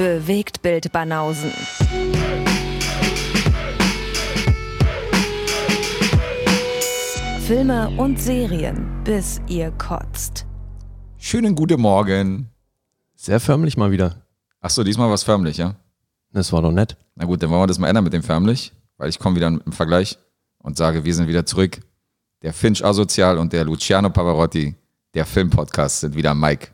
Bewegt Bild Banausen. Filme und Serien, bis ihr kotzt. Schönen guten Morgen. Sehr förmlich mal wieder. Achso, diesmal was förmlich, ja? Das war doch nett. Na gut, dann wollen wir das mal ändern mit dem förmlich, weil ich komme wieder im Vergleich und sage, wir sind wieder zurück. Der Finch Asozial und der Luciano Pavarotti, der Filmpodcast, sind wieder Mike.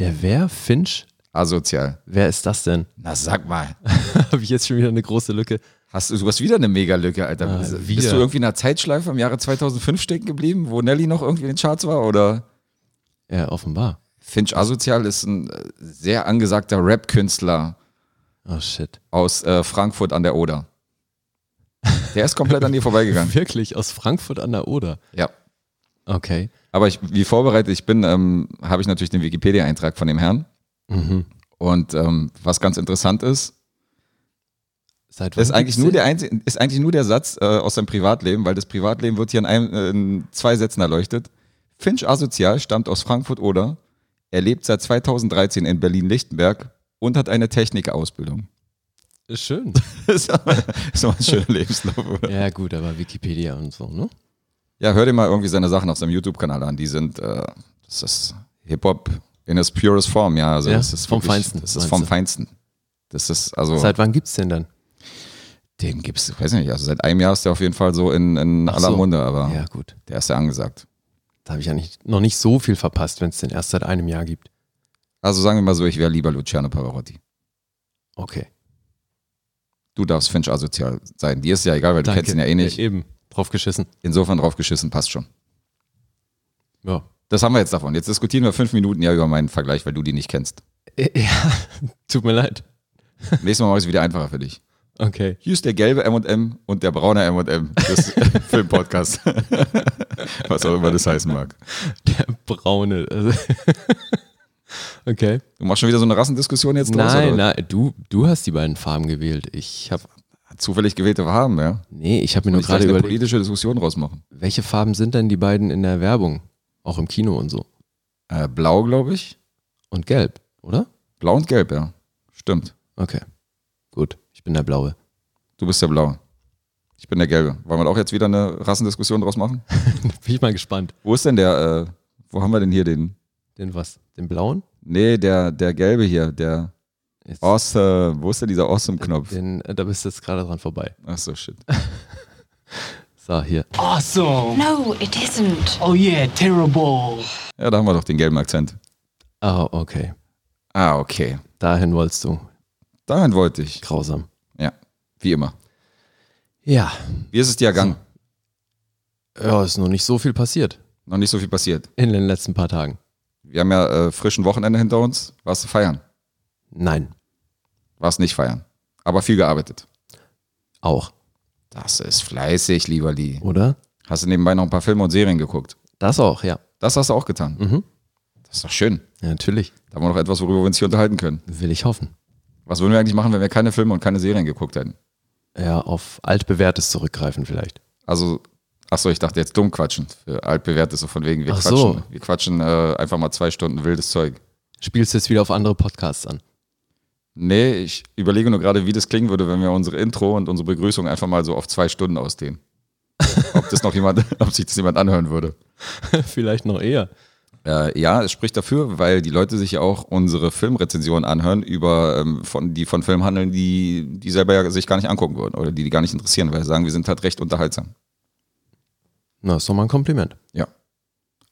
Der wer? Finch? Asozial. Wer ist das denn? Na sag mal. Habe ich jetzt schon wieder eine große Lücke. Hast du, du hast wieder eine Mega-Lücke, Alter. Ah, Bist wieder. du irgendwie in einer Zeitschleife im Jahre 2005 stecken geblieben, wo Nelly noch irgendwie in den Charts war? Oder? Ja, offenbar. Finch Asozial ist ein äh, sehr angesagter Rap-Künstler Oh shit. aus äh, Frankfurt an der Oder. Der ist komplett an dir vorbeigegangen. Wirklich aus Frankfurt an der Oder. Ja. Okay. Aber ich, wie vorbereitet ich bin, ähm, habe ich natürlich den Wikipedia-Eintrag von dem Herrn. Mhm. Und ähm, was ganz interessant ist, Seit ist eigentlich, nur der einzige, ist eigentlich nur der Satz äh, aus seinem Privatleben, weil das Privatleben wird hier in, einem, äh, in zwei Sätzen erleuchtet. Finch Asozial stammt aus Frankfurt-Oder. Er lebt seit 2013 in Berlin-Lichtenberg und hat eine Technikausbildung. Ist schön. Ist aber, das ist aber ein schöner Lebenslauf, oder? ja, gut, aber Wikipedia und so, ne? Ja, hör dir mal irgendwie seine Sachen auf seinem YouTube-Kanal an. Die sind, äh, das ist Hip-Hop in its purest form, ja. Also Ja, das ist vom wirklich- Feinsten, Das ist vom du? Feinsten. Das ist, also, Seit wann gibt's den dann? den gibt's, ich weiß nicht, also seit einem Jahr ist der auf jeden Fall so in, in Ach aller so. Munde, aber Ja, gut. der ist ja angesagt. Da habe ich ja nicht, noch nicht so viel verpasst, wenn es den erst seit einem Jahr gibt. Also sagen wir mal so, ich wäre lieber Luciano Pavarotti. Okay. Du darfst Finch asozial sein. Dir ist ja egal, weil du Danke. kennst ihn ja eh nicht. eben. Drauf geschissen. Insofern drauf geschissen, passt schon. Ja. Das haben wir jetzt davon. Jetzt diskutieren wir fünf Minuten ja über meinen Vergleich, weil du die nicht kennst. Ja, tut mir leid. Nächstes Mal mache ich es wieder einfacher für dich. Okay. Hier ist der gelbe M&M und der braune M&M des Filmpodcasts. Was auch immer das heißen mag. Der braune. Also okay. Du machst schon wieder so eine Rassendiskussion jetzt? Nein, oder? nein, du, du hast die beiden Farben gewählt. Ich habe, Zufällig gewählte Farben, ja. nee, ich habe mir nur Ich gerade gerade eine überlegt, politische Diskussion rausmachen. welche Farben sind denn die beiden in der Werbung? Auch im Kino und so. Äh, blau, glaube ich. Und gelb, oder? Blau und gelb, ja. Stimmt. Okay. Gut, ich bin der Blaue. Du bist der Blaue. Ich bin der Gelbe. Wollen wir auch jetzt wieder eine Rassendiskussion draus machen? Bin ich mal gespannt. Wo ist denn der, äh, wo haben wir denn hier den? Den was? Den blauen? Nee, der, der Gelbe hier, der Jetzt, Awesome. Wo ist denn dieser Awesome-Knopf? den, äh, da bist du jetzt gerade dran vorbei. Ach so, shit. So, hier. Awesome. No, it isn't. Oh yeah, terrible. Ja, da haben wir doch den gelben Akzent. Ah, okay. Ah, okay. Dahin wolltest du. Dahin wollte ich. Grausam. Ja, wie immer. Ja. Wie ist es dir ergangen? Ja, ist noch nicht so viel passiert Noch nicht so viel passiert. in den letzten paar Tagen. Wir haben ja äh, frischen Wochenende hinter uns. Warst du feiern? Nein, Warst nicht feiern. Aber viel gearbeitet. auch, Das ist fleißig, lieber Lee. oder? Hast du nebenbei noch ein paar Filme und Serien geguckt? Das auch, ja. Das hast du auch getan. Mhm. Das ist doch schön. Ja, natürlich. Da haben wir noch etwas, worüber wir uns hier unterhalten können. Will ich hoffen. Was würden wir eigentlich machen, wenn wir keine Filme und keine Serien geguckt hätten? Ja, auf altbewährtes zurückgreifen vielleicht. Also, achso, ich dachte jetzt dumm quatschen. Für altbewährtes, so von wegen, wir Ach quatschen, so. wir quatschen äh, einfach mal zwei Stunden wildes Zeug. Spielst du jetzt wieder auf andere Podcasts an? Nee, ich überlege nur gerade, wie das klingen würde, wenn wir unsere Intro und unsere Begrüßung einfach mal so auf zwei Stunden ausdehnen. ob das noch jemand, ob sich das jemand anhören würde. vielleicht noch eher. Äh, ja, es spricht dafür, weil die Leute sich ja auch unsere Filmrezensionen anhören, über ähm, von, die von Filmen handeln, die, die selber ja sich gar nicht angucken würden oder die die gar nicht interessieren, weil sie sagen, wir sind halt recht unterhaltsam. Na, ist doch mal ein Kompliment. Ja.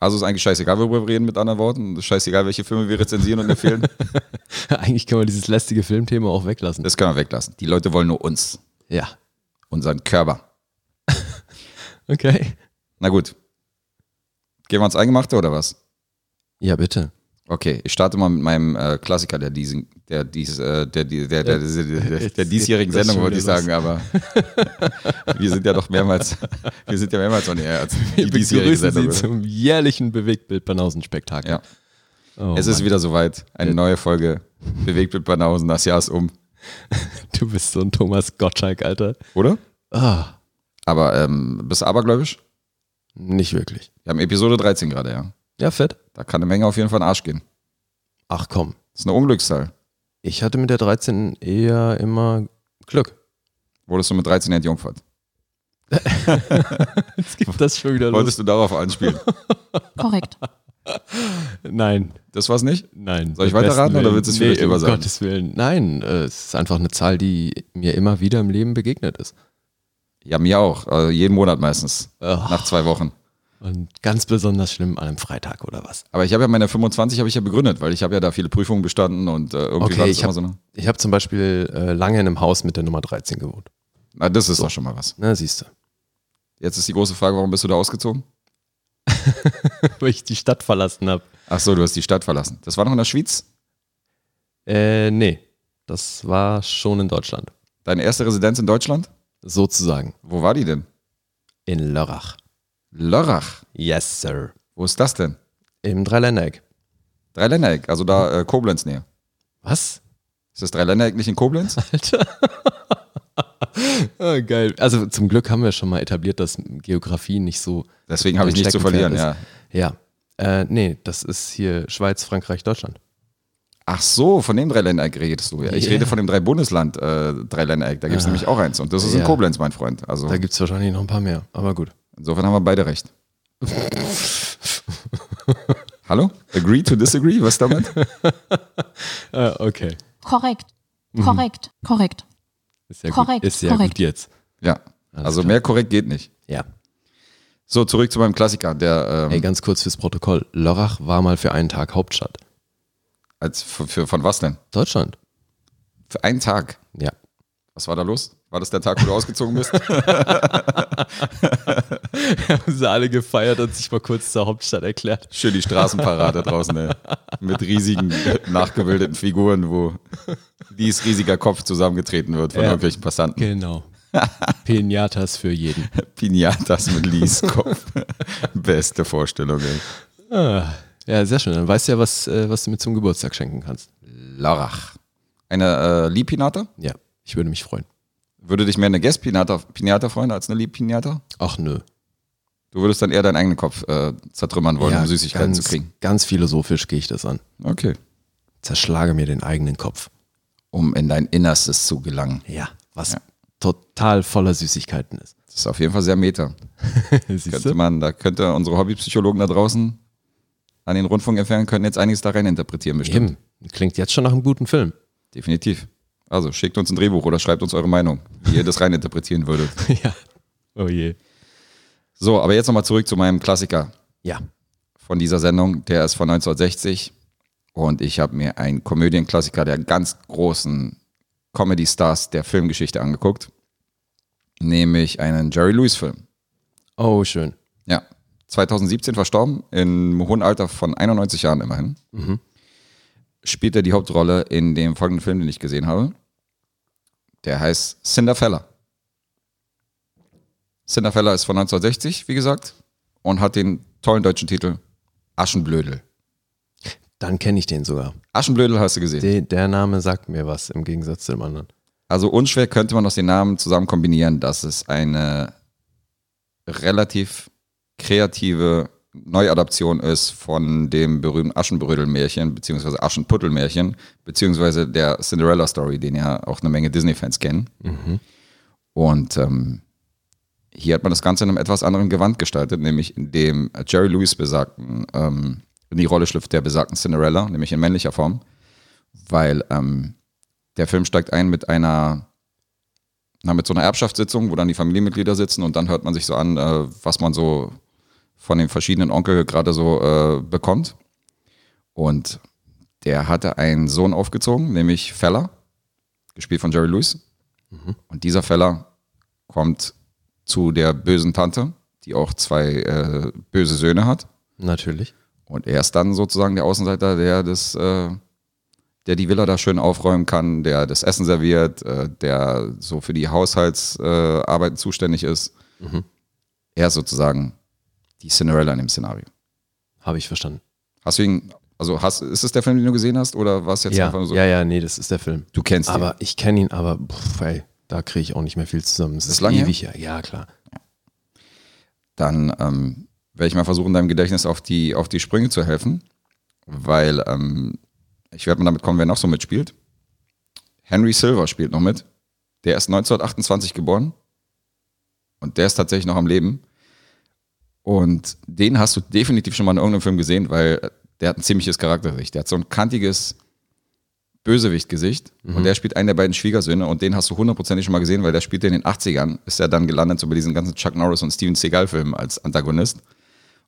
Also ist eigentlich scheißegal, worüber wir reden, mit anderen Worten. Es ist scheißegal, welche Filme wir rezensieren und empfehlen. Eigentlich können wir dieses lästige Filmthema auch weglassen. Das können wir weglassen. Die Leute wollen nur uns, Ja. unseren Körper. Okay. Na gut. Gehen wir ans Eingemachte oder was? Ja, bitte. Okay, ich starte mal mit meinem äh, Klassiker der diesen, der dies, äh, der, der, der, der, der, der, diesjährigen Sendung, wollte ich sagen, aber wir sind ja doch mehrmals, wir sind ja mehrmals on air als die Wir diesjährige Sendung. Sie zum jährlichen Bewegtbild-Banausen-Spektakel. Ja. Oh, es ist Mann. wieder soweit. Eine neue Folge Bewegt mit Banausen. Das Jahr ist um. Du bist so ein Thomas Gottschalk, Alter. Oder? Ah, Aber ähm, bist du abergläubisch? nicht wirklich. Wir haben Episode 13 gerade, ja. Ja, fett. Da kann eine Menge auf jeden Fall in den Arsch gehen. Ach komm. Das ist eine Unglückszahl. Ich hatte mit der 13 eher immer Glück. Wurdest du mit 13 entjungfert? Jetzt gibt das schon wieder Wolltest du darauf anspielen? Korrekt. Nein, Das war's nicht? nein. Soll ich weiterraten oder willst du es nee, vielleicht lieber um sagen? Gottes Willen. Nein, äh, es ist einfach eine Zahl, die mir immer wieder im Leben begegnet ist. Ja, mir auch. Also jeden Monat meistens. Ach. Nach zwei Wochen. Und ganz besonders schlimm an einem Freitag oder was. Aber ich habe ja meine 25 habe ich ja begründet, weil ich habe ja da viele Prüfungen bestanden und äh, irgendwie Okay, war das ich immer habe so eine. ich hab zum Beispiel äh, lange in einem Haus mit der Nummer 13 gewohnt. Na, das ist doch schon mal was. Na, siehst du. Jetzt ist die große Frage, warum bist du da ausgezogen? Weil ich die Stadt verlassen habe. Ach so, du hast die Stadt verlassen. Das war noch in der Schweiz? Äh, nee. Das war schon in Deutschland. Deine erste Residenz in Deutschland? Sozusagen. Wo war die denn? In Lörrach. Lörrach. Yes, sir. Wo ist das denn? Im Dreiländereck. Dreiländereck, also da äh, Koblenz näher. Was? Ist das Dreiländereck nicht in Koblenz? Alter. ah, geil. Also zum Glück haben wir schon mal etabliert, dass Geografie nicht so. Deswegen habe ich nichts zu verlieren, ja. Ja. Äh, nee, das ist hier Schweiz, Frankreich, Deutschland. Ach so, von dem Dreiländereck redest du. Ja. Ich Yeah. rede von dem drei Bundesland äh, Dreiländereck. Da gibt es nämlich auch eins. Und das ist in Ja. Koblenz, mein Freund. Also Da gibt es wahrscheinlich noch ein paar mehr, aber gut. Insofern haben wir beide recht. Hallo? Agree to disagree? Was damit? Äh, okay. Korrekt. Korrekt. Korrekt. Ist ja Korrekt, gut, ist ja korrekt. gut jetzt. Ja. Also mehr korrekt geht nicht. Ja. So, zurück zu meinem Klassiker, der ähm, Ey, ganz kurz fürs Protokoll. Lörrach war mal für einen Tag Hauptstadt. als für, für, von was denn? Deutschland. Für einen Tag. Ja. Was war da los? War das der Tag, wo du ausgezogen bist? Haben sie alle gefeiert und sich mal kurz zur Hauptstadt erklärt. Schön die Straßenparade draußen, ey. Mit riesigen, nachgebildeten Figuren, wo dies riesiger Kopf zusammengetreten wird von Ja. irgendwelchen Passanten. Genau. Pinatas für jeden. Pinatas mit Lies Kopf. Beste Vorstellung, ey. Ah, ja, sehr schön. Dann weißt du ja, was, äh, was du mir zum Geburtstag schenken kannst. Lörrach. Eine äh, Liebpinata? Ja, ich würde mich freuen. Würde dich mehr eine Guest-Pinata Pinata freuen als eine Liebpinata? Ach nö. Du würdest dann eher deinen eigenen Kopf äh, zertrümmern wollen, um Süßigkeiten ganz, zu kriegen. Ganz philosophisch gehe ich das an. Okay. Zerschlage mir den eigenen Kopf. Um in dein Innerstes zu gelangen. Ja, was Ja. total voller Süßigkeiten ist. Das ist auf jeden Fall sehr meta. Könnte man, da könnte unsere Hobbypsychologen da draußen an den Rundfunkempfängern könnten jetzt einiges da rein interpretieren bestimmt. Eben. Klingt jetzt schon nach einem guten Film. Definitiv. Also schickt uns ein Drehbuch oder schreibt uns eure Meinung, wie ihr das rein interpretieren würdet. ja. Oh je. So, aber jetzt nochmal zurück zu meinem Klassiker Ja. von dieser Sendung. Der ist von 1960 und ich habe mir einen Komödienklassiker der ganz großen Comedy-Stars der Filmgeschichte angeguckt, nämlich einen Jerry Lewis-Film. Oh, schön. Ja, 2017 verstorben, im hohen Alter von 91 Jahren immerhin. Spielt er die Hauptrolle in dem folgenden Film, den ich gesehen habe. Der heißt Cinderfella. Cinderfella ist von 1960, wie gesagt, und hat den tollen deutschen Titel Aschenblödel. Dann kenne ich den sogar. Aschenblödel hast du gesehen. De, der Name sagt mir was im Gegensatz zu dem anderen. Also unschwer könnte man aus den Namen zusammen kombinieren, dass es eine relativ kreative Neuadaption ist von dem berühmten Aschenbrödel-Märchen, beziehungsweise Aschenputtel-Märchen, beziehungsweise der Cinderella-Story, den ja auch eine Menge Disney-Fans kennen. Und ähm, hier hat man das Ganze in einem etwas anderen Gewand gestaltet, nämlich in dem Jerry Lewis besagten, ähm, in die Rolle schlüpft der besagten Cinderella, nämlich in männlicher Form, weil ähm, der Film steigt ein mit einer, na, mit so einer Erbschaftssitzung, wo dann die Familienmitglieder sitzen und dann hört man sich so an, äh, was man so von den verschiedenen Onkel gerade so äh, bekommt. Und der hatte einen Sohn aufgezogen, nämlich Feller, gespielt von Jerry Lewis. Und dieser Feller kommt zu der bösen Tante, die auch zwei äh, böse Söhne hat. Natürlich. Und er ist dann sozusagen der Außenseiter, der das, äh, der die Villa da schön aufräumen kann, der das Essen serviert, äh, der so für die Haushaltsarbeiten äh, zuständig ist. Er ist sozusagen die Cinderella in dem Szenario. Habe ich verstanden. Hast du ihn, also hast, ist es der Film, den du gesehen hast, oder war es jetzt Ja, einfach nur so? ja, ja, nee, das ist der Film. Du kennst ihn. Aber ich kenne ihn, aber pff, ey, da kriege ich auch nicht mehr viel zusammen. Es Ist ist lang her? ewig her. Ja, klar. dann ähm, werde ich mal versuchen, deinem Gedächtnis auf die, auf die Sprünge zu helfen, weil ähm, ich werde mal damit kommen, wer noch so mitspielt. Henry Silver spielt noch mit. Der ist 1928 geboren. Und der ist tatsächlich noch am Leben. Und den hast du definitiv schon mal in irgendeinem Film gesehen, weil der hat ein ziemliches Charaktergesicht. Der hat so ein kantiges Bösewicht-Gesicht. Und der spielt einen der beiden Schwiegersöhne. Und den hast du hundertprozentig schon mal gesehen, weil der spielt in den 80ern. Ist er dann gelandet so bei diesen ganzen Chuck Norris und Steven Seagal-Filmen als Antagonist.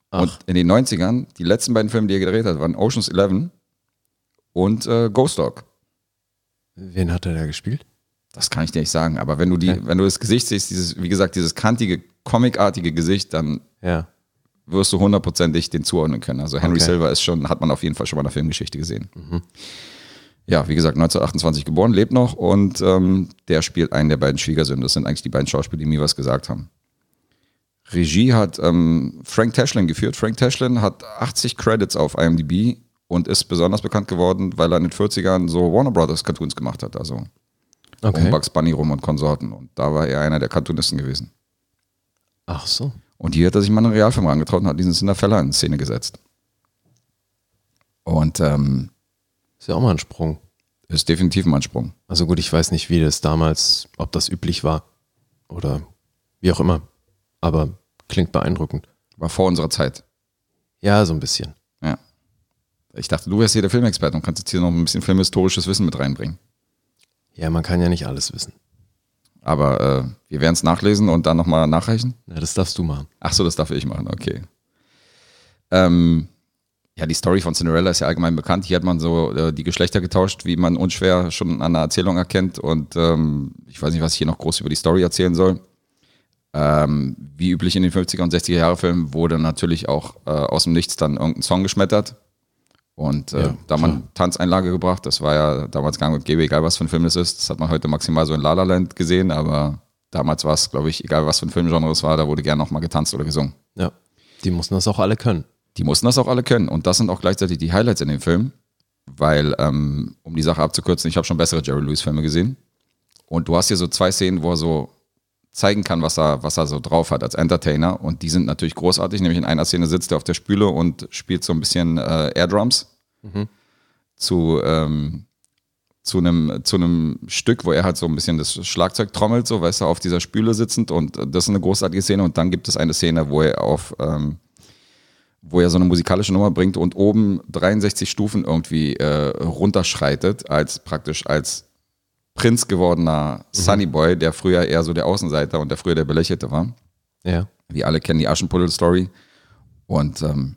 Und in den 90ern, die letzten beiden Filme, die er gedreht hat, waren Ocean's Eleven und äh, Ghost Dog. Wen hat er da gespielt? Das kann ich dir nicht sagen, aber wenn du die, Okay. wenn du das Gesicht siehst, dieses, wie gesagt, dieses kantige, comicartige Gesicht, dann Ja. wirst du hundertprozentig den zuordnen können. Also Henry Okay. Silver ist schon, hat man auf jeden Fall schon mal in der Filmgeschichte gesehen. Ja, wie gesagt, 1928 geboren, lebt noch und ähm, der spielt einen der beiden Schwiegersöhne. Das sind eigentlich die beiden Schauspieler, die mir was gesagt haben. Regie hat ähm, Frank Tashlin geführt. Frank Tashlin hat 80 Credits auf IMDb und ist besonders bekannt geworden, weil er in den 40ern so Warner Brothers Cartoons gemacht hat. Also um Okay. Bugs Bunny rum und Konsorten. Und da war er einer der Cartoonisten gewesen. Ach so. Und hier hat er sich mal einen Realfilm rangetraut und hat diesen Cinderfella in Szene gesetzt. Und ähm, Ist ja auch mal ein Sprung. ist definitiv mal ein Sprung. Also gut, ich weiß nicht, wie das damals, ob das üblich war oder wie auch immer. Aber klingt beeindruckend. War vor unserer Zeit. Ja, so ein bisschen. Ja. Ich dachte, du wärst hier der Filmexperte und kannst jetzt hier noch ein bisschen filmhistorisches Wissen mit reinbringen. Ja, man kann ja nicht alles wissen. Aber äh, wir werden es nachlesen und dann nochmal nachreichen. Ja, das darfst du machen. Ach so, das darf ich machen, okay. Ähm, ja, die Story von Cinderella ist ja allgemein bekannt. Hier hat man so äh, die Geschlechter getauscht, wie man unschwer schon an der Erzählung erkennt. Und ähm, ich weiß nicht, was ich hier noch groß über die Story erzählen soll. Ähm, wie üblich in den 50er und 60er Jahre Filmen wurde natürlich auch äh, aus dem Nichts dann irgendein Song geschmettert. Und äh, Ja, da man Tanzeinlage gebracht, das war ja damals gang und gäbe, egal was für ein Film das ist. Das hat man heute maximal so in La La Land gesehen, aber damals war es, glaube ich, egal was für ein Filmgenre es war, da wurde gern nochmal getanzt oder gesungen. Ja. Die mussten das auch alle können. Die mussten das auch alle können. Und das sind auch gleichzeitig die Highlights in dem Film, weil, ähm, um die Sache abzukürzen, ich habe schon bessere Jerry Lewis-Filme gesehen. Und du hast hier so zwei Szenen, wo er so zeigen kann, was er, was er so drauf hat als Entertainer. Und die sind natürlich großartig. Nämlich in einer Szene sitzt er auf der Spüle und spielt so ein bisschen äh, Airdrums zu, ähm, zu einem, zu einem Stück, wo er halt so ein bisschen das Schlagzeug trommelt, so, weißt du, auf dieser Spüle sitzend. Und das ist eine großartige Szene. Und dann gibt es eine Szene, wo er auf, ähm, wo er so eine musikalische Nummer bringt und oben 63 Stufen irgendwie äh, runterschreitet, als praktisch als Prinz gewordener Sunny Boy, der früher eher so der Außenseiter und der früher der Belächelte war. Ja. Wir alle kennen die Aschenputtel-Story. Und ähm,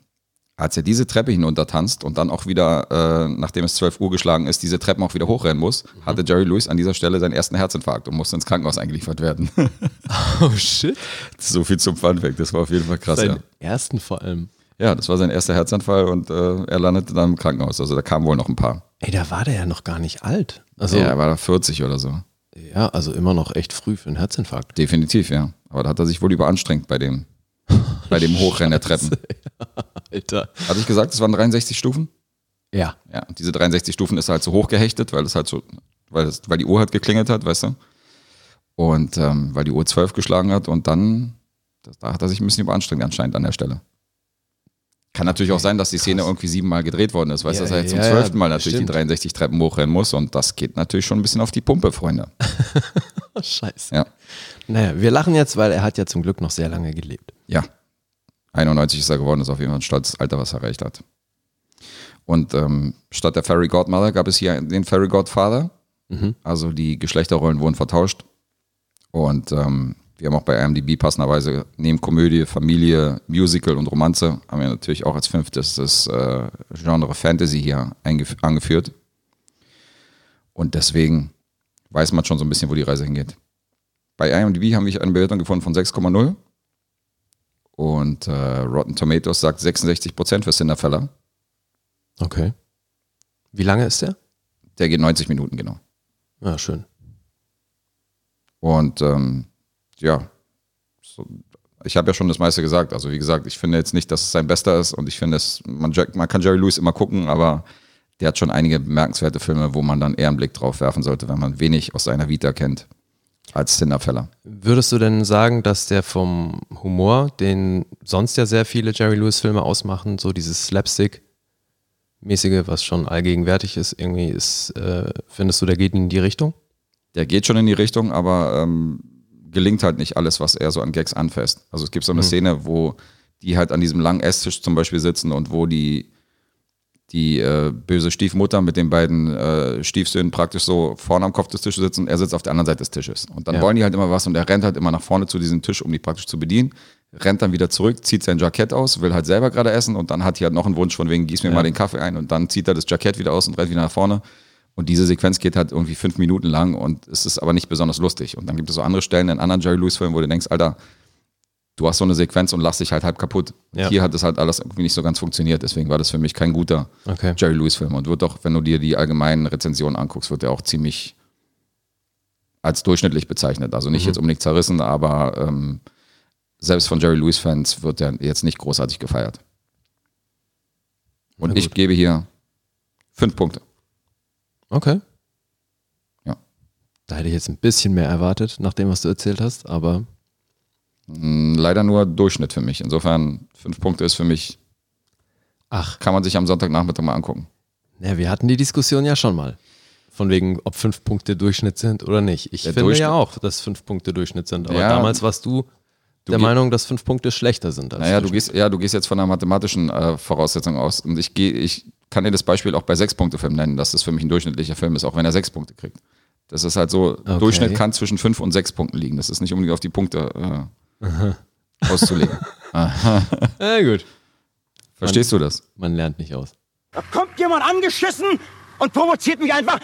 als er diese Treppe hinuntertanzt und dann auch wieder, äh, nachdem es 12 Uhr geschlagen ist, diese Treppen auch wieder hochrennen muss, hatte Jerry Lewis an dieser Stelle seinen ersten Herzinfarkt und musste ins Krankenhaus eingeliefert werden. Oh shit. so viel zum Funfact, das war auf jeden Fall krass, ja. Seinen ersten vor allem. Ja, das war sein erster Herzanfall und äh, er landete dann im Krankenhaus. Also da kamen wohl noch ein paar. Ey, da war der ja noch gar nicht alt. Also, ja, er war da 40 oder so. ja, also immer noch echt früh für einen Herzinfarkt. Definitiv, ja. Aber da hat er sich wohl überanstrengt bei dem, bei dem Hochrennen der Treppen. Alter. Hatte ich gesagt, es waren 63 Stufen? Ja. Ja, und diese 63 Stufen ist halt so hoch gehechtet, weil es halt so, weil, es, weil die Uhr halt geklingelt hat, weißt du? Und ähm, weil die Uhr 12 geschlagen hat und dann, das, da hat er sich ein bisschen überanstrengt anscheinend an der Stelle. Kann natürlich auch sein, dass die Szene irgendwie siebenmal gedreht worden ist, weißt du, Ja, dass er jetzt zum ja, ja, zwölften Mal natürlich stimmt. die 63 Treppen hochrennen muss und das geht natürlich schon ein bisschen auf die Pumpe, Freunde. Scheiße. Ja. Naja, wir lachen jetzt, weil er hat ja zum Glück noch sehr lange gelebt. Ja. 91 ist er geworden, ist auf jeden Fall ein stolzes Alter, was er erreicht hat. Und ähm, statt der Fairy Godmother gab es hier den Fairy Godfather. Also die Geschlechterrollen wurden vertauscht. Und ähm, wir haben auch bei IMDb passenderweise neben Komödie, Familie, Musical und Romanze haben wir natürlich auch als fünftes das äh, Genre Fantasy hier angeführt. Und deswegen weiß man schon so ein bisschen, wo die Reise hingeht. Bei IMDb haben wir eine Bewertung gefunden von 6,0. Und äh, Rotten Tomatoes sagt 66% für Cinderfella. Okay. Wie lange ist der? Der geht 90 Minuten, genau. Ja, schön. Und ähm, ja, so, ich habe ja schon das meiste gesagt. Also wie gesagt, ich finde jetzt nicht, dass es sein bester ist und ich finde, es, man, man kann Jerry Lewis immer gucken, aber der hat schon einige bemerkenswerte Filme, wo man dann eher einen Blick drauf werfen sollte, wenn man wenig aus seiner Vita kennt als Cinderfella. Würdest du denn sagen, dass der vom Humor, den sonst ja sehr viele Jerry Lewis-Filme ausmachen, so dieses Slapstick-mäßige, was schon allgegenwärtig ist, irgendwie ist, äh, findest du, der geht in die Richtung? Der geht schon in die Richtung, aber ähm, gelingt halt nicht alles, was er so an Gags anfasst. Also es gibt so eine Szene, wo die halt an diesem langen Esstisch zum Beispiel sitzen und wo die, die äh, böse Stiefmutter mit den beiden äh, Stiefsöhnen praktisch so vorne am Kopf des Tisches sitzen und er sitzt auf der anderen Seite des Tisches. Und dann Ja. wollen die halt immer was und er rennt halt immer nach vorne zu diesem Tisch, um die praktisch zu bedienen, rennt dann wieder zurück, zieht sein Jackett aus, will halt selber gerade essen und dann hat die halt noch einen Wunsch von wegen, gieß mir mal den Kaffee ein und dann zieht er das Jackett wieder aus und rennt wieder nach vorne. Und diese Sequenz geht halt irgendwie fünf Minuten lang und es ist aber nicht besonders lustig. Und dann gibt es so andere Stellen in anderen Jerry Lewis-Filmen, wo du denkst, Alter, du hast so eine Sequenz und lachst dich halt halb kaputt. Ja. Hier hat das halt alles irgendwie nicht so ganz funktioniert. Deswegen war das für mich kein guter Okay. Jerry Lewis-Film. Und wird doch, wenn du dir die allgemeinen Rezensionen anguckst, wird der auch ziemlich als durchschnittlich bezeichnet. Also nicht jetzt unbedingt zerrissen, aber ähm, selbst von Jerry Lewis-Fans wird der jetzt nicht großartig gefeiert. Und ich gebe hier fünf Punkte. Okay. Ja. Da hätte ich jetzt ein bisschen mehr erwartet, nach dem, was du erzählt hast, aber Mm, Leider nur Durchschnitt für mich. Insofern, fünf Punkte ist für mich, ach, kann man sich am Sonntagnachmittag mal angucken. ja, wir hatten die Diskussion ja schon mal. Von wegen, ob fünf Punkte Durchschnitt sind oder nicht. Ich Der finde ja auch, dass fünf Punkte Durchschnitt sind. Aber Ja. damals warst du, der geh- Meinung, dass fünf Punkte schlechter sind. Als Naja, du gehst, ja, du gehst jetzt von einer mathematischen äh, Voraussetzung aus. Und ich gehe, ich kann dir das Beispiel auch bei Sechs-Punkte-Filmen nennen, dass das für mich ein durchschnittlicher Film ist, auch wenn er sechs Punkte kriegt. Das ist halt so, Durchschnitt kann zwischen fünf und sechs Punkten liegen. Das ist nicht unbedingt auf die Punkte äh, auszulegen. Ja, gut. Verstehst du das? Man lernt nicht aus. Da kommt jemand angeschissen und provoziert mich einfach.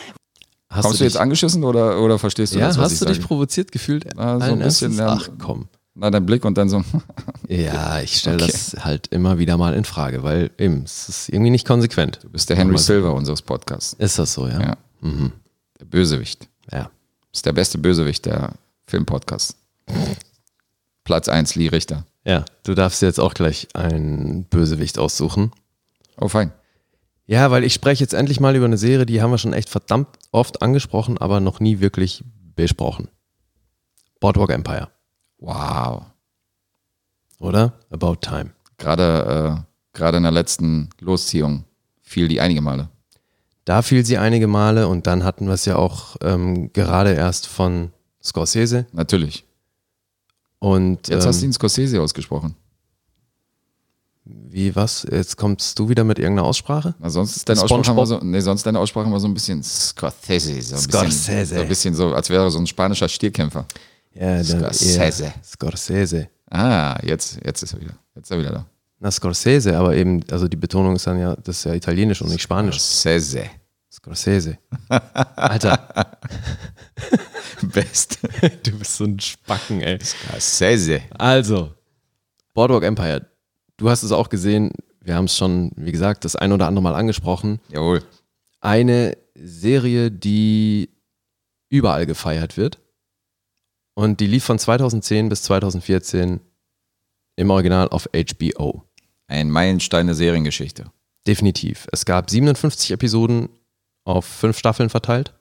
Hast Kommst du jetzt dich, angeschissen oder, oder verstehst du Ja, das, was hast ich du dich provoziert gefühlt? Ah, so ein bisschen, Ernstes? ja. Ach komm. Na, dein Blick und dann so, Ja, ich stelle Okay. das halt immer wieder mal in Frage, weil eben, es ist irgendwie nicht konsequent. du bist der Henry Silver unseres Podcasts. Ist das so, ja? Ja. Der Bösewicht. Ja. Ist der beste Bösewicht der Filmpodcasts. Platz 1, Lee Richter. Ja, du darfst jetzt auch gleich einen Bösewicht aussuchen. Oh, fein. Ja, weil ich spreche jetzt endlich mal über eine Serie, die haben wir schon echt verdammt oft angesprochen, aber noch nie wirklich besprochen. Boardwalk Empire, Wow. oder? About Time. Gerade, äh, gerade in der letzten Losziehung fiel die einige Male. Da fiel sie einige Male und dann hatten wir es ja auch ähm, gerade erst von Scorsese. Natürlich. Und Jetzt ähm, hast du ihn Scorsese ausgesprochen. wie was? Jetzt kommst du wieder mit irgendeiner Aussprache? Na, sonst ist deine Aussprache immer so, nee, sonst deine Aussprache immer so ein bisschen Scorsese. So ein Scorsese. Bisschen, so ein bisschen so, als wäre so ein spanischer Stierkämpfer. Ja, Scorsese. eher Scorsese. Ah, jetzt, jetzt ist er wieder. Jetzt ist er wieder da. Na, Scorsese, aber eben, also die Betonung ist dann ja, das ist ja italienisch und nicht spanisch. Scorsese. Scorsese. Alter, Best. du bist so ein Spacken, ey. Scorsese. Also, Boardwalk Empire. Du hast es auch gesehen. Wir haben es schon, wie gesagt, das ein oder andere Mal angesprochen. Jawohl. Eine Serie, die überall gefeiert wird. Und die lief von 2010 bis 2014 im Original auf HBO. Ein Meilenstein der Seriengeschichte. Definitiv. Es gab 57 Episoden auf fünf Staffeln verteilt.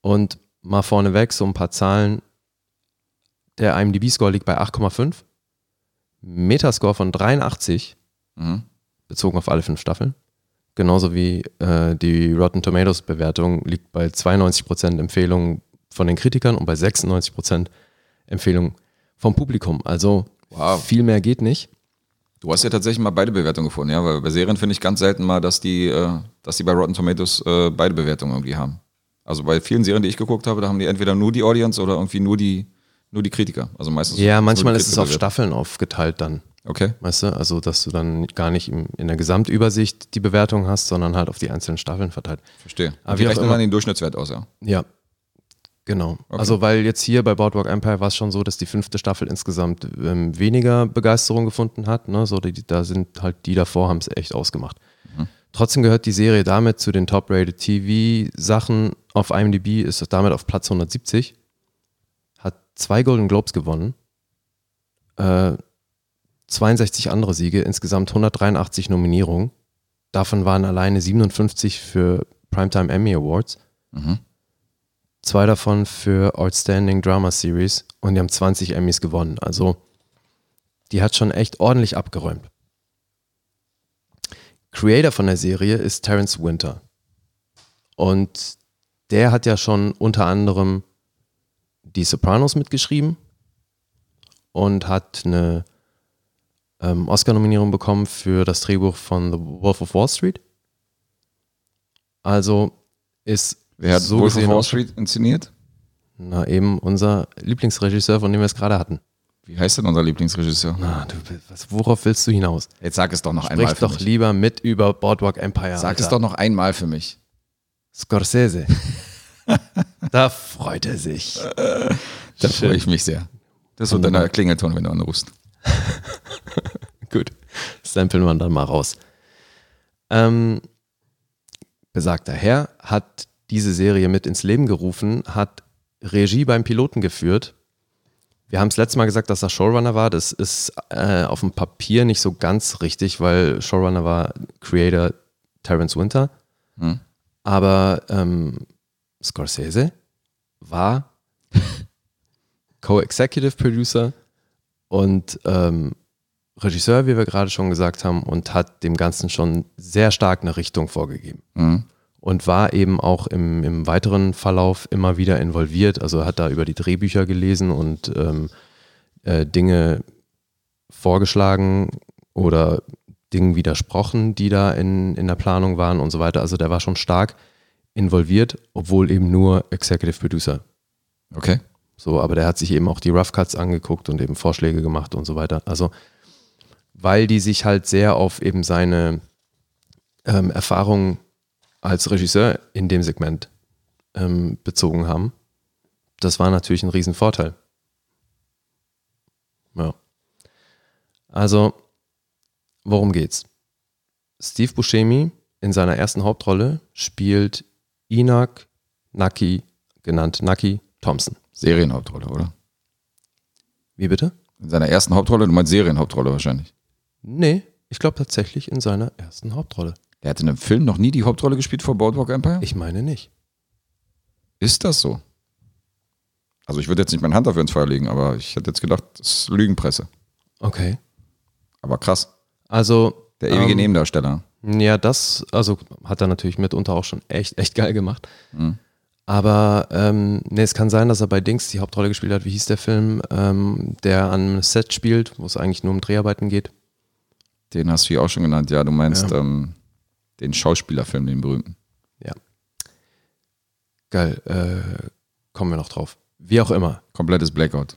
Und mal vorneweg so ein paar Zahlen. Der IMDb-Score liegt bei 8,5. Metascore von 83, Mhm. bezogen auf alle fünf Staffeln. Genauso wie äh, die Rotten Tomatoes-Bewertung liegt bei 92% Empfehlungen von den Kritikern und bei 96% Empfehlungen vom Publikum. Also Wow. viel mehr geht nicht. Du hast ja tatsächlich mal beide Bewertungen gefunden, ja, weil bei Serien finde ich ganz selten mal, dass die, äh, dass die bei Rotten Tomatoes äh, beide Bewertungen irgendwie haben. Also bei vielen Serien, die ich geguckt habe, da haben die entweder nur die Audience oder irgendwie nur die, nur die Kritiker. Also meistens. Ja, manchmal ist es auf. Staffeln aufgeteilt dann. Okay. Weißt du, also dass du dann gar nicht im, in der Gesamtübersicht die Bewertung hast, sondern halt auf die einzelnen Staffeln verteilt. Verstehe. Aber die rechnen dann den Durchschnittswert aus, ja. Ja, genau. Also weil jetzt hier bei Boardwalk Empire war es schon so, dass die fünfte Staffel insgesamt ähm, weniger Begeisterung gefunden hat. Ne? So, die, da sind halt die davor, haben es echt ausgemacht. Trotzdem gehört die Serie damit zu den Top-Rated TV-Sachen auf IMDb, ist es damit auf Platz 170. Hat zwei Golden Globes gewonnen. Äh, 62 andere Siege, insgesamt 183 Nominierungen. Davon waren alleine 57 für Primetime Emmy Awards. Zwei davon für Outstanding Drama Series und die haben 20 Emmys gewonnen. Also die hat schon echt ordentlich abgeräumt. Creator von der Serie ist Terence Winter. Und der hat ja schon unter anderem die Sopranos mitgeschrieben und hat eine ähm, Oscar-Nominierung bekommen für das Drehbuch von The Wolf of Wall Street. Also ist Wer hat so Wolf of Wall Street inszeniert? Na, eben unser Lieblingsregisseur, von dem wir es gerade hatten. Wie heißt denn unser Lieblingsregisseur? Na, du, was, worauf willst du hinaus? Jetzt sag es doch noch einmal Sprich doch mich. lieber mit über Boardwalk Empire. Sag Alter. es doch noch einmal für mich. Scorsese. da freut er sich. Da freue ich mich sehr. Das wird dein Klingelton, wenn du anrufst. Gut. Samplen wir dann mal raus. Ähm, besagter Herr hat diese Serie mit ins Leben gerufen, hat Regie beim Piloten geführt. Wir haben es letztes Mal gesagt, dass er Showrunner war. Das ist äh, auf dem Papier nicht so ganz richtig, weil Showrunner war Creator Terence Winter. Hm. Aber ähm, Scorsese war Co-Executive Producer und ähm, Regisseur, wie wir gerade schon gesagt haben, und hat dem Ganzen schon sehr stark eine Richtung vorgegeben. Mhm. Und war eben auch im, im weiteren Verlauf immer wieder involviert. Also hat da über die Drehbücher gelesen und ähm, äh, Dinge vorgeschlagen oder Dingen widersprochen, die da in, in der Planung waren und so weiter. Also der war schon stark involviert, obwohl eben nur Executive Producer. Okay. So, aber der hat sich eben auch die Rough Cuts angeguckt und eben Vorschläge gemacht und so weiter. Also, weil die sich halt sehr auf eben seine ähm, Erfahrung als Regisseur in dem Segment ähm, bezogen haben. Das war natürlich ein Riesenvorteil. Ja. Also, worum geht's? Steve Buscemi in seiner ersten Hauptrolle spielt Enoch Naki, genannt Naki Thompson. Serienhauptrolle, oder? Wie bitte? In seiner ersten Hauptrolle, du meinst Serienhauptrolle wahrscheinlich. Nee, ich glaube tatsächlich in seiner ersten Hauptrolle. Der hat in einem Film noch nie die Hauptrolle gespielt vor Boardwalk Empire? Ich meine nicht. Ist das so? Also ich würde jetzt nicht meine Hand dafür ins Feuer legen, aber ich hätte jetzt gedacht, das ist Lügenpresse. Okay. Aber krass. Also. Der ewige ähm, Nebendarsteller. Ja, das, also hat er natürlich mitunter auch schon echt, echt geil gemacht. Mhm. Aber ähm, nee, es kann sein, dass er bei Dings die Hauptrolle gespielt hat. Wie hieß der Film, ähm, der an einem Set spielt, wo es eigentlich nur um Dreharbeiten geht? Den hast du hier auch schon genannt. Ja, du meinst Ja. ähm, den Schauspielerfilm, den berühmten. Ja. Geil. Äh, kommen wir noch drauf. Wie auch immer. Komplettes Blackout.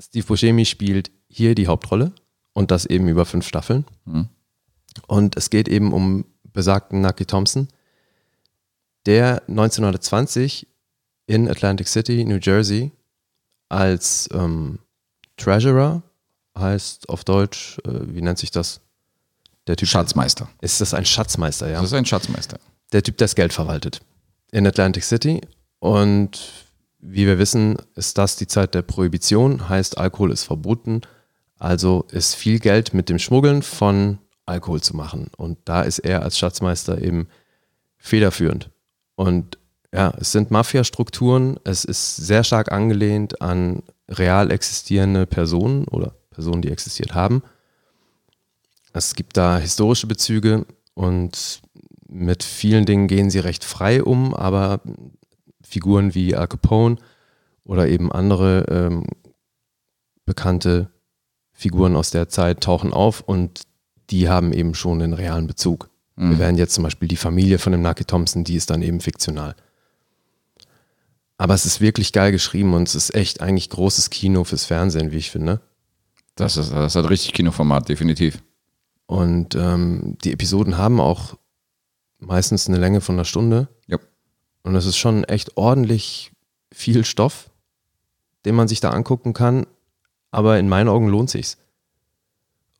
Steve Buscemi spielt hier die Hauptrolle und das eben über fünf Staffeln. Mhm. Und es geht eben um besagten Nucky Thompson, der 1920 in Atlantic City, New Jersey, als ähm, Treasurer, heißt auf Deutsch, äh, wie nennt sich das? Der Typ. Schatzmeister. Ist das ein Schatzmeister, ja? Das ist ein Schatzmeister. der Typ, der das Geld verwaltet in Atlantic City. Und wie wir wissen, ist das die Zeit der Prohibition, heißt Alkohol ist verboten. Also ist viel Geld mit dem Schmuggeln von Alkohol zu machen. Und da ist er als Schatzmeister eben federführend. Und ja, es sind Mafia-Strukturen, es ist sehr stark angelehnt an real existierende Personen oder Personen, die existiert haben. Es gibt da historische Bezüge und mit vielen Dingen gehen sie recht frei um, aber Figuren wie Al Capone oder eben andere ähm, bekannte Figuren aus der Zeit tauchen auf und die haben eben schon den realen Bezug. Wir werden jetzt zum Beispiel die Familie von dem Nucky Thompson, die ist dann eben fiktional. Aber es ist wirklich geil geschrieben und es ist echt eigentlich großes Kino fürs Fernsehen, wie ich finde. Das, ist, das hat richtig Kinoformat, definitiv. Und ähm, die Episoden haben auch meistens eine Länge von einer Stunde. Ja. Und es ist schon echt ordentlich viel Stoff, den man sich da angucken kann. Aber in meinen Augen lohnt sich's.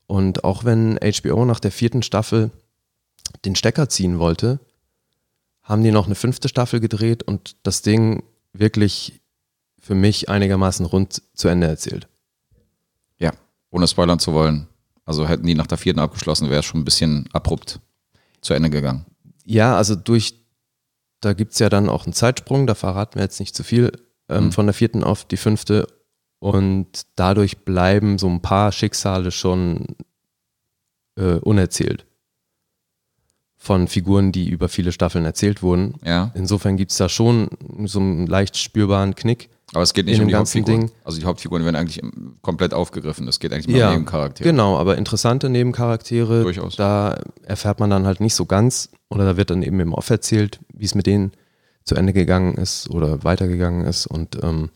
Und auch wenn HBO nach der vierten Staffel den Stecker ziehen wollte, haben die noch eine fünfte Staffel gedreht und das Ding wirklich für mich einigermaßen rund zu Ende erzählt. Ja, ohne spoilern zu wollen. Also hätten die nach der vierten abgeschlossen, wäre es schon ein bisschen abrupt zu Ende gegangen. Ja, also durch, da gibt es ja dann auch einen Zeitsprung, da verraten wir jetzt nicht zu viel, ähm, Mhm. von der vierten auf die fünfte. Und dadurch bleiben so ein paar Schicksale schon äh, unerzählt. von Figuren, die über viele Staffeln erzählt wurden. Ja. Insofern gibt es da schon so einen leicht spürbaren Knick. Aber es geht nicht um die ganzen Hauptfiguren. Ding. Also die Hauptfiguren werden eigentlich komplett aufgegriffen. Es geht eigentlich nur um Nebencharaktere. Genau, aber interessante Nebencharaktere. Durchaus. Da erfährt man dann halt nicht so ganz oder da wird dann eben im Off erzählt, wie es mit denen zu Ende gegangen ist oder weitergegangen ist. Und ähm,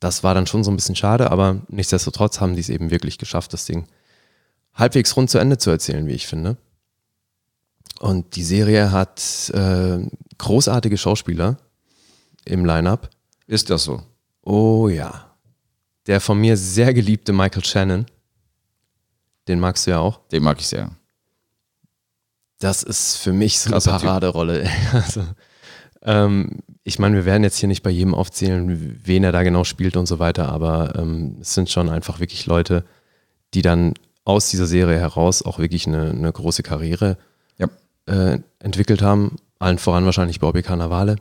das war dann schon so ein bisschen schade, aber nichtsdestotrotz haben die es eben wirklich geschafft, das Ding halbwegs rund zu Ende zu erzählen, wie ich finde. Und die Serie hat äh, großartige Schauspieler im Line-up. Ist das so? Oh ja. Der von mir sehr geliebte Michael Shannon. Den magst du ja auch. Den mag ich sehr. Das ist für mich so eine. Paraderolle. Also, ähm, ich meine, wir werden jetzt hier nicht bei jedem aufzählen, wen er da genau spielt und so weiter, aber ähm, es sind schon einfach wirklich Leute, die dann aus dieser Serie heraus auch wirklich eine, eine große Karriere Ja. äh, entwickelt haben. Allen voran wahrscheinlich Bobby Cannavale.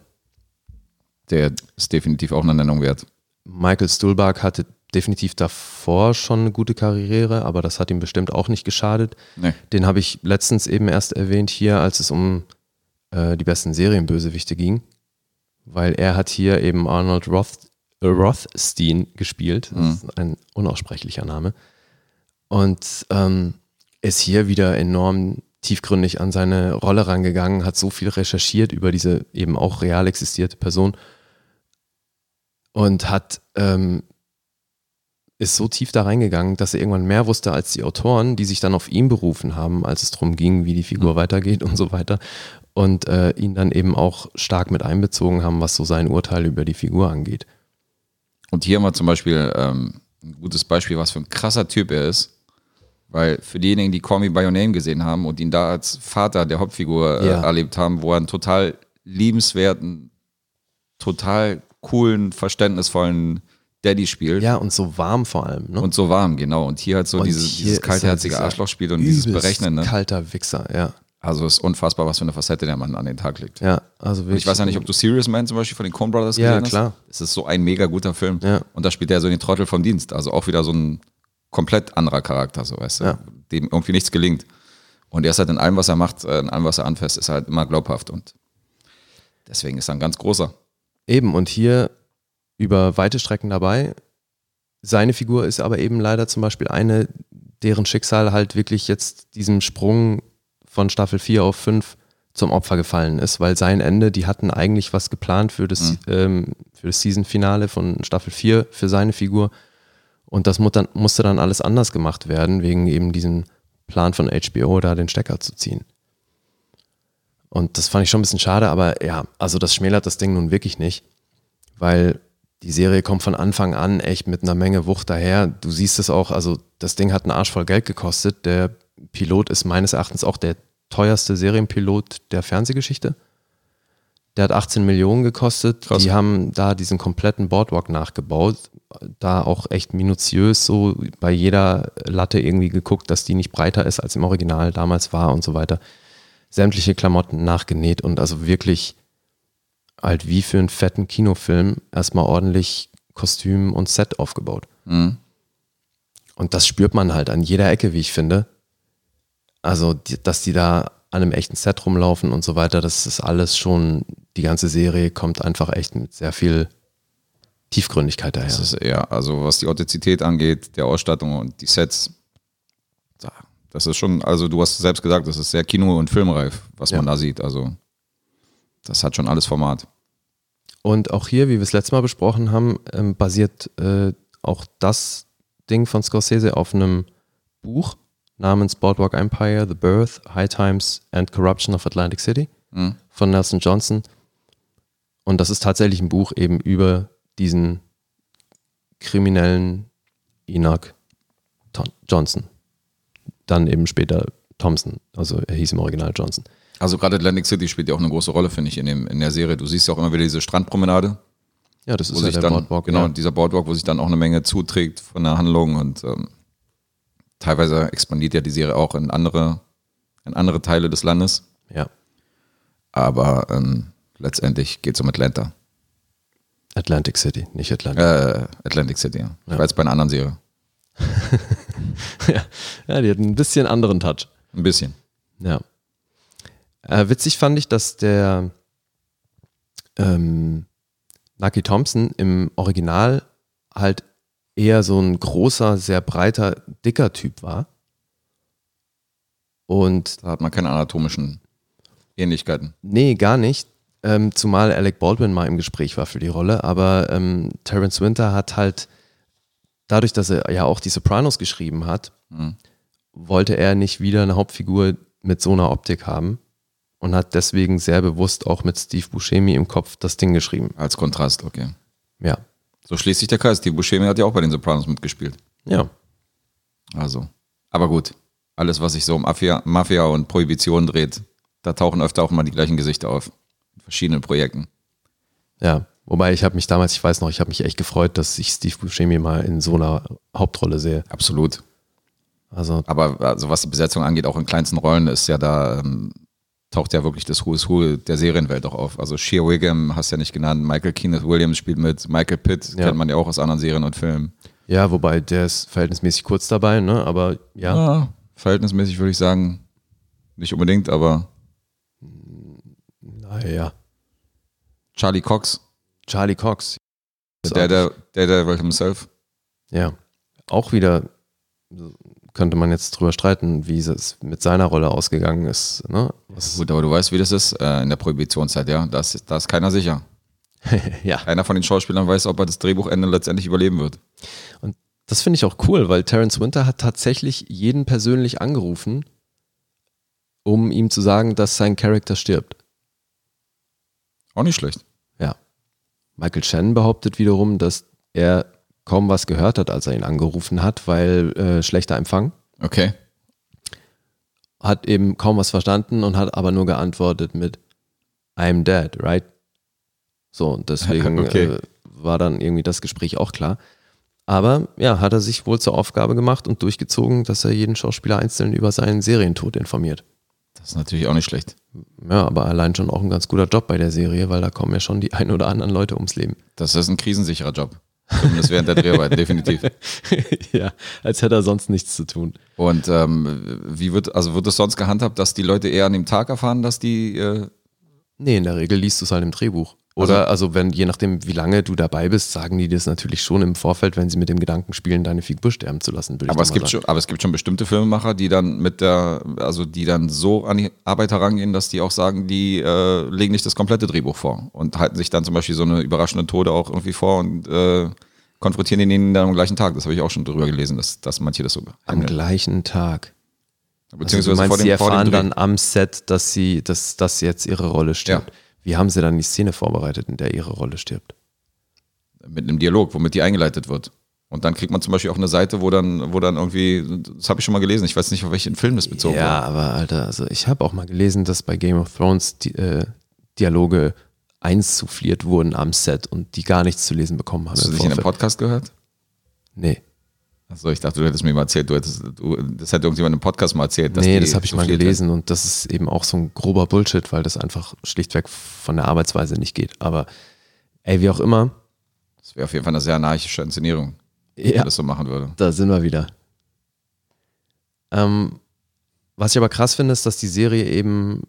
Der ist definitiv auch eine Nennung wert. Michael Stuhlbarg hatte definitiv davor schon eine gute Karriere, aber das hat ihm bestimmt auch nicht geschadet. Nee. Den habe ich letztens eben erst erwähnt hier, als es um äh, die besten Serienbösewichte ging, weil er hat hier eben Arnold Roth, äh, Rothstein gespielt. Das ist ein unaussprechlicher Name. Und ähm, ist hier wieder enorm tiefgründig an seine Rolle rangegangen, hat so viel recherchiert über diese eben auch real existierte Person und hat ähm, ist so tief da reingegangen, dass er irgendwann mehr wusste als die Autoren, die sich dann auf ihn berufen haben, als es darum ging, wie die Figur weitergeht und so weiter. Und äh, ihn dann eben auch stark mit einbezogen haben, was so sein Urteil über die Figur angeht. Und hier haben wir zum Beispiel ähm, ein gutes Beispiel, was für ein krasser Typ er ist. Weil für diejenigen, die Call Me By Your Name gesehen haben und ihn da als Vater der Hauptfigur äh, Ja. erlebt haben, wo er einen total liebenswerten, total coolen, verständnisvollen Daddy spielt. Ja, und so warm vor allem. Ne? Und so warm, genau. Und hier halt so Und dieses, dieses kaltherzige er dieser Arschloch spielt und dieses Übelst Berechnende. Kalter Wichser, ja. Also es ist unfassbar, was für eine Facette der Mann an den Tag legt. Ja, also Und wirklich. ich weiß ja nicht, ob du Serious Man zum Beispiel von den Coen Brothers Ja, gesehen hast. klar. Es ist so ein mega guter Film. Ja. Und da spielt er so den Trottel vom Dienst. Also auch wieder so ein komplett anderer Charakter, so weißt du, Ja. dem irgendwie nichts gelingt. Und er ist halt in allem, was er macht, äh, in allem, was er anfasst, ist er halt immer glaubhaft. Und deswegen ist er ein ganz großer. Eben, und hier über weite Strecken dabei. Seine Figur ist aber eben leider zum Beispiel eine, deren Schicksal halt wirklich jetzt diesem Sprung von Staffel 4 auf 5 zum Opfer gefallen ist, weil sein Ende, die hatten eigentlich was geplant für das, ähm, für das Season-Finale von Staffel 4 für seine Figur. Und das musste dann alles anders gemacht werden, wegen eben diesem Plan von HBO, da den Stecker zu ziehen. Und das fand ich schon ein bisschen schade, aber ja, also das schmälert das Ding nun wirklich nicht, weil die Serie kommt von Anfang an echt mit einer Menge Wucht daher. Du siehst es auch, also das Ding hat einen Arsch voll Geld gekostet. Der Pilot ist meines Erachtens auch der teuerste Serienpilot der Fernsehgeschichte. Der hat 18 Millionen gekostet. Krass. Die haben da diesen kompletten Boardwalk nachgebaut. Da auch echt minutiös so bei jeder Latte irgendwie geguckt, dass die nicht breiter ist, als im Original damals war und so weiter. Sämtliche Klamotten nachgenäht und also wirklich halt wie für einen fetten Kinofilm erstmal ordentlich Kostüm und Set aufgebaut. Mhm. Und das spürt man halt an jeder Ecke, wie ich finde. Also, dass die da an einem echten Set rumlaufen und so weiter, das ist alles schon, die ganze Serie kommt einfach echt mit sehr viel Tiefgründigkeit daher. Das ist eher, also was die Authentizität angeht, der Ausstattung und die Sets, da- das ist schon, also du hast selbst gesagt, das ist sehr kino- und filmreif, was Ja. man da sieht. Also das hat schon alles Format. Und auch hier, wie wir es letztes Mal besprochen haben, ähm, basiert äh, auch das Ding von Scorsese auf einem Buch namens Boardwalk Empire, The Birth, High Times and Corruption of Atlantic City Mhm. von Nelson Johnson. Und das ist tatsächlich ein Buch eben über diesen kriminellen Enoch Johnson. Dann eben später Thompson, also er hieß im Original Johnson. Also gerade Atlantic City spielt ja auch eine große Rolle, finde ich, in, dem, in der Serie. Du siehst ja auch immer wieder diese Strandpromenade, Ja, das wo ist ja sich der dann, Boardwalk. genau, ja. dieser Boardwalk, wo sich dann auch eine Menge zuträgt von der Handlung und ähm, teilweise expandiert ja die Serie auch in andere, in andere Teile des Landes. ja. Aber ähm, letztendlich geht es um Atlanta. Atlantic City, nicht Atlantic. Äh, Atlantic City, ja. Ich war jetzt bei einer anderen Serie. ja, die hat ein bisschen anderen Touch. Ein bisschen. Ja. Äh, witzig fand ich, dass der ähm, Nucky Thompson im Original halt eher so ein großer, sehr breiter, dicker Typ war. Und Da hat man keine anatomischen Ähnlichkeiten. Nee, gar nicht. Ähm, zumal Alec Baldwin mal im Gespräch war für die Rolle. Aber ähm, Terence Winter hat halt, dadurch, dass er ja auch die Sopranos geschrieben hat, Mhm. wollte er nicht wieder eine Hauptfigur mit so einer Optik haben und hat deswegen sehr bewusst auch mit Steve Buscemi im Kopf das Ding geschrieben. Als Kontrast, okay. Ja. So schließt sich der Kreis. Steve Buscemi hat ja auch bei den Sopranos mitgespielt. Ja. Also. Aber gut. Alles, was sich so um Mafia, Mafia und Prohibition dreht, da tauchen öfter auch mal die gleichen Gesichter auf. In verschiedenen Projekten. Ja. Wobei ich habe mich damals, ich weiß noch, ich habe mich echt gefreut, dass ich Steve Buscemi mal in so einer Hauptrolle sehe. Absolut. Also Aber also was die Besetzung angeht, auch in kleinsten Rollen, ist ja da, ähm, taucht ja wirklich das Who is Who der Serienwelt auch auf. Also Shea Wiggum hast du ja nicht genannt, Michael Kenneth Williams spielt mit, Michael Pitt Ja. kennt man ja auch aus anderen Serien und Filmen. ja, wobei der ist verhältnismäßig kurz dabei, ne? Aber ja. Ja, verhältnismäßig würde ich sagen, nicht unbedingt, aber Naja. Charlie Cox, Charlie Cox. der, der, der, der himself. Ja. Auch wieder könnte man jetzt drüber streiten, wie es mit seiner Rolle ausgegangen ist. Ne? Was, Gut, aber du weißt, wie das ist äh, in der Prohibitionszeit, ja. Da ist, da ist keiner sicher. ja. Keiner von den Schauspielern weiß, ob er das Drehbuchende letztendlich überleben wird. Das finde ich auch cool, weil Terence Winter hat tatsächlich jeden persönlich angerufen, um ihm zu sagen, dass sein Charakter stirbt. Auch nicht schlecht. Michael Shannon behauptet wiederum, dass er kaum was gehört hat, als er ihn angerufen hat, weil äh, schlechter Empfang. Okay. Hat eben kaum was verstanden und hat aber nur geantwortet mit I'm dead, right? So, und deswegen Okay. äh, war dann irgendwie das Gespräch auch klar. Aber ja, hat er sich wohl zur Aufgabe gemacht und durchgezogen, dass er jeden Schauspieler einzeln über seinen Serientod informiert. Das ist natürlich auch nicht schlecht. Ja, aber allein schon auch ein ganz guter Job bei der Serie, weil da kommen ja schon die ein oder anderen Leute ums Leben. Das ist ein krisensicherer Job. Zumindest während der Dreharbeit, definitiv. ja, als hätte er sonst nichts zu tun. Und ähm, wie wird, also wird es sonst gehandhabt, dass die Leute eher an dem Tag erfahren, dass die, äh, Nee, in der Regel liest du es halt im Drehbuch. Oder also, wenn, je nachdem, wie lange du dabei bist, sagen die das natürlich schon im Vorfeld, wenn sie mit dem Gedanken spielen, deine Figur sterben zu lassen, aber es gibt sagen. schon, aber es gibt schon bestimmte Filmemacher, die dann mit der, also die dann so an die Arbeit herangehen, dass die auch sagen, die äh, legen nicht das komplette Drehbuch vor und halten sich dann zum Beispiel so eine überraschende Tode auch irgendwie vor und äh, konfrontieren den dann am gleichen Tag. Das habe ich auch schon drüber gelesen, dass, dass manche das so Am handeln. gleichen Tag. Also Beziehungsweise du meinst, vor dem, sie erfahren dann am Set, dass sie, dass das jetzt ihre Rolle stirbt. Ja. Wie haben sie dann die Szene vorbereitet, in der ihre Rolle stirbt? mit einem Dialog, womit die eingeleitet wird. Und dann kriegt man zum Beispiel auch eine Seite, wo dann, wo dann irgendwie, das habe ich schon mal gelesen, ich weiß nicht, auf welchen Film das bezogen ja, war. aber Alter, also ich habe auch mal gelesen, dass bei Game of Thrones die, äh, Dialoge einsuffliert wurden am Set und die gar nichts zu lesen bekommen haben. Hast du im dich in einem. Podcast gehört? Nee. Achso, ich dachte, du hättest mir mal erzählt, du hättest, du, das hätte irgendjemand im Podcast mal erzählt. Dass nee, das habe ich mal gelesen und das ist eben auch so ein grober Bullshit, weil das einfach schlichtweg von der Arbeitsweise nicht geht. Aber ey, wie auch immer, werden. Das wäre auf jeden Fall eine sehr anarchische Inszenierung, wenn ja, man das so machen würde. da sind wir wieder. Ähm, was ich aber krass finde, ist, dass die Serie eben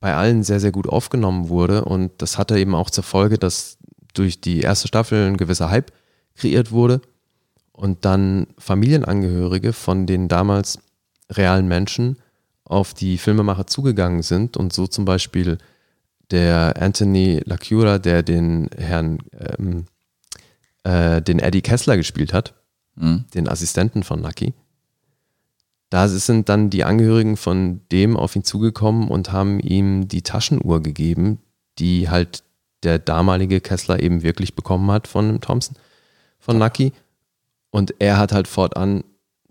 bei allen sehr, sehr gut aufgenommen wurde und das hatte eben auch zur Folge, dass durch die erste Staffel ein gewisser Hype kreiert wurde und dann Familienangehörige von den damals realen Menschen auf die Filmemacher zugegangen sind und so zum Beispiel der Anthony LaCura, der den Herrn, ähm, äh, den Eddie Kessler gespielt hat, Mhm. den Assistenten von Nucky. Da sind dann die Angehörigen von dem auf ihn zugekommen und haben ihm die Taschenuhr gegeben, die halt der damalige Kessler eben wirklich bekommen hat von Thompson, von Nucky. Und er hat halt fortan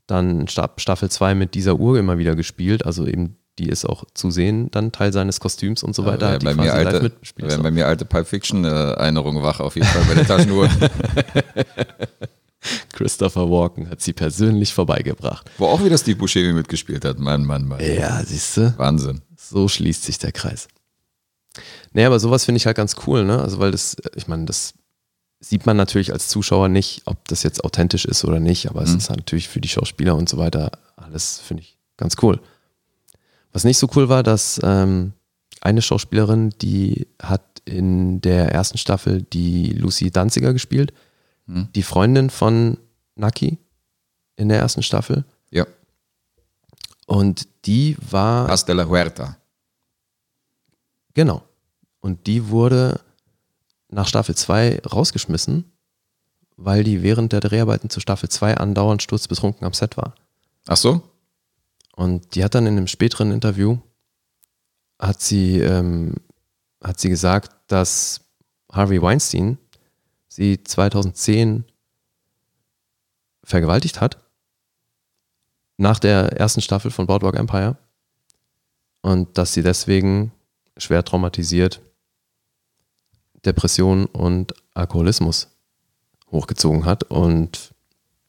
dann Sta- Staffel 2 mit dieser Uhr immer wieder gespielt. Also eben, die ist auch zu sehen, dann Teil seines Kostüms und so weiter. Ja, bei, mir alte, werden bei mir alte Pulp Fiction äh, wach, auf jeden Fall bei der Taschenuhr. Christopher Walken hat sie persönlich vorbeigebracht. Wo auch wieder Steve Buscemi mitgespielt hat. Mann, Mann, Mann. Ja, siehst du? Wahnsinn. So schließt sich der Kreis. Nee, aber sowas finde ich halt ganz cool, ne? Also, weil das, ich meine, das sieht man natürlich als Zuschauer nicht, ob das jetzt authentisch ist oder nicht, aber es Mhm. ist halt natürlich für die Schauspieler und so weiter alles, finde ich, ganz cool. Was nicht so cool war, dass ähm, eine Schauspielerin, die hat in der ersten Staffel die Lucy Danziger gespielt, die Freundin von Naki in der ersten Staffel. Ja. Und die war. De la Huerta. Genau. Und die wurde nach Staffel 2 rausgeschmissen, weil die während der Dreharbeiten zu Staffel 2 andauernd sturzbetrunken am Set war. Ach so? Und die hat dann in einem späteren Interview, hat sie, ähm, hat sie gesagt, dass Harvey Weinstein sie 2010 vergewaltigt hat, nach der ersten Staffel von Boardwalk Empire. Und dass sie deswegen schwer traumatisiert Depression und Alkoholismus hochgezogen hat und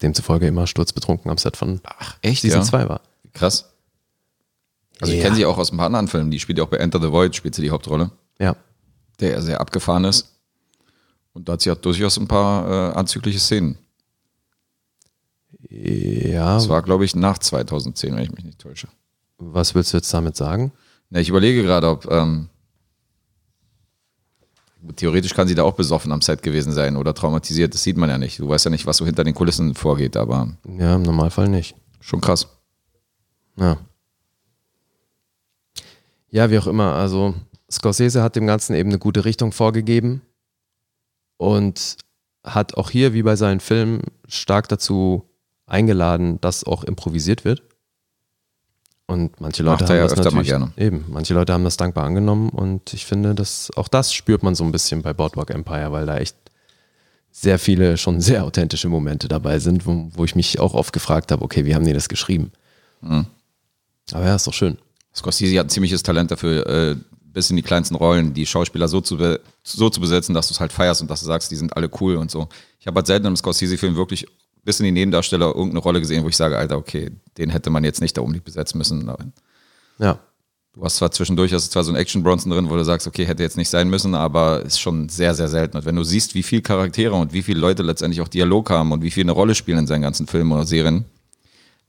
demzufolge immer sturzbetrunken am Set von Ach, echt? Season ja? 2 war. Krass. Also ich Ja. kenne sie auch aus ein paar anderen Filmen. Die spielt ja auch bei Enter the Void, spielt sie die Hauptrolle, Ja. der ja sehr abgefahren ist. Und da hat sie auch durchaus ein paar äh, anzügliche Szenen. Ja, Das war, glaube ich, nach 2010, wenn ich mich nicht täusche. was willst du jetzt damit sagen? Na, ich überlege gerade, ob ähm, theoretisch kann sie da auch besoffen am Set gewesen sein oder traumatisiert. Das sieht man ja nicht. Du weißt ja nicht, was so hinter den Kulissen vorgeht, aber Ja, im Normalfall nicht. schon krass. Ja. Ja, wie auch immer. Also Scorsese hat dem Ganzen eben eine gute Richtung vorgegeben und hat auch hier, wie bei seinen Filmen, stark dazu eingeladen, dass auch improvisiert wird. Und manche Leute Macht haben ja das natürlich gerne. eben. Manche Leute haben das dankbar angenommen und ich finde, dass auch das spürt man so ein bisschen bei Boardwalk Empire, weil da echt sehr viele schon sehr authentische Momente dabei sind, wo, wo ich mich auch oft gefragt habe, okay, wie haben die das geschrieben? Mhm. Aber ja, ist doch schön. Scorsese hat ein ziemliches Talent dafür, äh, bis in die kleinsten Rollen die Schauspieler so zu, so zu besetzen, dass du es halt feierst und dass du sagst, die sind alle cool und so. Ich habe halt selten im Scorsese-Film wirklich bis in die Nebendarsteller irgendeine Rolle gesehen, wo ich sage, Alter, okay, den hätte man jetzt nicht da unbedingt besetzen müssen. Ja, Du hast zwar zwischendurch, hast du zwar so ein Action-Bronson drin, wo du sagst, okay, hätte jetzt nicht sein müssen, aber ist schon sehr, sehr selten. Und wenn du siehst, wie viel Charaktere und wie viele Leute letztendlich auch Dialog haben und wie viel eine Rolle spielen in seinen ganzen Filmen oder Serien,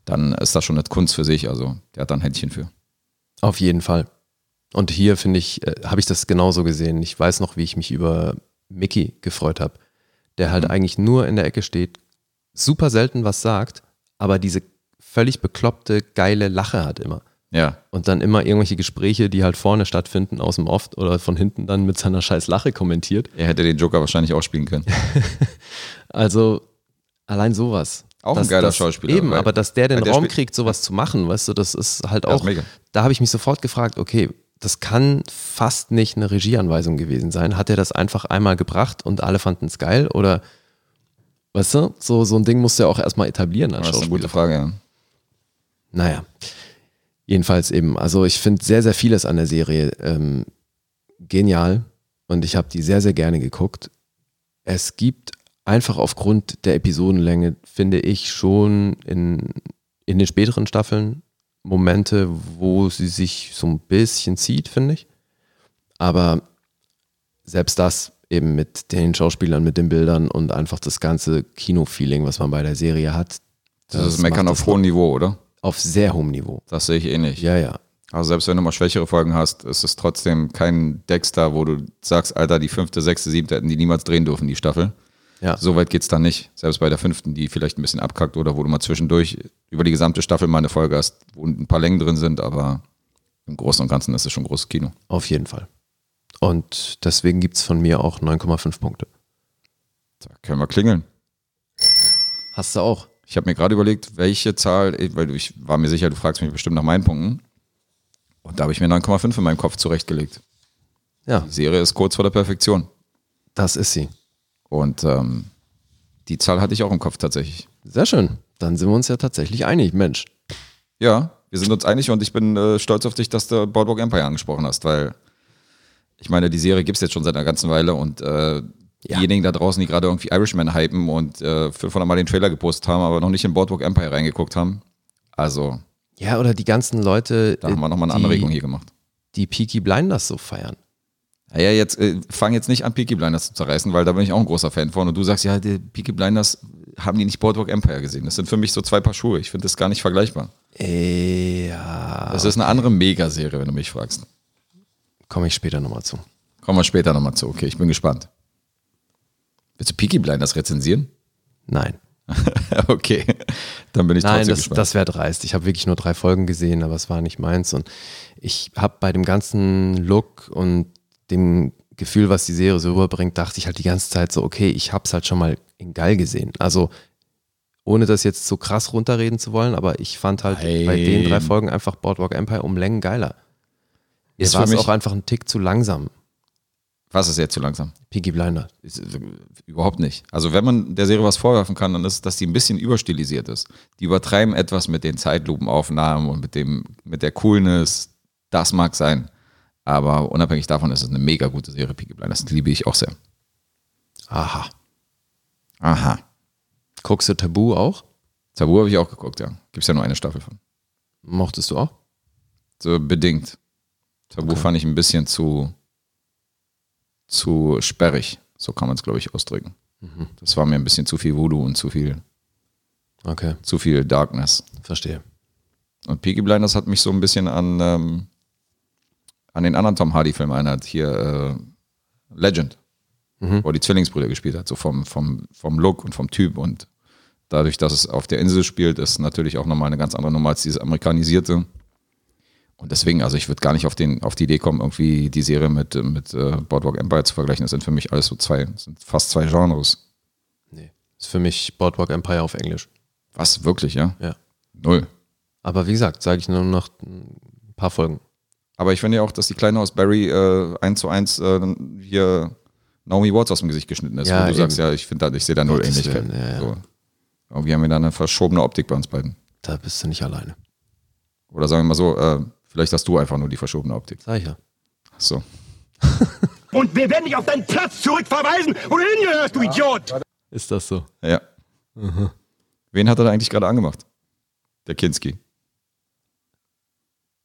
dann ist das schon eine Kunst für sich. Also der hat da ein Händchen für. Auf jeden Fall. Und hier finde ich, äh, habe ich das genauso gesehen. Ich weiß noch, wie ich mich über Mickey gefreut habe, der halt eigentlich nur in der Ecke steht, super selten was sagt, aber diese völlig bekloppte, geile Lache hat immer. Ja, Und dann immer irgendwelche Gespräche, die halt vorne stattfinden, aus dem Oft oder von hinten dann mit seiner scheiß Lache kommentiert. er hätte den Joker wahrscheinlich auch spielen können. Also allein sowas. Auch ein Dass- geiler dass, Schauspieler, Eben, aber dass der den der Raum kriegt, sowas zu machen, weißt du, das ist halt auch. ist. Da habe ich mich sofort gefragt, okay, das kann fast nicht eine Regieanweisung gewesen sein. Hat er das einfach einmal gebracht und alle fanden es geil? Oder weißt du, so, so ein Ding musst du ja auch erstmal etablieren als Das ist eine gute Frage, ja. Naja. Jedenfalls eben, also ich finde sehr, sehr vieles an der Serie ähm, genial und ich habe die sehr, sehr gerne geguckt. Es gibt einfach aufgrund der Episodenlänge, finde ich, schon in, in den späteren Staffeln Momente, wo sie sich so ein bisschen zieht, finde ich. Aber selbst das eben mit den Schauspielern, mit den Bildern und einfach das ganze Kino-Feeling, was man bei der Serie hat, Das, ist Meckern auf es hohem Niveau, oder? auf sehr hohem Niveau. Das sehe ich ähnlich. Ja, ja. Also selbst wenn du mal schwächere Folgen hast, ist es trotzdem kein Dexter, wo du sagst, Alter, die fünfte, sechste, siebte hätten die niemals drehen dürfen, die Staffel. Ja. So weit geht's dann nicht. Selbst bei der fünften, die vielleicht ein bisschen abkackt oder wo du mal zwischendurch über die gesamte Staffel mal eine Folge hast, wo ein paar Längen drin sind, aber im Großen und Ganzen ist es schon großes Kino. Auf jeden Fall. Und deswegen gibt es von mir auch 9,5 Punkte. Da können wir klingeln. Hast du auch? Ich habe mir gerade überlegt, welche Zahl, weil ich war mir sicher, du fragst mich bestimmt nach meinen Punkten. Und da habe ich mir 9,5 in meinem Kopf zurechtgelegt. Ja, Die Serie ist kurz vor der Perfektion. das ist sie. Und ähm, die Zahl hatte ich auch im Kopf tatsächlich. Sehr schön. Dann sind wir uns ja tatsächlich einig, Mensch. Ja, wir sind uns einig und ich bin äh, stolz auf dich, dass du Boardwalk Empire angesprochen hast, weil ich meine, die Serie gibt es jetzt schon seit einer ganzen Weile und äh, Ja. diejenigen da draußen, die gerade irgendwie Irishman hypen und äh, 500 Mal den Trailer gepostet haben, aber noch nicht in Boardwalk Empire reingeguckt haben. Also, Ja, oder die ganzen Leute, da haben wir nochmal eine die, Anregung hier gemacht. die Peaky Blinders so feiern. Naja, jetzt äh, fang jetzt nicht an, Peaky Blinders zu zerreißen, weil da bin ich auch ein großer Fan von. Und du sagst, ja, die Peaky Blinders haben die nicht Boardwalk Empire gesehen. Das sind für mich so zwei Paar Schuhe. Ich finde das gar nicht vergleichbar. Äh, Ja. Das ist eine andere Megaserie, wenn du mich fragst. Komme ich später nochmal zu. Kommen wir später nochmal zu. Okay, ich bin gespannt. Willst du Peaky Blinders rezensieren? Nein. okay, dann bin ich Nein, trotzdem das, gespannt. das wäre dreist. Ich habe wirklich nur drei Folgen gesehen, aber es war nicht meins. Und ich habe bei dem ganzen Look und dem Gefühl, was die Serie so rüberbringt, dachte ich halt die ganze Zeit so, okay, ich habe es halt schon mal in geil gesehen. Also ohne das jetzt so krass runterreden zu wollen, aber ich fand halt bei den drei Nein. Folgen einfach Boardwalk Empire um Längen geiler. Mir Ist war es auch einfach ein Tick zu langsam. Was ist jetzt zu langsam? Peaky Blinder. Ist, äh, überhaupt nicht. Also wenn man der Serie was vorwerfen kann, dann ist es, dass die ein bisschen überstilisiert ist. Die übertreiben etwas mit den Zeitlupenaufnahmen und mit dem, mit der Coolness. Das mag sein. Aber unabhängig davon ist es eine mega gute Serie, Peaky Blinders. Die liebe ich auch sehr. Aha. Aha. Guckst du Tabu auch? Tabu habe ich auch geguckt, ja. Gibt es ja nur eine Staffel von. Mochtest du auch? So bedingt. Tabu Okay. fand ich ein bisschen zu, zu sperrig. So kann man es, glaube ich, ausdrücken. Mhm. Das war mir ein bisschen zu viel Voodoo und zu viel, Okay, zu viel Darkness. verstehe. Und Peaky Blinders hat mich so ein bisschen an, ähm, an den anderen Tom Hardy-Film erinnert. Hier äh, Legend, wo er die Zwillingsbrüder gespielt hat. So vom, vom, vom Look und vom Typ. Und dadurch, dass es auf der Insel spielt, ist natürlich auch nochmal eine ganz andere Nummer als dieses amerikanisierte. Und deswegen, also ich würde gar nicht auf, den, auf die Idee kommen, irgendwie die Serie mit, mit äh, Boardwalk Empire zu vergleichen. Das sind für mich alles so zwei, das sind fast zwei Genres. Nee. Ist für mich Boardwalk Empire auf Englisch. Was, wirklich, ja? Ja. Null. Aber wie gesagt, sage ich nur noch ein paar Folgen. Aber ich finde ja auch, dass die Kleine aus Barry äh, 1 zu 1 äh, hier Naomi Watts aus dem Gesicht geschnitten ist. Ja, wo du eben. sagst, ja, ich da, ich sehe da null Gottes Ähnlichkeit. Willen, ja, ja. So. Irgendwie haben wir da eine verschobene Optik bei uns beiden. Da bist du nicht alleine. Oder sagen wir mal so, äh, vielleicht hast du einfach nur die verschobene Optik. Sag ich ja. Ach So. Und wir werden dich auf deinen Platz zurückverweisen, wo du hingehörst, du Idiot! Ist das so? Ja. Wen hat er da eigentlich gerade angemacht? Der Kinski.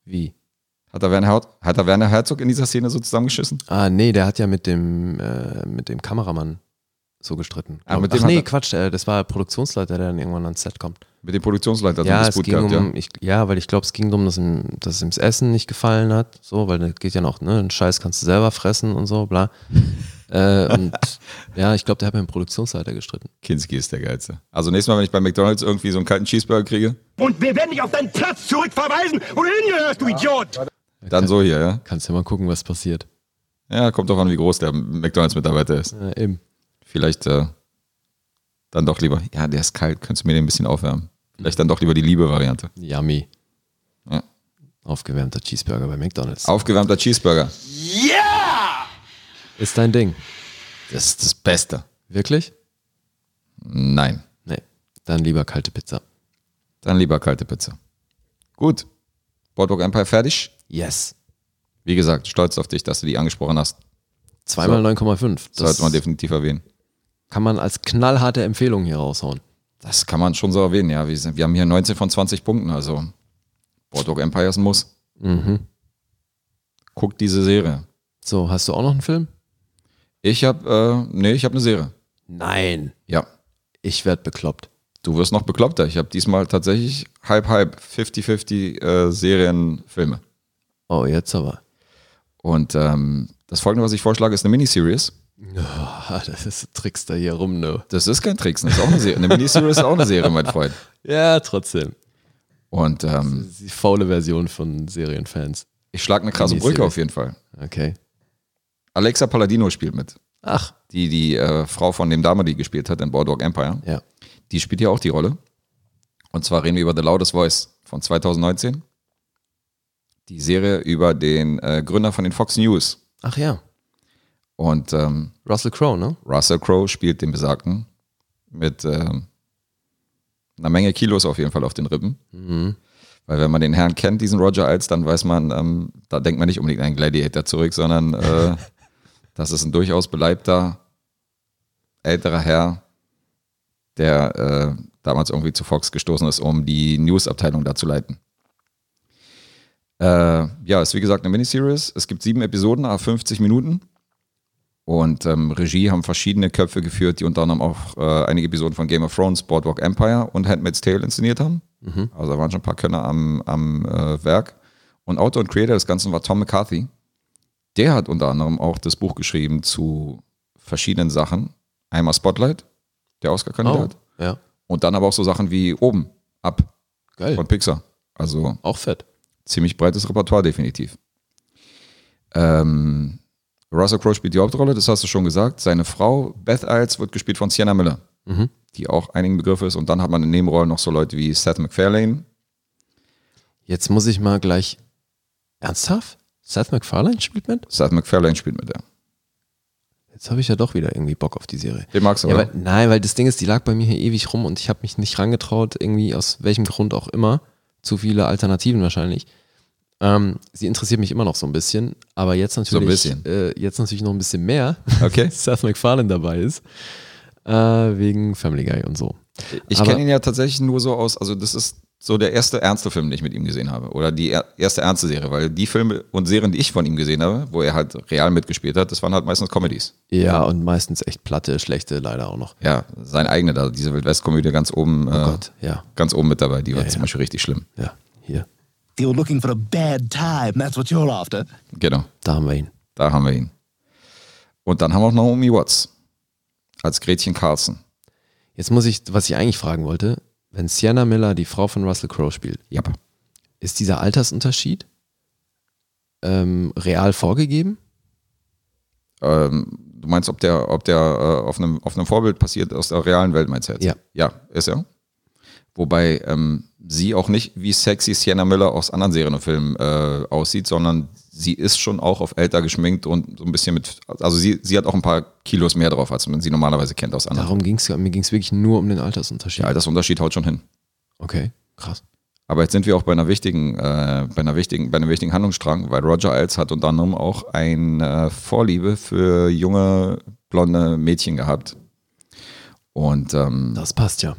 Wie? Hat er, Werner, hat er Werner Herzog in dieser Szene so zusammengeschissen? Ah, nee, der hat ja mit dem, äh, mit dem Kameramann so gestritten. Ah, mit Ach nee, Quatsch, äh, das war der Produktionsleiter, der dann irgendwann ans Set kommt. Mit dem Produktionsleiter ja, hat es ging gehabt, um, ja. ich, ja, weil ich glaube, es ging darum, dass ihm, dass ihm das Essen nicht gefallen hat, so, weil da geht ja noch, ne, einen Scheiß kannst du selber fressen und so, bla. äh, und ja, ich glaube, der hat mit dem Produktionsleiter gestritten. Kinski ist der Geilste. Also nächstes Mal, wenn ich bei McDonalds irgendwie so einen kalten Cheeseburger kriege, Und wir werden dich auf deinen Platz zurückverweisen, wo du hingehörst, du Idiot! dann so hier, ja. Kannst ja mal gucken, was passiert. Ja, kommt drauf an, wie groß der McDonalds-Mitarbeiter ist. Ja, eben. Vielleicht äh, dann doch lieber, ja, der ist kalt, könntest du mir den ein bisschen aufwärmen. Vielleicht dann doch lieber die Liebe-Variante. Yummy. Ja. Aufgewärmter Cheeseburger bei McDonalds. Aufgewärmter Cheeseburger. Ist dein Ding. Das ist das Beste. Wirklich? Nein. Nee. Dann lieber kalte Pizza. Dann lieber kalte Pizza. Gut. Boardwalk Empire fertig. Yes. Wie gesagt, stolz auf dich, dass du die angesprochen hast. Zweimal 9,5. Das Sollte man definitiv erwähnen. Kann man als knallharte Empfehlung hier raushauen. Das kann man schon so erwähnen, ja. Wir, sind, wir haben hier 19 von 20 Punkten, also Boardwalk Empire ist ein Muss. Mhm. Guckt diese Serie. So, hast du auch noch einen Film? Ich habe, äh, nee, ich habe eine Serie. Nein. Ja. Ich werd bekloppt. Du wirst noch bekloppter. Ich habe diesmal tatsächlich halb, halb, 50-50 äh, Serienfilme. Oh, jetzt aber. Und ähm, das folgende, was ich vorschlage, ist eine Miniseries. Ah, das ist Trickster hier rum, ne? Das ist kein Tricks, das ist auch eine Serie. Eine Miniseries ist auch eine Serie, mein Freund. Ja, trotzdem. Und ähm, Das ist die faule Version von Serienfans. ich schlage eine krasse Brücke auf jeden Fall. Okay. Alexa Palladino spielt mit. Ach, Die, die äh, Frau von dem Dame, die gespielt hat in Boardwalk Empire. ja. Die spielt hier auch die Rolle. Und zwar reden wir über The Loudest Voice von 2019. Die Serie über den äh, Gründer von den Fox News. Ach ja. Und ähm, Russell Crowe, ne? Russell Crowe spielt den Besagten mit ähm, einer Menge Kilos auf jeden Fall auf den Rippen. Weil wenn man den Herrn kennt, diesen Roger Ailes, dann weiß man, ähm, da denkt man nicht unbedingt an einen Gladiator zurück, sondern äh, das ist ein durchaus beleibter, älterer Herr, der äh, damals irgendwie zu Fox gestoßen ist, um die News-Abteilung da zu leiten. Äh, ja, ist wie gesagt eine Miniseries. Es gibt sieben Episoden, a 50 Minuten. Und ähm, Regie haben verschiedene Köpfe geführt, die unter anderem auch äh, einige Episoden von Game of Thrones, Boardwalk Empire und Handmaid's Tale inszeniert haben. Also da waren schon ein paar Könner am, am äh, Werk. Und Autor und Creator des Ganzen war Tom McCarthy, Der hat unter anderem auch das Buch geschrieben zu verschiedenen Sachen. Einmal Spotlight, der Oscar-Kandidat. Oh, ja. Und dann aber auch so Sachen wie Oben, Ab Geil. von Pixar. Also Auch fett. ziemlich breites Repertoire definitiv. Ähm, Russell Crowe spielt die Hauptrolle, das hast du schon gesagt. Seine Frau Beth Isles wird gespielt von Sienna Miller, die auch einigen Begriff ist. Und dann hat man in Nebenrollen noch so Leute wie Seth MacFarlane. Jetzt muss ich mal gleich. Ernsthaft? Seth MacFarlane spielt mit? Seth MacFarlane spielt mit der. Jetzt habe ich ja doch wieder irgendwie Bock auf die Serie. Den magst du, Ja, oder? weil, nein, weil das Ding ist, die lag bei mir hier ewig rum und ich habe mich nicht rangetraut, irgendwie aus welchem Grund auch immer. Zu viele Alternativen wahrscheinlich. Ähm, sie interessiert mich immer noch so ein bisschen, aber jetzt natürlich, bisschen. Äh, jetzt natürlich noch ein bisschen mehr, Okay. Seth MacFarlane dabei ist. Äh, wegen Family Guy und so. Ich kenne ihn ja tatsächlich nur so aus, also das ist so der erste ernste Film, den ich mit ihm gesehen habe. Oder die er erste ernste Serie, weil die Filme und Serien, die ich von ihm gesehen habe, wo er halt real mitgespielt hat, das waren halt meistens Comedies. Ja, und meistens echt platte, schlechte leider auch noch. Ja, sein eigener da, diese Wildwest-Komödie ganz oben, Oh äh, Gott, ja, ganz oben mit dabei, die war Ja, zum ja. Beispiel richtig schlimm. ja, hier, You're looking for a bad time. That's what you're after. Genau, da haben wir ihn. da haben wir ihn. Und dann haben wir auch Naomi Watts als Gretchen Carlson. Jetzt muss ich, was ich eigentlich fragen wollte, wenn Sienna Miller die Frau von Russell Crowe spielt, Ja, ist dieser Altersunterschied ähm, real vorgegeben? ähm, du meinst, ob der, ob der äh, auf, einem, auf einem Vorbild passiert aus der realen Welt, meinst du jetzt? Ja. Ja, ist er. Wobei ähm, sie auch nicht wie sexy Sienna Miller aus anderen Serien und Filmen äh, aussieht, sondern sie ist schon auch auf älter geschminkt und so ein bisschen mit, also sie, sie hat auch ein paar Kilos mehr drauf, als man sie normalerweise kennt aus anderen. Darum ging es mir ging es wirklich nur um den Altersunterschied. Der Altersunterschied haut schon hin. Okay, krass. Aber jetzt sind wir auch bei einer wichtigen, äh, bei einer wichtigen, bei einem wichtigen Handlungsstrang, weil Roger Ailes hat unter anderem auch eine Vorliebe für junge blonde Mädchen gehabt. Und ähm, Das passt ja.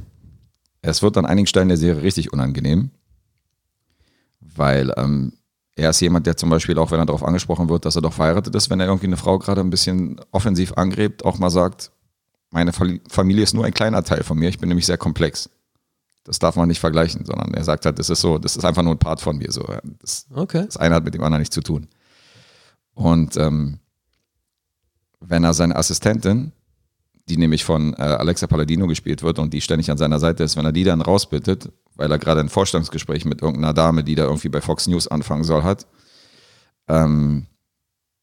Es wird an einigen Stellen der Serie richtig unangenehm, weil ähm, er ist jemand, der zum Beispiel auch, wenn er darauf angesprochen wird, dass er doch verheiratet ist, wenn er irgendwie eine Frau gerade ein bisschen offensiv angrebt, auch mal sagt, meine Familie ist nur ein kleiner Teil von mir, ich bin nämlich sehr komplex. Das darf man nicht vergleichen, sondern er sagt halt, das ist so, das ist einfach nur ein Part von mir. So. Das, Okay. das eine hat mit dem anderen nichts zu tun. Und ähm, wenn er seine Assistentin, die nämlich von äh, Alexa Palladino gespielt wird und die ständig an seiner Seite ist, wenn er die dann rausbittet, weil er gerade ein Vorstellungsgespräch mit irgendeiner Dame, die da irgendwie bei Fox News anfangen soll, hat, ähm,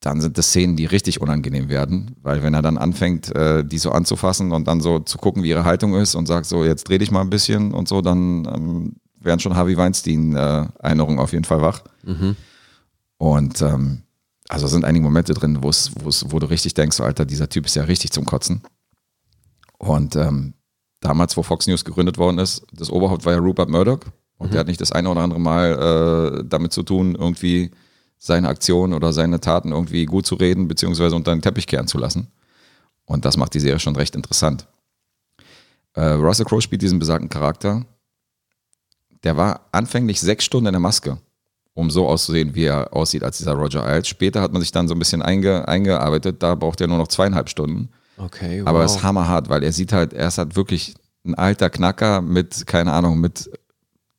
dann sind das Szenen, die richtig unangenehm werden, weil wenn er dann anfängt, äh, die so anzufassen und dann so zu gucken, wie ihre Haltung ist und sagt so, jetzt dreh dich mal ein bisschen und so, dann ähm, wären schon Harvey Weinstein-Erinnerungen auf jeden Fall wach. Und ähm, also sind einige Momente drin, wo es, wo es, wo du richtig denkst, so, Alter, dieser Typ ist ja richtig zum Kotzen. Und ähm, damals, wo Fox News gegründet worden ist, das Oberhaupt war ja Rupert Murdoch und der hat nicht das eine oder andere Mal äh, damit zu tun, irgendwie seine Aktionen oder seine Taten irgendwie gut zu reden, beziehungsweise unter den Teppich kehren zu lassen. Und das macht die Serie schon recht interessant. Äh, Russell Crowe spielt diesen besagten Charakter. Der war anfänglich sechs Stunden in der Maske, um so auszusehen, wie er aussieht als dieser Roger Ailes. Später hat man sich dann so ein bisschen einge, eingearbeitet, da braucht er nur noch zweieinhalb Stunden. Okay, wow. Aber es ist hammerhart, weil er sieht halt, er ist halt wirklich ein alter Knacker mit, keine Ahnung, mit,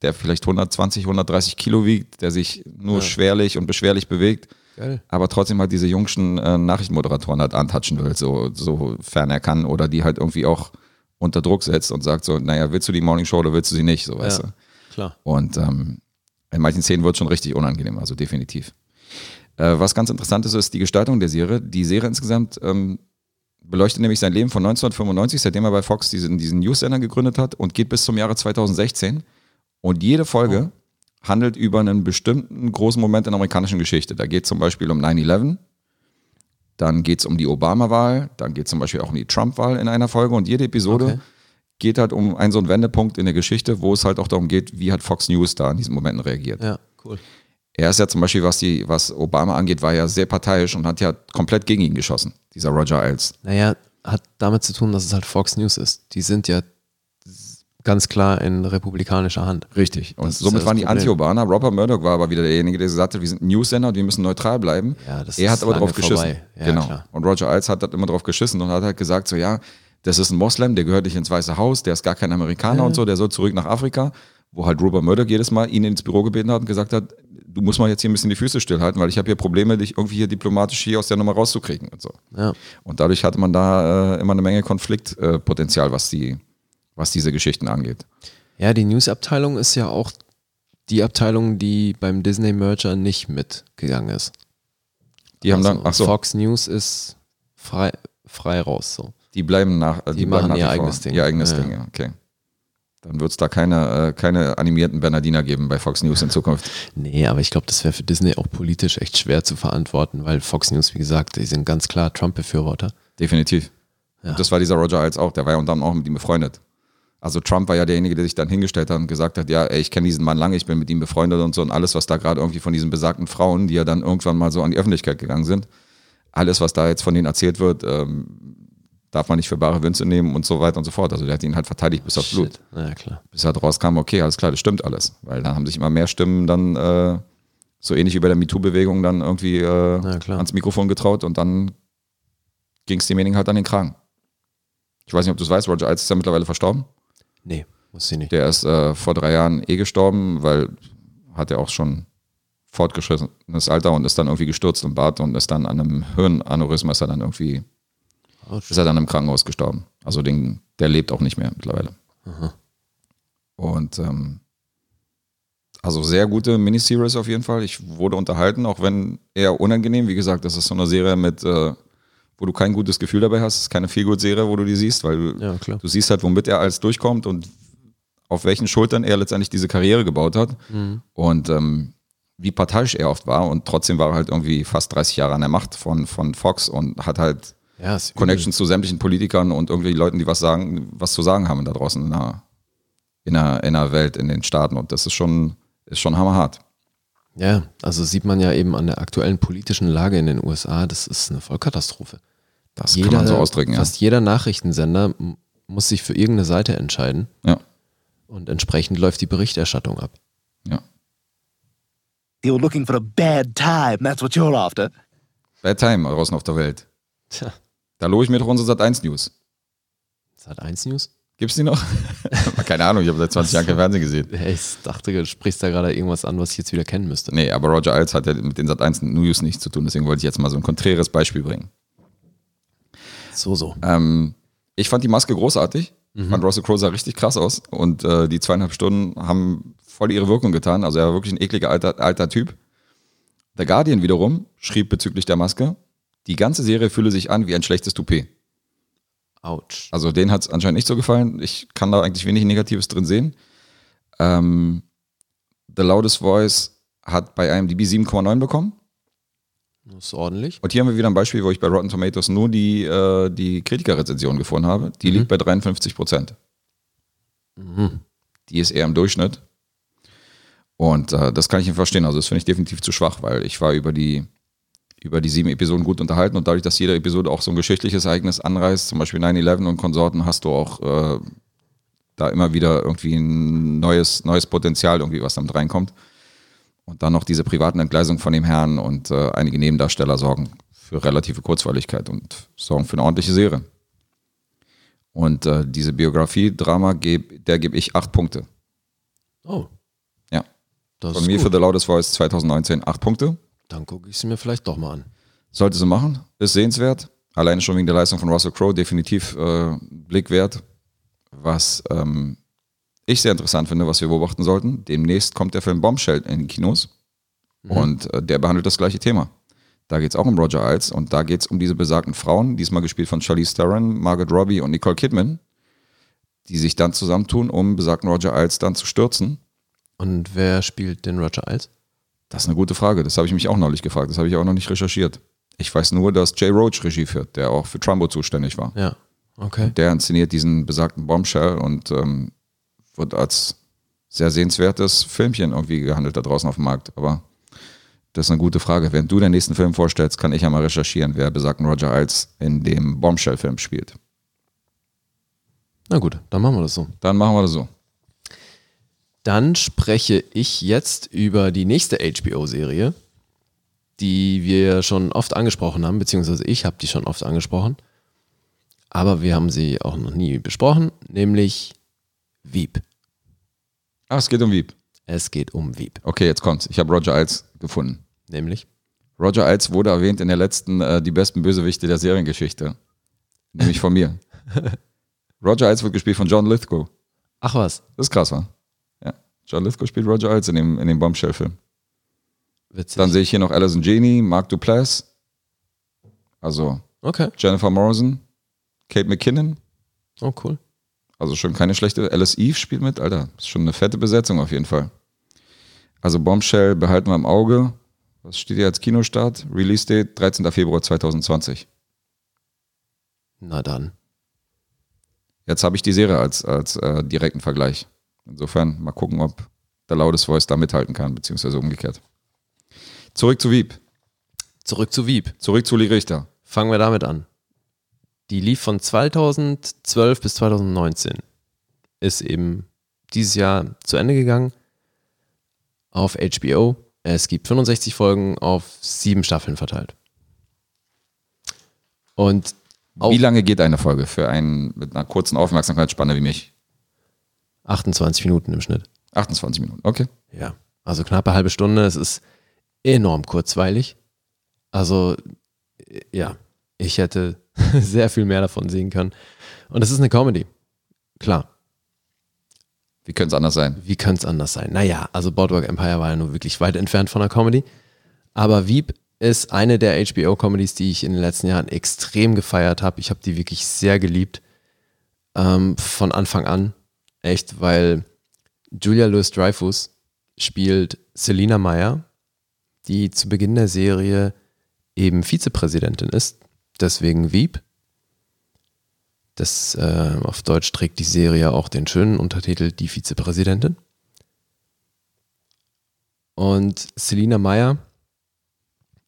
der vielleicht 120, 130 Kilo wiegt, der sich nur schwerlich und beschwerlich bewegt, Geil. aber trotzdem halt diese jungschen äh, Nachrichtenmoderatoren halt antatschen will, so, sofern er kann, oder die halt irgendwie auch unter Druck setzt und sagt so, naja, willst du die Morning Show oder willst du sie nicht, so weißt Ja. du. Klar. Und ähm, in manchen Szenen wird es schon richtig unangenehm, also definitiv. Äh, was ganz interessant ist, ist die Gestaltung der Serie. Die Serie insgesamt ähm, beleuchtet nämlich sein Leben von 1995, seitdem er bei Fox diesen, diesen News-Sender gegründet hat und geht bis zum Jahre 2016. Und jede Folge handelt über einen bestimmten großen Moment in der amerikanischen Geschichte. Da geht es zum Beispiel um 9-11, dann geht es um die Obama-Wahl, dann geht es zum Beispiel auch um die Trump-Wahl in einer Folge und jede Episode Okay. geht halt um einen so einen Wendepunkt in der Geschichte, wo es halt auch darum geht, wie hat Fox News da in diesen Momenten reagiert. Ja, cool. Er ist ja zum Beispiel, was, die, was Obama angeht, war ja sehr parteiisch und hat ja komplett gegen ihn geschossen, dieser Roger Ailes. Naja, hat damit zu tun, dass es halt Fox News ist. Die sind ja ganz klar in republikanischer Hand. Richtig. Und Das somit ja waren das die. Anti-Obama. Robert Murdoch war aber wieder derjenige, der gesagt hat, wir sind News-Sender und wir müssen neutral bleiben. Ja, das er hat aber drauf geschissen. Ja, genau. klar. Und Roger Ailes hat halt immer drauf geschissen und hat halt gesagt, so ja, das ist ein Moslem, der gehört nicht ins Weiße Haus, der ist gar kein Amerikaner und so, der soll zurück nach Afrika, wo halt Robert Murdoch jedes Mal ihn ins Büro gebeten hat und gesagt hat, du musst mal jetzt hier ein bisschen die Füße stillhalten, weil ich habe hier Probleme, dich irgendwie hier diplomatisch hier aus der Nummer rauszukriegen und so. Ja. Und dadurch hatte man da äh, immer eine Menge Konfliktpotenzial, was, die, was diese Geschichten angeht. Ja, die News-Abteilung ist ja auch die Abteilung, die beim Disney-Merger nicht mitgegangen ist. Die haben dann, Also ach so, Fox News ist frei, frei raus. So. die bleiben nach, äh, Die bleiben machen nach ihr eigenes Ding. Ihr eigenes Ja. Ding, ja, okay. Dann wird es da keine, äh, keine animierten Bernardiner geben bei Fox News in Zukunft. Nee, aber ich glaube, das wäre für Disney auch politisch echt schwer zu verantworten, weil Fox News, wie gesagt, die sind ganz klar Trump-Befürworter. Definitiv. Ja. Und das war dieser Roger Ailes auch, der war ja unter anderem auch mit ihm befreundet. Also Trump war ja derjenige, der sich dann hingestellt hat und gesagt hat, ja, ey, ich kenne diesen Mann lange, ich bin mit ihm befreundet und so und alles, was da gerade irgendwie von diesen besagten Frauen, die ja dann irgendwann mal so an die Öffentlichkeit gegangen sind, alles, was da jetzt von denen erzählt wird, ähm, darf man nicht für bare Wünsche nehmen und so weiter und so fort. Also der hat ihn halt verteidigt bis aufs Blut. Ja, klar. Bis halt rauskam, okay, alles klar, das stimmt alles. Weil dann haben sich immer mehr Stimmen dann äh, so ähnlich wie bei der MeToo-Bewegung dann irgendwie äh, ans Mikrofon getraut und dann ging es demjenigen halt an den Kragen. Ich weiß nicht, ob du es weißt, Roger Ailes ist ja mittlerweile verstorben. Nee, muss sie nicht. Der ist äh, vor drei Jahren eh gestorben, weil hat er auch schon fortgeschrittenes Alter und ist dann irgendwie gestürzt im Bad und ist dann an einem Hirnaneurysma ist er dann irgendwie, Oh, ist er dann im Krankenhaus gestorben. Also den, der lebt auch nicht mehr mittlerweile. Und ähm, also sehr gute Miniseries auf jeden Fall. Ich wurde unterhalten, auch wenn eher unangenehm. Wie gesagt, das ist so eine Serie mit, äh, wo du kein gutes Gefühl dabei hast. Es ist keine Feelgood-Serie, wo du die siehst, weil du, Ja, du siehst halt, womit er alles durchkommt und auf welchen Schultern er letztendlich diese Karriere gebaut hat. Und ähm, wie parteiisch er oft war. Und trotzdem war er halt irgendwie fast 30 Jahre an der Macht von, von Fox und hat halt Ja, ist übel. Connections zu sämtlichen Politikern und irgendwie Leuten, die was sagen, was zu sagen haben da draußen in der, in der, in der Welt, in den Staaten. Und das ist schon, ist schon hammerhart. Ja, also sieht man ja eben an der aktuellen politischen Lage in den USA, das ist eine Vollkatastrophe. Das kann man so ausdrücken, ja. Fast jeder Nachrichtensender muss sich für irgendeine Seite entscheiden Ja, und entsprechend läuft die Berichterstattung ab. ja. You're looking for a bad time. That's what you're after. Bad Time draußen auf der Welt. Tja, Da lobe ich mir doch unsere Sat 1 News. Sat 1 News? Gibt's die noch? Keine Ahnung, ich habe seit 20 Jahren kein Fernsehen gesehen. Ich dachte, du sprichst da gerade irgendwas an, was ich jetzt wieder kennen müsste. Nee, aber Roger Ailes hat ja mit den Sat 1 News nichts zu tun, deswegen wollte ich jetzt mal so ein konträres Beispiel bringen. So, so. Ähm, ich fand die Maske großartig. Ich fand Russell Crowe sah richtig krass aus und äh, die zweieinhalb Stunden haben voll ihre Wirkung getan. Also er war wirklich ein ekliger alter, alter Typ. Der Guardian wiederum schrieb bezüglich der Maske, die ganze Serie fühle sich an wie ein schlechtes Toupet. Autsch. Also denen hat es anscheinend nicht so gefallen. Ich kann da eigentlich wenig Negatives drin sehen. Ähm, The Loudest Voice hat bei IMDb 7,9 bekommen. Das ist ordentlich. Und hier haben wir wieder ein Beispiel, wo ich bei Rotten Tomatoes nur die, äh, die Kritikerrezension gefunden habe. Die liegt bei 53 Prozent. Die ist eher im Durchschnitt. Und äh, das kann ich nicht verstehen. Also das finde ich definitiv zu schwach, weil ich war über die, über die sieben Episoden gut unterhalten und dadurch, dass jede Episode auch so ein geschichtliches Ereignis anreißt, zum Beispiel 9-11 und Konsorten, hast du auch äh, da immer wieder irgendwie ein neues, neues Potenzial, irgendwie was damit reinkommt. Und dann noch diese privaten Entgleisungen von dem Herrn und äh, einige Nebendarsteller sorgen für relative Kurzweiligkeit und sorgen für eine ordentliche Serie. Und äh, diese Biografie-Drama, geb, der gebe ich acht Punkte. Oh, Ja. das Von mir gut. für The Loudest Voice 2019 acht Punkte. Dann gucke ich sie mir vielleicht doch mal an. Sollte sie machen. Ist sehenswert. Alleine schon wegen der Leistung von Russell Crowe definitiv äh, Blick wert. Was ähm, ich sehr interessant finde, was wir beobachten sollten. Demnächst kommt der Film Bombshell in die Kinos. Und äh, der behandelt das gleiche Thema. Da geht es auch um Roger Ailes und da geht es um diese besagten Frauen, diesmal gespielt von Charlize Theron, Margaret Robbie und Nicole Kidman, die sich dann zusammentun, um besagten Roger Ailes dann zu stürzen. Und wer spielt den Roger Ailes? Das ist eine gute Frage. Das habe ich mich auch neulich gefragt. Das habe ich auch noch nicht recherchiert. Ich weiß nur, dass Jay Roach Regie führt, der auch für Trumbo zuständig war. Ja, okay. Der inszeniert diesen besagten Bombshell und ähm, wird als sehr sehenswertes Filmchen irgendwie gehandelt da draußen auf dem Markt. Aber das ist eine gute Frage. Wenn du den nächsten Film vorstellst, kann ich ja mal recherchieren, wer besagten Roger Ailes in dem Bombshell-Film spielt. Na gut, dann machen wir das so. Dann machen wir das so. Dann spreche ich jetzt über die nächste HBO-Serie, die wir schon oft angesprochen haben, beziehungsweise ich habe die schon oft angesprochen. Aber wir haben sie auch noch nie besprochen, nämlich Wieb. Ah, es geht um Wieb. Es geht um Wieb. Okay, jetzt kommt's. Ich habe Roger Ailes gefunden. Nämlich? Roger Ailes wurde erwähnt in der letzten äh, Die besten Bösewichte der Seriengeschichte. Nämlich von mir. Roger Ailes wird gespielt von John Lithgow. Ach was, Das ist krass, wa? John Lithgow spielt Roger Ailes in dem, in dem Bombshell-Film. witzig. Dann sehe ich hier noch Alison Genie, Mark Duplass, also okay, Jennifer Morrison, Kate McKinnon, oh cool. also schon keine schlechte. Alice Eve spielt mit, Alter. Ist schon eine fette Besetzung auf jeden Fall. Also Bombshell behalten wir im Auge. Was steht hier als Kinostart? Release Date 13. Februar 2020. Na dann. Jetzt habe ich die Serie als, als äh, direkten Vergleich. Insofern mal gucken, ob der Loudest Voice da mithalten kann, beziehungsweise umgekehrt. Zurück zu Wieb. Zurück zu Wieb. Zurück zu Lee Richter. Fangen wir damit an. Die lief von 2012 bis 2019. Ist eben dieses Jahr zu Ende gegangen auf HBO. Es gibt 65 Folgen auf sieben Staffeln verteilt. Und Wie lange geht eine Folge für einen mit einer kurzen Aufmerksamkeitsspanne wie mich? 28 Minuten im Schnitt. 28 Minuten, okay. Ja, also knappe halbe Stunde. Es ist enorm kurzweilig. Also, ja, ich hätte sehr viel mehr davon sehen können. Und es ist eine Comedy. Klar, Wie könnte es anders sein? wie könnte es anders sein? Naja, also Boardwalk Empire war ja nur wirklich weit entfernt von einer Comedy. Aber Wieb ist eine der HBO-Comedies, die ich in den letzten Jahren extrem gefeiert habe. Ich habe die wirklich sehr geliebt. Ähm, von Anfang an. Echt, weil Julia Louis Dreyfus spielt Selina Meyer, die zu Beginn der Serie eben Vizepräsidentin ist. Deswegen Wieb. Das äh, auf Deutsch trägt die Serie auch den schönen Untertitel Die Vizepräsidentin. Und Selina Meyer,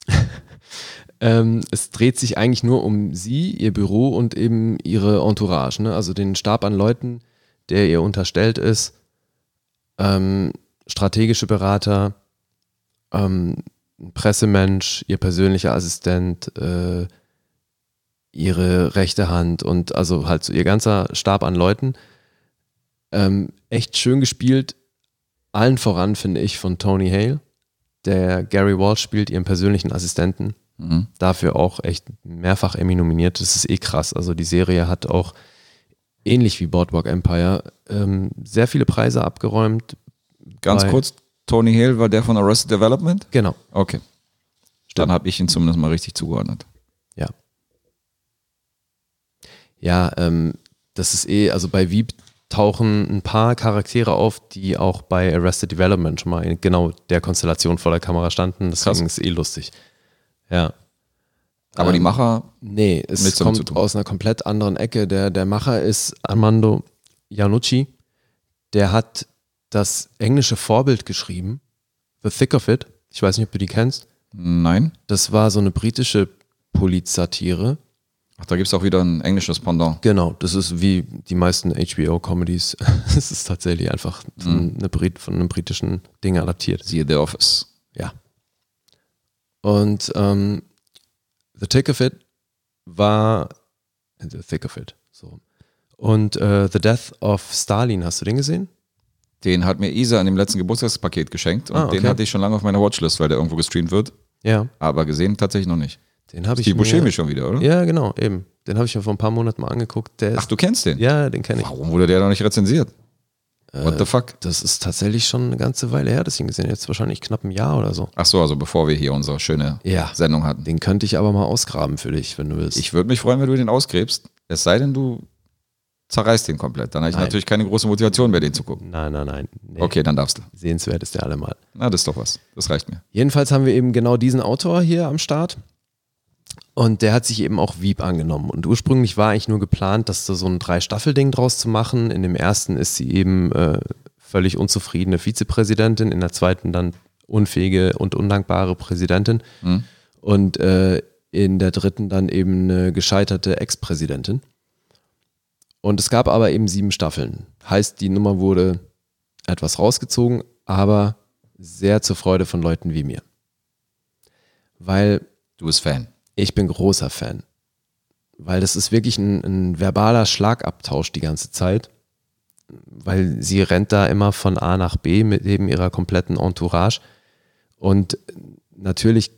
ähm, es dreht sich eigentlich nur um sie, ihr Büro und eben ihre Entourage, ne? also den Stab an Leuten, der ihr unterstellt ist, ähm, strategische Berater, ähm, ein Pressemensch, ihr persönlicher Assistent, äh, ihre rechte Hand und also halt so ihr ganzer Stab an Leuten. Ähm, echt schön gespielt. Allen voran finde ich von Tony Hale. Der Gary Walsh spielt ihren persönlichen Assistenten. Mhm. Dafür auch echt mehrfach Emmy nominiert. Das ist eh krass. Also die Serie hat auch ähnlich wie Boardwalk Empire ähm, sehr viele Preise abgeräumt. Ganz kurz, Tony Hale war der von Arrested Development? Genau. Okay. Dann habe ich ihn zumindest mal richtig zugeordnet. Ja. Ja, ähm, das ist eh, also bei Wieb tauchen ein paar Charaktere auf, die auch bei Arrested Development schon mal in genau der Konstellation vor der Kamera standen. Deswegen Krass. ist eh lustig. Ja. Aber die Ähm, Macher, Nee, es kommt aus einer komplett anderen Ecke. Der, der Macher ist Armando Iannucci. Der hat das englische Vorbild geschrieben, The Thick of It. Ich weiß nicht, ob du die kennst. nein. Das war so eine britische Polizsatire. Ach, da gibt es auch wieder ein englisches Pendant. Genau, das ist wie die meisten HBO-Comedies. Es ist tatsächlich einfach von, eine Brit von einem britischen Ding adaptiert. Siehe The Office. Ja. Und ähm, The Thick of It war The Thick of It. So. Und äh, The Death of Stalin, hast du den gesehen? Den hat mir Isa in dem letzten Geburtstagspaket geschenkt und Ah, okay. den hatte ich schon lange auf meiner Watchlist, weil der irgendwo gestreamt wird. Ja. Aber gesehen tatsächlich noch nicht. Den habe ich Die Buscemi schon wieder, oder? Ja, genau, eben. Den habe ich mir vor ein paar Monaten mal angeguckt. Ach, du kennst den? Ja, den kenne ich. Warum wurde der noch nicht rezensiert? What the fuck? Das ist tatsächlich schon eine ganze Weile her, gesehen habe. Jetzt wahrscheinlich knapp ein Jahr oder so. Ach so, also bevor wir hier unsere schöne Ja. Sendung hatten. Den könnte ich aber mal ausgraben für dich, wenn du willst. Ich würde mich freuen, wenn du den ausgräbst. Es sei denn, du zerreißt den komplett. Dann habe ich Nein. natürlich keine große Motivation mehr, den zu gucken. nein, nein, nein. Nee. Okay, dann darfst du. Sehenswert ist der allemal. Na, das ist doch was. Das reicht mir. Jedenfalls haben wir eben genau diesen Autor hier am Start. Und der hat sich eben auch Wieb angenommen. Und ursprünglich war eigentlich nur geplant, dass da so ein Drei-Staffel-Ding draus zu machen. In dem ersten ist sie eben äh, völlig unzufriedene Vizepräsidentin, in der zweiten dann unfähige und undankbare Präsidentin. Hm. Und äh, in der dritten dann eben eine gescheiterte Ex-Präsidentin. Und es gab aber eben sieben Staffeln. Heißt, die Nummer wurde etwas rausgezogen, aber sehr zur Freude von Leuten wie mir. Weil Du bist Fan. Ich bin großer Fan. Weil das ist wirklich ein, ein verbaler Schlagabtausch die ganze Zeit. weil sie rennt da immer von A nach B mit eben ihrer kompletten Entourage. Und natürlich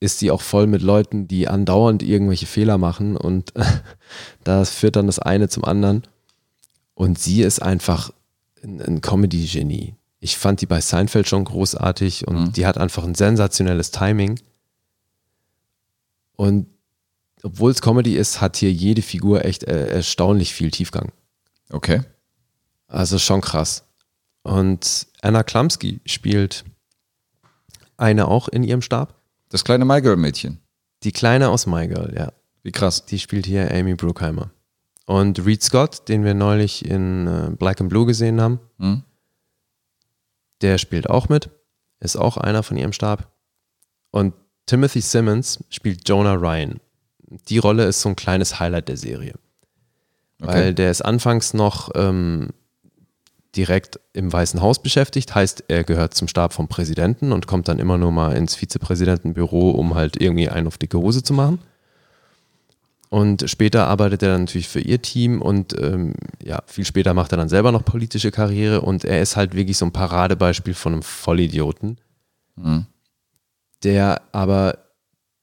ist sie auch voll mit Leuten, die andauernd irgendwelche Fehler machen und das führt dann das eine zum anderen. Und sie ist einfach ein, Comedy-Genie. Ich fand die bei Seinfeld schon großartig und Mhm. die hat einfach ein sensationelles Timing. Und obwohl es Comedy ist, hat hier jede Figur echt äh, erstaunlich viel Tiefgang. Okay. Also schon krass. Und Anna Klamski spielt eine auch in ihrem Stab. Das kleine My Girl-Mädchen. Die Kleine aus My Girl, ja. Wie krass. Die spielt hier Amy Bruckheimer. Und Reed Scott, den wir neulich in äh, Black and Blue gesehen haben, Hm? der spielt auch mit. Ist auch einer von ihrem Stab. Und Timothy Simmons spielt Jonah Ryan. Die Rolle ist so ein kleines Highlight der Serie. Weil der ist anfangs noch ähm, direkt im Weißen Haus beschäftigt, heißt, er gehört zum Stab vom Präsidenten und kommt dann immer nur mal ins Vizepräsidentenbüro, um halt irgendwie einen auf dicke Hose zu machen. Und später arbeitet er dann natürlich für ihr Team und ähm, ja, viel später macht er dann selber noch politische Karriere und er ist halt wirklich so ein Paradebeispiel von einem Vollidioten, Mhm. Der aber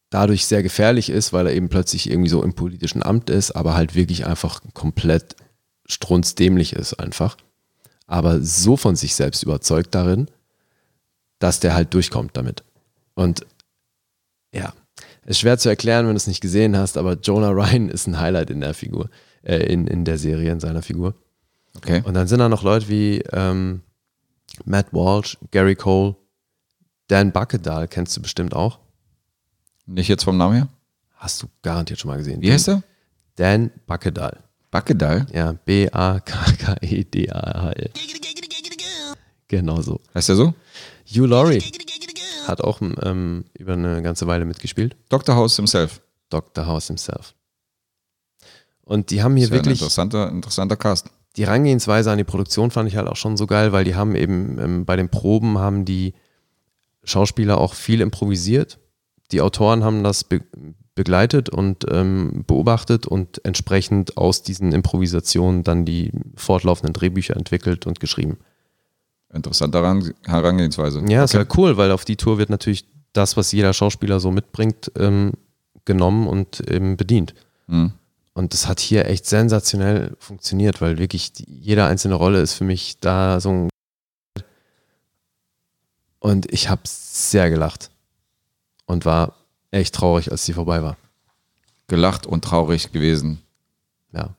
dadurch sehr gefährlich ist, weil er eben plötzlich irgendwie so im politischen Amt ist, aber halt wirklich einfach komplett strunzdämlich ist einfach. Aber so von sich selbst überzeugt darin, dass der halt durchkommt damit. Und ja, ist schwer zu erklären, wenn du es nicht gesehen hast, aber Jonah Ryan ist ein Highlight in der Figur, äh, in, in der Serie, in seiner Figur. Okay. Und dann sind da noch Leute wie ähm, Matt Walsh, Gary Cole, Dan Buckedahl kennst du bestimmt auch. Nicht jetzt vom Namen her? Hast du garantiert schon mal gesehen. Wie heißt er? Dan Buckedahl. Backedal. Ja, B-A-K-K-E-D-A-H-L. Genau so. Heißt er so? Hugh Laurie hat auch ähm, über eine ganze Weile mitgespielt. Dr. House himself. Dr. House himself. Und die haben hier Ist ja ein wirklich, interessanter, interessanter Cast. die Herangehensweise an die Produktion fand ich halt auch schon so geil, weil die haben eben ähm, bei den Proben haben die Schauspieler auch viel improvisiert. Die Autoren haben das be begleitet und ähm, beobachtet und entsprechend aus diesen Improvisationen dann die fortlaufenden Drehbücher entwickelt und geschrieben. Interessante Heran- Herangehensweise. Ja, ist okay. halt cool, weil auf die Tour wird natürlich das, was jeder Schauspieler so mitbringt, ähm, genommen und eben bedient. Mhm. Und das hat hier echt sensationell funktioniert, weil wirklich die, jede einzelne Rolle ist für mich da so ein. Und ich habe sehr gelacht und war echt traurig, als sie vorbei war. Gelacht und traurig gewesen. Ja.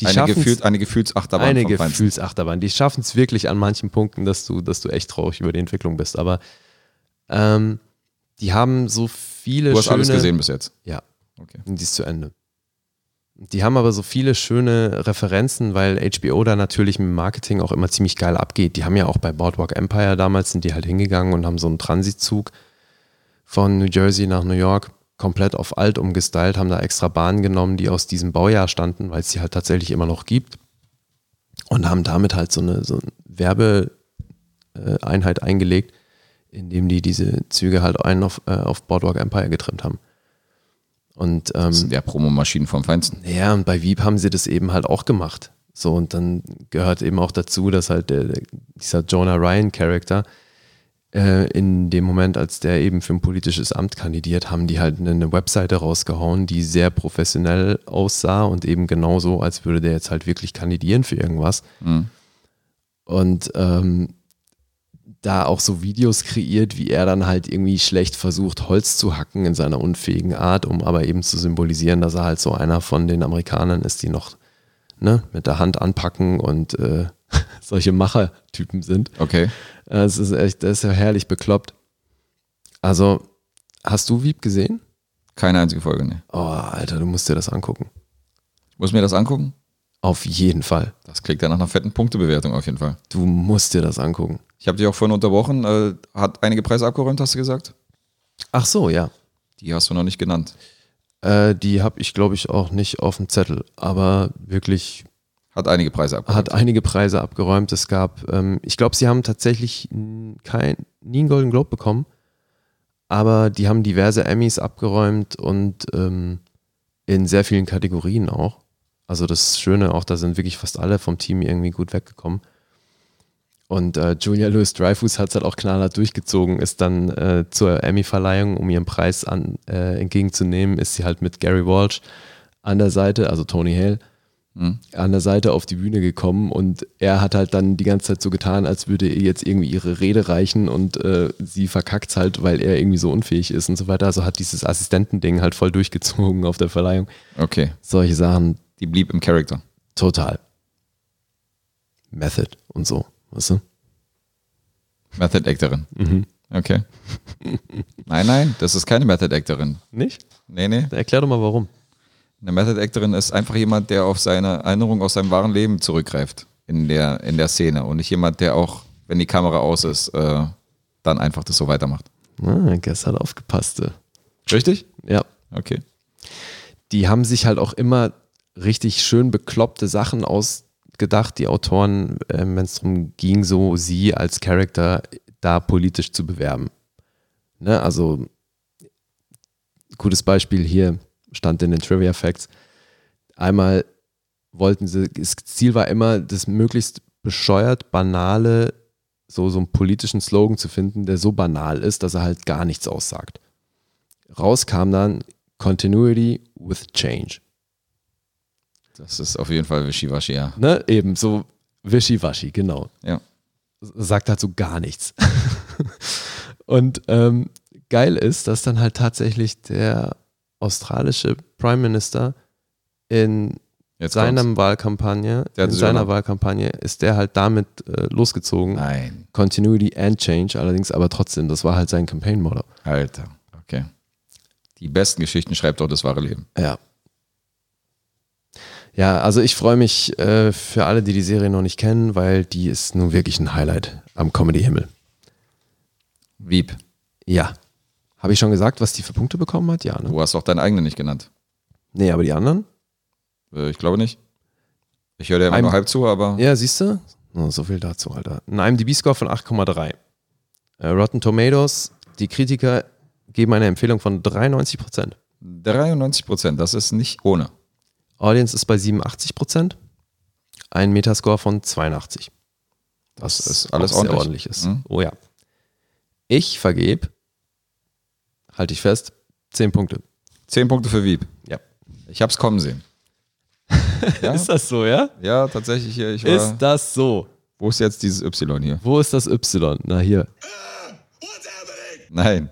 Die eine, Gefühls, eine Gefühlsachterbahn eine. Gefühlsachterbahn. Die schaffen es wirklich an manchen Punkten, dass du, dass du echt traurig über die Entwicklung bist. Aber ähm, die haben so viele Du hast schöne. alles gesehen bis jetzt. Ja. Okay. Und die ist zu Ende. Die haben aber so viele schöne Referenzen, weil HBO da natürlich mit Marketing auch immer ziemlich geil abgeht. Die haben ja auch bei Boardwalk Empire damals sind die halt hingegangen und haben so einen Transitzug von New Jersey nach New York komplett auf alt umgestylt, haben da extra Bahnen genommen, die aus diesem Baujahr standen, weil es sie halt tatsächlich immer noch gibt. Und haben damit halt so eine, so eine Werbeeinheit eingelegt, indem die diese Züge halt einen auf, äh, auf Boardwalk Empire getrimmt haben. Und ähm, Das sind ja Promomaschinen vom Feinsten. ja, und bei Wieb haben sie das eben halt auch gemacht. So, und dann gehört eben auch dazu, dass halt der, dieser Jonah Ryan-Charakter äh, in dem Moment, als der eben für ein politisches Amt kandidiert, haben die halt eine, Webseite rausgehauen, die sehr professionell aussah und eben genauso, als würde der jetzt halt wirklich kandidieren für irgendwas. Mhm. Und ähm, da auch so Videos kreiert, wie er dann halt irgendwie schlecht versucht, Holz zu hacken in seiner unfähigen Art, um aber eben zu symbolisieren, dass er halt so einer von den Amerikanern ist, die noch ne, mit der Hand anpacken und äh, solche Machertypen sind. Okay. Äh, Es ist echt, das ist ja herrlich bekloppt. Also, hast du Wieb gesehen? Keine einzige Folge, ne. Oh, Alter, du musst dir das angucken. Muss mir das angucken? Auf jeden Fall. Das klingt ja nach einer fetten Punktebewertung auf jeden Fall. Du musst dir das angucken. Ich habe dich auch vorhin unterbrochen. Äh, hat einige Preise abgeräumt, hast du gesagt? Ach so, ja. Die hast du noch nicht genannt. Äh, die habe ich, glaube ich, auch nicht auf dem Zettel. Aber wirklich Hat einige Preise abgeräumt. hat einige Preise abgeräumt. Es gab, ähm, ich glaube, sie haben tatsächlich kein, nie einen Golden Globe bekommen, aber die haben diverse Emmys abgeräumt und ähm, in sehr vielen Kategorien auch. Also das Schöne auch, da sind wirklich fast alle vom Team irgendwie gut weggekommen. Und äh, Julia Louis Dreyfus hat es halt auch knallhart durchgezogen, ist dann äh, zur Emmy-Verleihung, um ihren Preis an, äh, entgegenzunehmen, ist sie halt mit Gary Walsh an der Seite, also Tony Hale, an der Seite auf die Bühne gekommen und er hat halt dann die ganze Zeit so getan, als würde ihr jetzt irgendwie ihre Rede reichen und äh, sie verkackt halt, weil er irgendwie so unfähig ist und so weiter. Also hat dieses Assistentending halt voll durchgezogen auf der Verleihung. Okay. Solche Sachen, Die blieb im Charakter. total. Method und so, weißt du? Method Actorin. Mhm. Okay. nein, nein, das ist keine Method Actorin. Nicht? Nee, nee. Erklär doch mal warum. Eine Method Actorin ist einfach jemand, der auf seine Erinnerung aus seinem wahren Leben zurückgreift in der, in der Szene und nicht jemand, der auch, wenn die Kamera aus ist, äh, dann einfach das so weitermacht. Ah, hat aufgepasst. äh. Richtig? Ja. Okay. die haben sich halt auch immer richtig schön bekloppte Sachen ausgedacht, die Autoren, ähm, wenn es darum ging, so sie als Charakter da politisch zu bewerben. Ne? Also, gutes Beispiel hier stand in den Trivia Facts. Einmal wollten sie, das Ziel war immer, das möglichst bescheuert, banale, so, so einen politischen Slogan zu finden, der so banal ist, dass er halt gar nichts aussagt. Raus kam dann Continuity with Change. Das ist auf jeden Fall Wischiwaschi, ja. Ne? Eben so wischiwaschi, genau. Ja. Sagt halt so gar nichts. Und ähm, geil ist, dass dann halt tatsächlich der australische Prime Minister in Jetzt seiner kommt's. Wahlkampagne, in seiner. Wahlkampagne ist der halt damit äh, losgezogen. Nein. Continuity and Change, allerdings aber trotzdem, das war halt sein Campaign-Motto. Alter. Okay. Die besten Geschichten schreibt doch das wahre Leben. Ja. Ja, also ich freue mich äh, für alle, die die Serie noch nicht kennen, weil die ist nun wirklich ein Highlight am Comedy-Himmel. Wieb. Ja. Habe ich schon gesagt, was die für Punkte bekommen hat? Ja, ne? Du hast auch deinen eigenen nicht genannt. Nee, aber die anderen? Äh, Ich glaube nicht. Ich höre dir immer nur halb zu, aber Ja, siehst du? Oh, so viel dazu, Alter. Ein IMDb-Score von 8,3. Äh, Rotten Tomatoes, die Kritiker geben eine Empfehlung von 93 Prozent. 93 Prozent, das ist nicht ohne. Audience ist bei 87 Prozent. Ein Metascore von 82. Das Was ist alles ordentlich. ordentlich ist. Mhm. Oh ja. Ich vergebe, halte ich fest, 10 Punkte. Zehn Punkte für Wieb. Ja. Ich hab's kommen sehen. Ja, Ist das so, ja? ja tatsächlich hier. Ich war, Ist das so? wo ist jetzt dieses Y hier? Wo ist das Y? Na hier. Nein.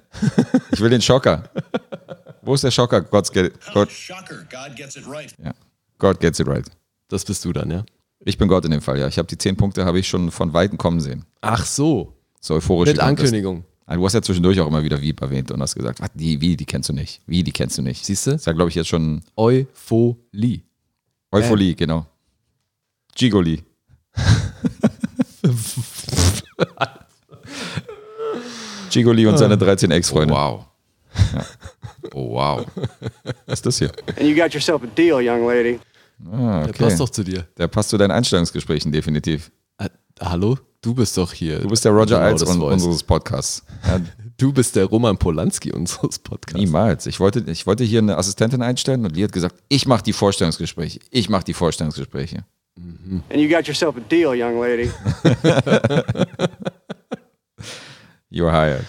Ich will den Schocker. Wo ist der Schocker? God's get, God, Shocker, God gets it right. ja. God gets it right. Das bist du dann, ja? Ich bin Gott in dem Fall, ja. Ich habe die zehn Punkte, habe ich schon von Weitem kommen sehen. Ach so. So euphorisch. Mit. Ankündigung. Ah, Du hast ja zwischendurch auch immer wieder Wieb erwähnt und hast gesagt, was, die, wie, die kennst du nicht. Wie, die kennst du nicht. Siehst du? Das ist ja, glaube ich, jetzt schon Eupholie. Euphorie, genau. Gigoli. Gigoli und seine 13 Ex-Freunde. Wow. Oh, wow. Was ist das hier? And you got yourself a deal, young lady. Ah, Der okay. passt doch zu dir. Der passt zu deinen Einstellungsgesprächen definitiv. Äh, hallo? Du bist doch hier. Du bist der Roger Genau, Voice. unseres Podcasts. Ja, Du bist der Roman Polanski unseres Podcasts. niemals. Ich wollte, ich wollte hier eine Assistentin einstellen und die hat gesagt, ich mache die Vorstellungsgespräche. Ich mache die Vorstellungsgespräche. And you got yourself a deal, young lady. You're hired.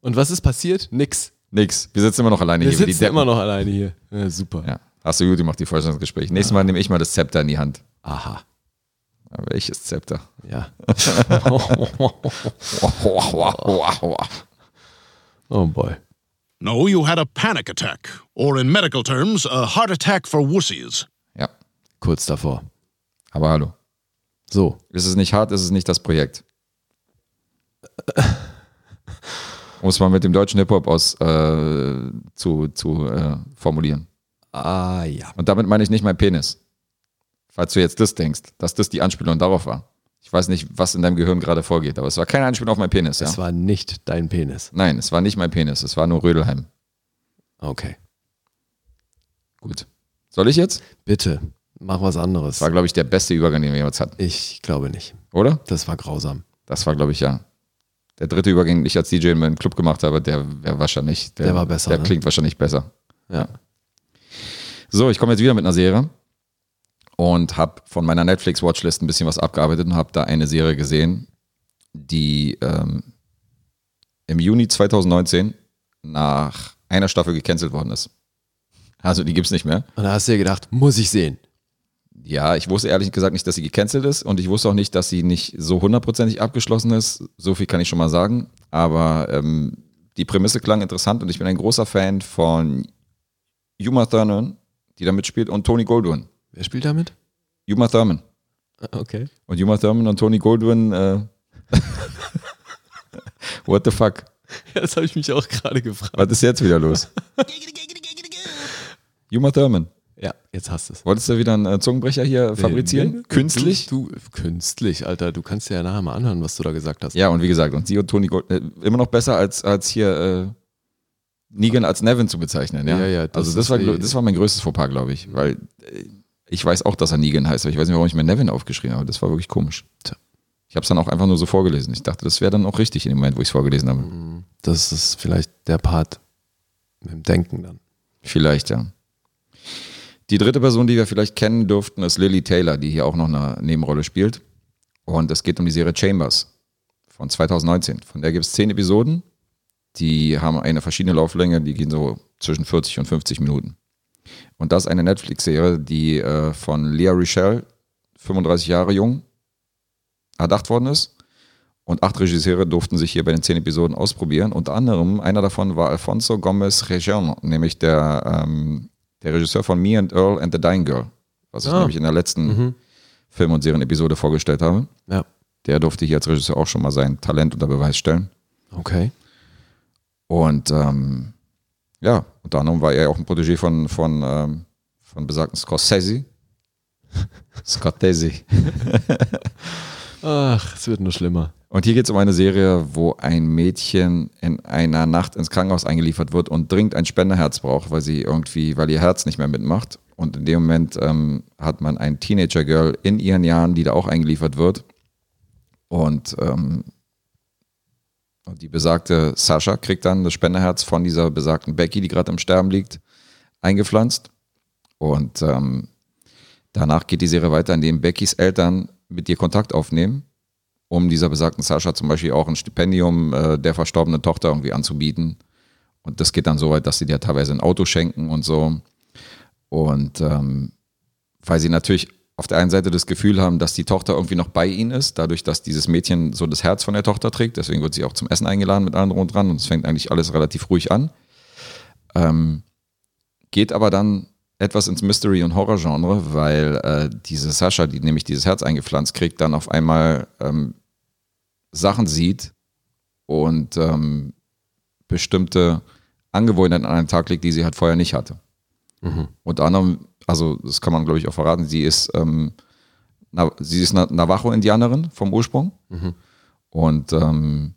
Und was ist passiert? Nix. Nix. Wir sitzen immer noch alleine Wir hier. wie die sitzen immer noch alleine hier. Ja, super. Ja. Hast du gut gemacht, die Vorstellungsgespräche. Nächstes Mal nehme ich mal das Zepter in die Hand. Aha. Aber welches Zepter? Ja. oh boy. No, you had a panic attack, or in medical terms, a heart attack for wussies. Ja. Kurz davor. Aber hallo. So. Ist es nicht hart, ist es nicht das Projekt. Um es mal mit dem deutschen Hip-Hop aus äh, zu, zu äh, formulieren. Ah ja. Und damit meine ich nicht mein Penis. Falls du jetzt das denkst, dass das die Anspielung darauf war. Ich weiß nicht, was in deinem Gehirn gerade vorgeht, aber es war keine Anspielung auf mein Penis. Ja? Es war nicht dein Penis. Nein, es war nicht mein Penis, es war nur Rödelheim. Okay. Gut. Soll ich jetzt? Bitte. Mach was anderes. Das war, glaube ich, der beste Übergang, den wir jemals hatten. Ich glaube nicht. Oder? Das war grausam. Das war, glaube ich, ja. Der dritte Übergang, den ich als DJ in meinem Club gemacht habe, der wäre wahrscheinlich. Der, Der war besser, Der ne? klingt wahrscheinlich besser. Ja. So, ich komme jetzt wieder mit einer Serie. und habe von meiner Netflix-Watchlist ein bisschen was abgearbeitet und habe da eine Serie gesehen, die ähm, im Juni 2019 nach einer Staffel gecancelt worden ist. Also die gibt's nicht mehr. Und da hast du dir gedacht, muss ich sehen. Ja, ich wusste ehrlich gesagt nicht, dass sie gecancelt ist und ich wusste auch nicht, dass sie nicht so hundertprozentig abgeschlossen ist. So viel kann ich schon mal sagen. Aber ähm, die Prämisse klang interessant und ich bin ein großer Fan von Uma Thurman, die da mitspielt, und Tony Goldwyn. Wer spielt damit? Uma Thurman. Okay. Und Uma Thurman und Tony Goldwyn, äh, what the fuck? Ja, das habe ich mich auch gerade gefragt. Was ist jetzt wieder los? Uma Thurman. Ja, jetzt hast du es. Wolltest du wieder einen äh, Zungenbrecher hier fabrizieren? Künstlich? Du, du, künstlich, Alter. Du kannst dir ja nachher mal anhören, was du da gesagt hast. Ja, und wie gesagt, und sie und Tony Gold, äh, immer noch besser als, als hier äh, Negan als Nevin zu bezeichnen. Ja, Ja, ja, das also das war, das war mein größtes Fauxpas, glaube ich. Weil äh, ich weiß auch, dass er Negan heißt, aber ich weiß nicht, warum ich mir Nevin aufgeschrieben habe. Das war wirklich komisch. Tja. Ich habe es dann auch einfach nur so vorgelesen. Ich dachte, das wäre dann auch richtig in dem Moment, wo ich es vorgelesen habe. Das ist vielleicht der Part mit dem Denken dann. Vielleicht, ja. Die dritte Person, die wir vielleicht kennen dürften, ist Lily Taylor, die hier auch noch eine Nebenrolle spielt. Und es geht um die Serie Chambers von 2019. Von der gibt es zehn Episoden. Die haben eine verschiedene Lauflänge, die gehen so zwischen 40 und 50 Minuten. Und das ist eine Netflix-Serie, die äh, von Lea Rochelle, 35 Jahre jung, erdacht worden ist. Und acht Regisseure durften sich hier bei den zehn Episoden ausprobieren. Unter anderem, einer davon war Alfonso Gomez Rejon, nämlich der, ähm, der Regisseur von Me and Earl and the Dying Girl, was ich Ah. nämlich in der letzten Film- und Serienepisode vorgestellt habe. Ja. Der durfte hier als Regisseur auch schon mal sein Talent unter Beweis stellen. Okay. Und ähm, ja, unter anderem war er auch ein Protégé von, von, ähm, von besagten Scorsese. Scorsese. Ach, es wird nur schlimmer. Und hier geht es um eine Serie, wo ein Mädchen in einer Nacht ins Krankenhaus eingeliefert wird und dringend ein Spenderherz braucht, weil sie irgendwie, weil ihr Herz nicht mehr mitmacht. Und in dem Moment ähm, hat man ein Teenager-Girl in ihren Jahren, die da auch eingeliefert wird. Und ähm, die besagte Sascha kriegt dann das Spenderherz von dieser besagten Becky, die gerade im Sterben liegt, eingepflanzt. Und ähm, danach geht die Serie weiter, indem Beckys Eltern mit ihr Kontakt aufnehmen, um dieser besagten Sascha zum Beispiel auch ein Stipendium äh, der verstorbenen Tochter irgendwie anzubieten. Und das geht dann so weit, dass sie dir teilweise ein Auto schenken und so. Und ähm, weil sie natürlich auf der einen Seite das Gefühl haben, dass die Tochter irgendwie noch bei ihnen ist, dadurch, dass dieses Mädchen so das Herz von der Tochter trägt. Deswegen wird sie auch zum Essen eingeladen mit drum und dran und es fängt eigentlich alles relativ ruhig an. Ähm, geht aber dann etwas ins Mystery- und Horror-Genre, weil äh, diese Sascha, die nämlich dieses Herz eingepflanzt kriegt, dann auf einmal ähm, Sachen sieht und ähm, bestimmte Angewohnheiten an den Tag legt, die sie halt vorher nicht hatte. Unter anderem, also das kann man glaube ich auch verraten, sie ist, ähm, Na, sie ist Na- Navajo-Indianerin vom Ursprung und ähm,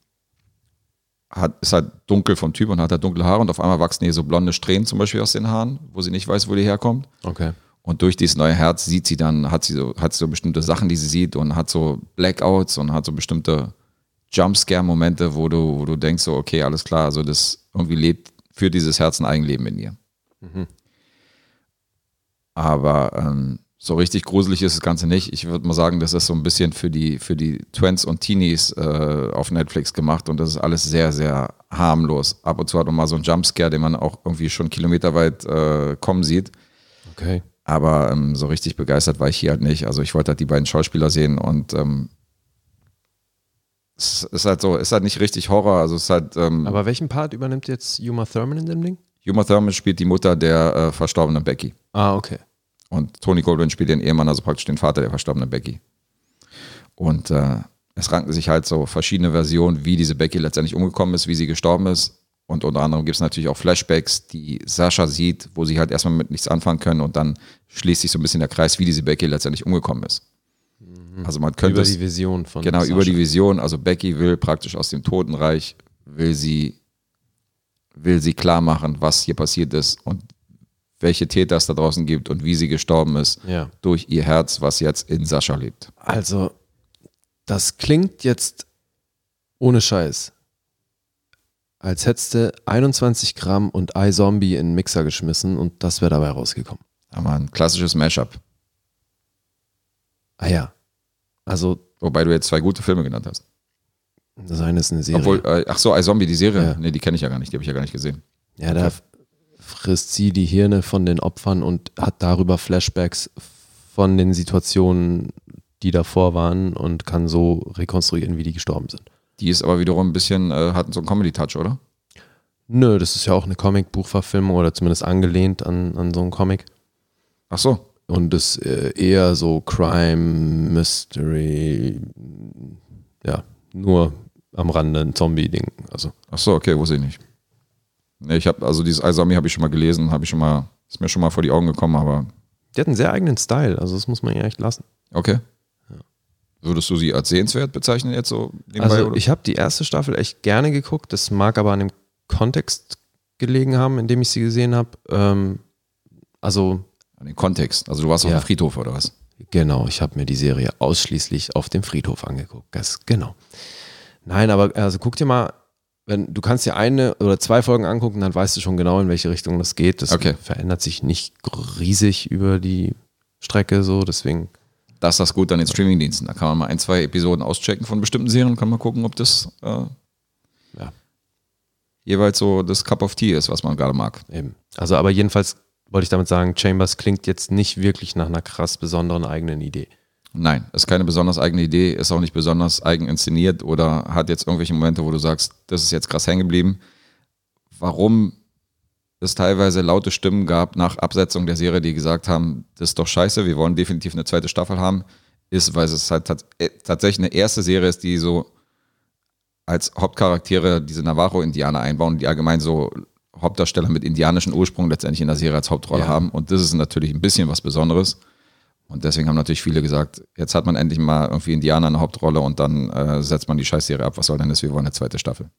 hat, ist halt dunkel vom Typ und hat halt dunkle Haare und auf einmal wachsen ihr so blonde Strähnen zum Beispiel aus den Haaren, wo sie nicht weiß, wo die herkommt. Okay. Und durch dieses neue Herz sieht sie dann, hat sie so, hat sie so bestimmte Sachen, die sie sieht und hat so Blackouts und hat so bestimmte Jumpscare-Momente, wo du, wo du denkst, so, okay, alles klar, also das irgendwie lebt für dieses Herz ein Eigenleben in ihr. Aber ähm, so richtig gruselig ist das Ganze nicht. Ich würde mal sagen, das ist so ein bisschen für die, für die Twents und Teenies äh, auf Netflix gemacht und das ist alles sehr, sehr harmlos. Ab und zu hat man mal so einen Jumpscare, den man auch irgendwie schon kilometerweit äh, kommen sieht. Okay. Aber ähm, so richtig begeistert war ich hier halt nicht. Also ich wollte halt die beiden Schauspieler sehen und ähm, es ist halt so, ist halt nicht richtig Horror. Also es ist halt, ähm, Aber welchen Part übernimmt jetzt Uma Thurman in dem Ding? Uma Thurman spielt die Mutter der äh, verstorbenen Becky. Ah, okay. Und Tony Goldwyn spielt den Ehemann, also praktisch den Vater der verstorbenen Becky. Und äh, es ranken sich halt so verschiedene Versionen, wie diese Becky letztendlich umgekommen ist, wie sie gestorben ist. Und unter anderem gibt es natürlich auch Flashbacks, die Sascha sieht, wo sie halt erstmal mit nichts anfangen können und dann schließt sich so ein bisschen der Kreis, wie diese Becky letztendlich umgekommen ist. Also man könnte Über die Vision von Genau, Sascha. über die Vision. Also Becky will praktisch aus dem Totenreich, will sie, will sie klar machen, was hier passiert ist und welche Täter es da draußen gibt und wie sie gestorben ist Ja. durch ihr Herz, was jetzt in Sascha lebt. Also, das klingt jetzt ohne Scheiß, als hättest du 21 Gramm und iZombie in einen Mixer geschmissen und das wäre dabei rausgekommen. Aber ein klassisches Mashup. Ah ja. Also, Wobei du jetzt zwei gute Filme genannt hast. das eine ist eine Serie. Obwohl, äh, ach so, iZombie, die Serie. Ja. Nee, die kenne ich ja gar nicht, die habe ich ja gar nicht gesehen. ja, da frisst sie die Hirne von den Opfern und hat darüber Flashbacks von den Situationen, die davor waren und kann so rekonstruieren, wie die gestorben sind. Die ist aber wiederum ein bisschen, äh, hat so einen Comedy-Touch, oder? Nö, das ist ja auch eine Comicbuchverfilmung oder zumindest angelehnt an, an so einen Comic. Ach so. Und ist äh, eher so Crime, Mystery, ja, nur am Rande ein Zombie-Ding. Also, Ach so, okay, wusste ich nicht. Nee, ich habe, also dieses iZombie habe ich schon mal gelesen, habe ich schon mal, ist mir schon mal vor die Augen gekommen, aber die hat einen sehr eigenen Style, also das muss man ja echt lassen. okay. Würdest du sie als sehenswert bezeichnen jetzt so nebenbei? Also oder? ich habe die erste Staffel echt gerne geguckt. Das mag aber an dem Kontext gelegen haben, in dem ich sie gesehen habe. Ähm, also An den Kontext. Also du warst auf Ja. dem Friedhof oder was? genau, ich habe mir die Serie ausschließlich auf dem Friedhof angeguckt. Das, genau. Nein, aber also guck dir mal, wenn du kannst dir eine oder zwei Folgen angucken, dann weißt du schon genau, in welche Richtung das geht. Das Okay. verändert sich nicht riesig über die Strecke so, deswegen Das ist das gut an den Streamingdiensten. Da kann man mal ein, zwei Episoden auschecken von bestimmten Serien und kann mal gucken, ob das äh, Ja. jeweils so das Cup of Tea ist, was man gerade mag. Eben. Also, aber jedenfalls wollte ich damit sagen, Chambers klingt jetzt nicht wirklich nach einer krass besonderen eigenen Idee. Nein, ist keine besonders eigene Idee, ist auch nicht besonders eigen inszeniert oder hat jetzt irgendwelche Momente, wo du sagst, das ist jetzt krass hängen geblieben. Warum es teilweise laute Stimmen gab nach Absetzung der Serie, die gesagt haben, das ist doch scheiße, wir wollen definitiv eine zweite Staffel haben, ist, weil es halt äh, tatsächlich eine erste Serie ist, die so als Hauptcharaktere diese Navarro-Indianer einbauen, die allgemein so Hauptdarsteller mit indianischen Ursprung letztendlich in der Serie als Hauptrolle Ja. haben. Und das ist natürlich ein bisschen was Besonderes. Und deswegen haben natürlich viele gesagt, jetzt hat man endlich mal irgendwie Indianer eine Hauptrolle und dann äh, setzt man die Scheißserie ab. Was soll denn das? Wir wollen eine zweite Staffel.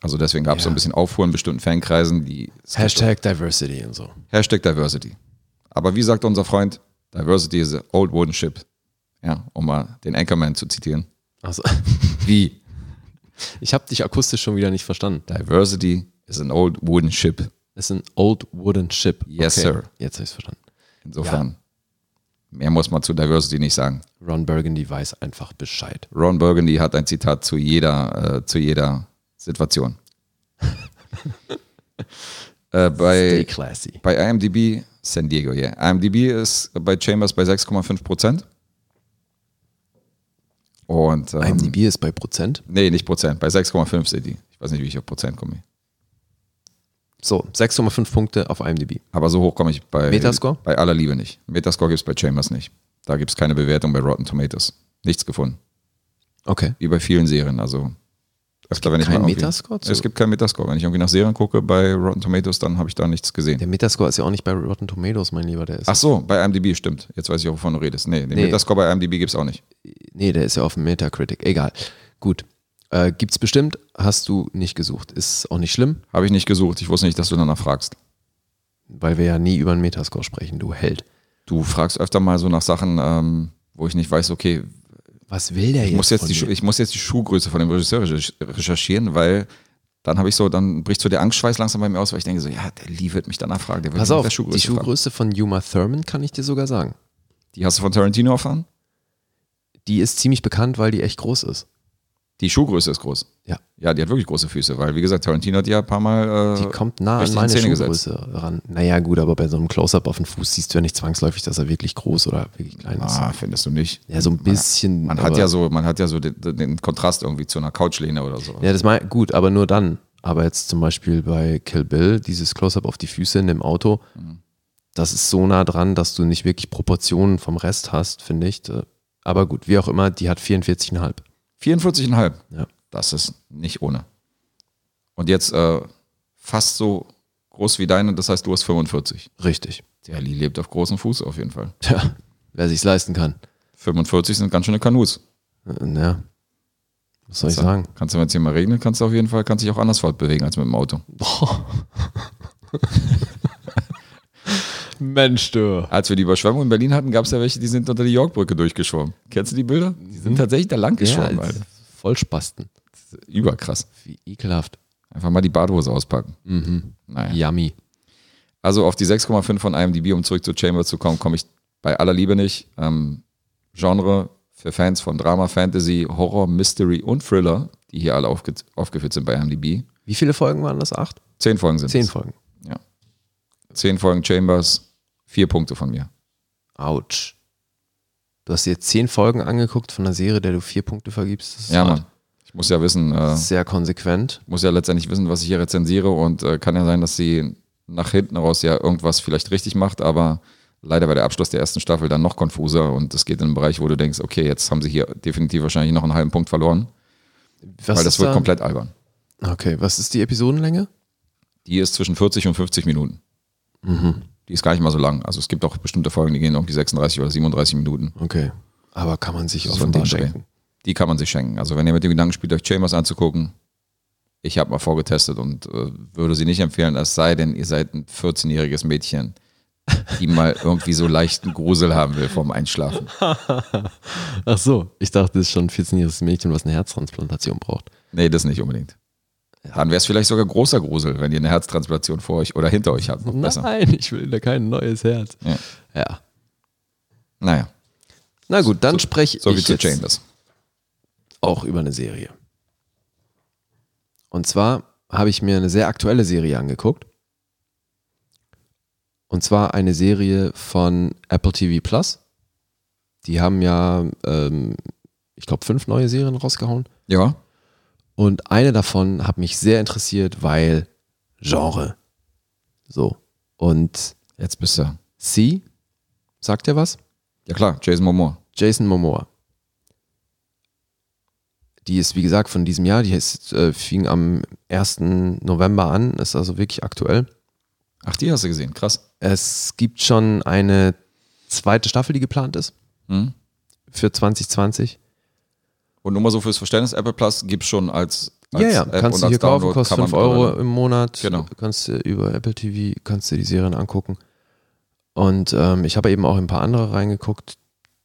Also deswegen gab es Ja. so ein bisschen Aufruhr in bestimmten Fankreisen, die Hashtag Diversity und so. Hashtag Diversity. Aber wie sagt unser Freund, Diversity is an old wooden ship. Ja, um mal den Anchorman zu zitieren. Also, Wie? ich habe dich akustisch schon wieder nicht verstanden. Diversity is an old wooden ship. Ist ein Old Wooden Ship. Yes, sir. Jetzt habe ich es verstanden. Insofern, mehr muss man zu Diversity nicht sagen. Ron Burgundy weiß einfach Bescheid. Ron Burgundy hat ein Zitat zu jeder, äh, zu jeder Situation. äh, Stay bei, classy. bei IMDb, San Diego, ja. Yeah. IMDb ist bei Chambers bei 6,5 Prozent. Und ähm, IMDb ist bei Prozent. nee, nicht Prozent, bei 6,5 sind die. Ich weiß nicht, wie ich auf Prozent komme. So, 6,5 Punkte auf IMDb. Aber so hoch komme ich bei, Metascore? bei aller Liebe nicht. Metascore gibt es bei Chambers nicht. Da gibt es keine Bewertung bei Rotten Tomatoes. Nichts gefunden. Okay. Wie bei vielen Serien. Also öfter, wenn ich mal Metascore zu- Es gibt keinen Metascore. Wenn ich irgendwie nach Serien gucke bei Rotten Tomatoes, dann habe ich da nichts gesehen. Der Metascore ist ja auch nicht bei Rotten Tomatoes, mein Lieber. Der ist, Ach so, bei IMDb stimmt. Jetzt weiß ich auch, wovon du redest. Nee, den Nee. Metascore bei IMDb gibt es auch nicht. nee, der ist ja auf dem Metacritic. Egal. Gut. Äh, gibt's bestimmt, hast du nicht gesucht. Ist auch nicht schlimm, Habe ich nicht gesucht. Ich wusste nicht, dass du danach fragst. weil wir ja nie über einen Metascore sprechen, du Held. Du fragst öfter mal so nach Sachen, ähm, wo ich nicht weiß, okay, Was will der ich jetzt? muss, jetzt die, ich muss jetzt die Schuhgröße von dem Regisseur recherch- recherchieren, weil dann habe ich so, dann bricht so der Angstschweiß langsam bei mir aus, weil ich denke so, ja, der Lee wird mich danach fragen. Der wird Pass auf, der die Schuhgröße fragen. Schuhgröße von Yuma Thurman kann ich dir sogar sagen. Die hast du von Tarantino erfahren? Die ist ziemlich bekannt, weil die echt groß ist. Die Schuhgröße ist groß. Ja. Ja, die hat wirklich große Füße, weil wie gesagt, Tarantino hat ja ein paar Mal. Äh, Die kommt nah an meine gesetzt. Schuhgröße ran. Naja, gut, aber bei so einem Close-Up auf den Fuß siehst du ja nicht zwangsläufig, dass er wirklich groß oder wirklich klein ist. Ah, findest du nicht? Ja, so ein bisschen. Man hat aber- ja so, man hat ja so den, den Kontrast irgendwie zu einer Couchlehne oder so. Ja, das mein, gut, aber nur dann. Aber jetzt zum Beispiel bei Kill Bill, dieses Close-Up auf die Füße in dem Auto, Mhm. das ist so nah dran, dass du nicht wirklich Proportionen vom Rest hast, finde ich. Aber gut, wie auch immer, die hat 44,5. 44,5. Ja. Das ist nicht ohne. Und jetzt äh, fast so groß wie deine, das heißt, du hast 45. Richtig. Der Lee lebt auf großem Fuß auf jeden Fall. Tja, wer sich's leisten kann. 45 sind ganz schöne Kanus. Äh, Ja. Was soll ich Kannst du- sagen? Kannst du, wenn es hier mal regnet, kannst du auf jeden Fall, kannst dich auch anders fortbewegen als mit dem Auto. Mensch, du. Als wir die Überschwemmung in Berlin hatten, gab es ja welche, die sind unter die Yorkbrücke durchgeschwommen. Kennst du die Bilder? Die sind tatsächlich da lang geschwommen, Ja. Vollspasten. Überkrass. Wie ekelhaft. Einfach mal die Badehose auspacken. Mhm. Naja. Yummy. Also auf die 6,5 von IMDb, um zurück zu Chamber zu kommen, komme ich bei aller Liebe nicht. Ähm, Genre für Fans von Drama, Fantasy, Horror, Mystery und Thriller, die hier alle aufge aufgeführt sind bei IMDb. Wie viele Folgen waren das? Acht? Zehn Folgen sind Zehn es. Folgen. Ja. Zehn Folgen Chambers, vier Punkte von mir. Autsch. Du hast dir zehn Folgen angeguckt von einer Serie, der du vier Punkte vergibst. Ja, hart. Mann. Ich muss ja wissen, äh, Sehr konsequent. muss ja letztendlich wissen, was ich hier rezensiere und äh, kann ja sein, dass sie nach hinten raus ja irgendwas vielleicht richtig macht, aber leider war der Abschluss der ersten Staffel dann noch konfuser und es geht in einen Bereich, wo du denkst, okay, jetzt haben sie hier definitiv wahrscheinlich noch einen halben Punkt verloren, Was weil das wird da? komplett albern. Okay, was ist die Episodenlänge? Die ist zwischen 40 und 50 Minuten. Mhm. Die ist gar nicht mal so lang. Also es gibt auch bestimmte Folgen, die gehen irgendwie 36 oder 37 Minuten. Okay. Aber kann man sich dem Dreh. schenken. Die kann man sich schenken. Also wenn ihr mit dem Gedanken spielt, euch Chambers anzugucken, ich habe mal vorgetestet und äh, würde sie nicht empfehlen, es sei denn, ihr seid ein 14-jähriges Mädchen, die mal irgendwie so leichten Grusel haben will vorm Einschlafen. Ach so, ich dachte, das ist schon ein 14-jähriges Mädchen, was eine Herztransplantation braucht. Nee, das nicht unbedingt. Dann wäre es vielleicht sogar großer Grusel, wenn ihr eine Herztransplantation vor euch oder hinter euch habt. Noch besser. Nein, ich will da kein neues Herz. Ja. Ja. Naja, Na gut, dann spreche so wie ich zu jetzt Chambers. auch über eine Serie. Und zwar habe ich mir eine sehr aktuelle Serie angeguckt. Und zwar eine Serie von Apple TV Plus. Die haben ja, ähm, ich glaube, fünf neue Serien rausgehauen. Ja, Und eine davon hat mich sehr interessiert, weil Genre. So. Und jetzt bist du. Sie, sagt ihr was? Ja klar, Jason Momoa. Jason Momoa. Die ist, wie gesagt, von diesem Jahr. Die ist, äh, fing am 1. November an, ist also wirklich aktuell. Ach, die hast du gesehen, krass. Es gibt schon eine zweite Staffel, die geplant ist Hm? für 2020. Und nur mal so fürs Verständnis, Apple Plus gibt es schon als, als ja, ja, App kannst und du als hier kaufen, Download kostet kann man 5 Euro im Monat. Genau. Kannst du über Apple TV, kannst du die Serien angucken. Und ähm, ich habe eben auch in ein paar andere reingeguckt.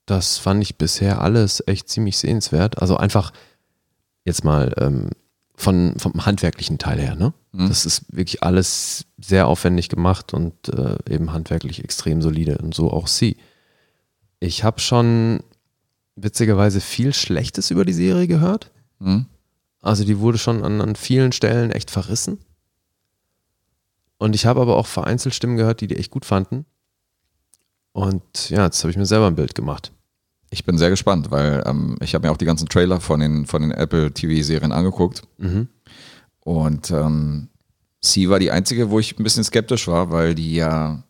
Das fand ich bisher alles echt ziemlich sehenswert. Also einfach jetzt mal ähm, von, vom handwerklichen Teil her. Ne? Mhm. Das ist wirklich alles sehr aufwendig gemacht und äh, eben handwerklich extrem solide. Und so auch sie. Ich habe schon witzigerweise viel Schlechtes über die Serie gehört. Hm? Also die wurde schon an, an vielen Stellen echt verrissen. Und ich habe aber auch vereinzelt Stimmen gehört, die die echt gut fanden. Und ja, jetzt habe ich mir selber ein Bild gemacht. Ich bin sehr gespannt, weil ähm, ich habe mir auch die ganzen Trailer von den, von den Apple TV-Serien angeguckt. Mhm. Und ähm, sie war die einzige, wo ich ein bisschen skeptisch war, weil die ja,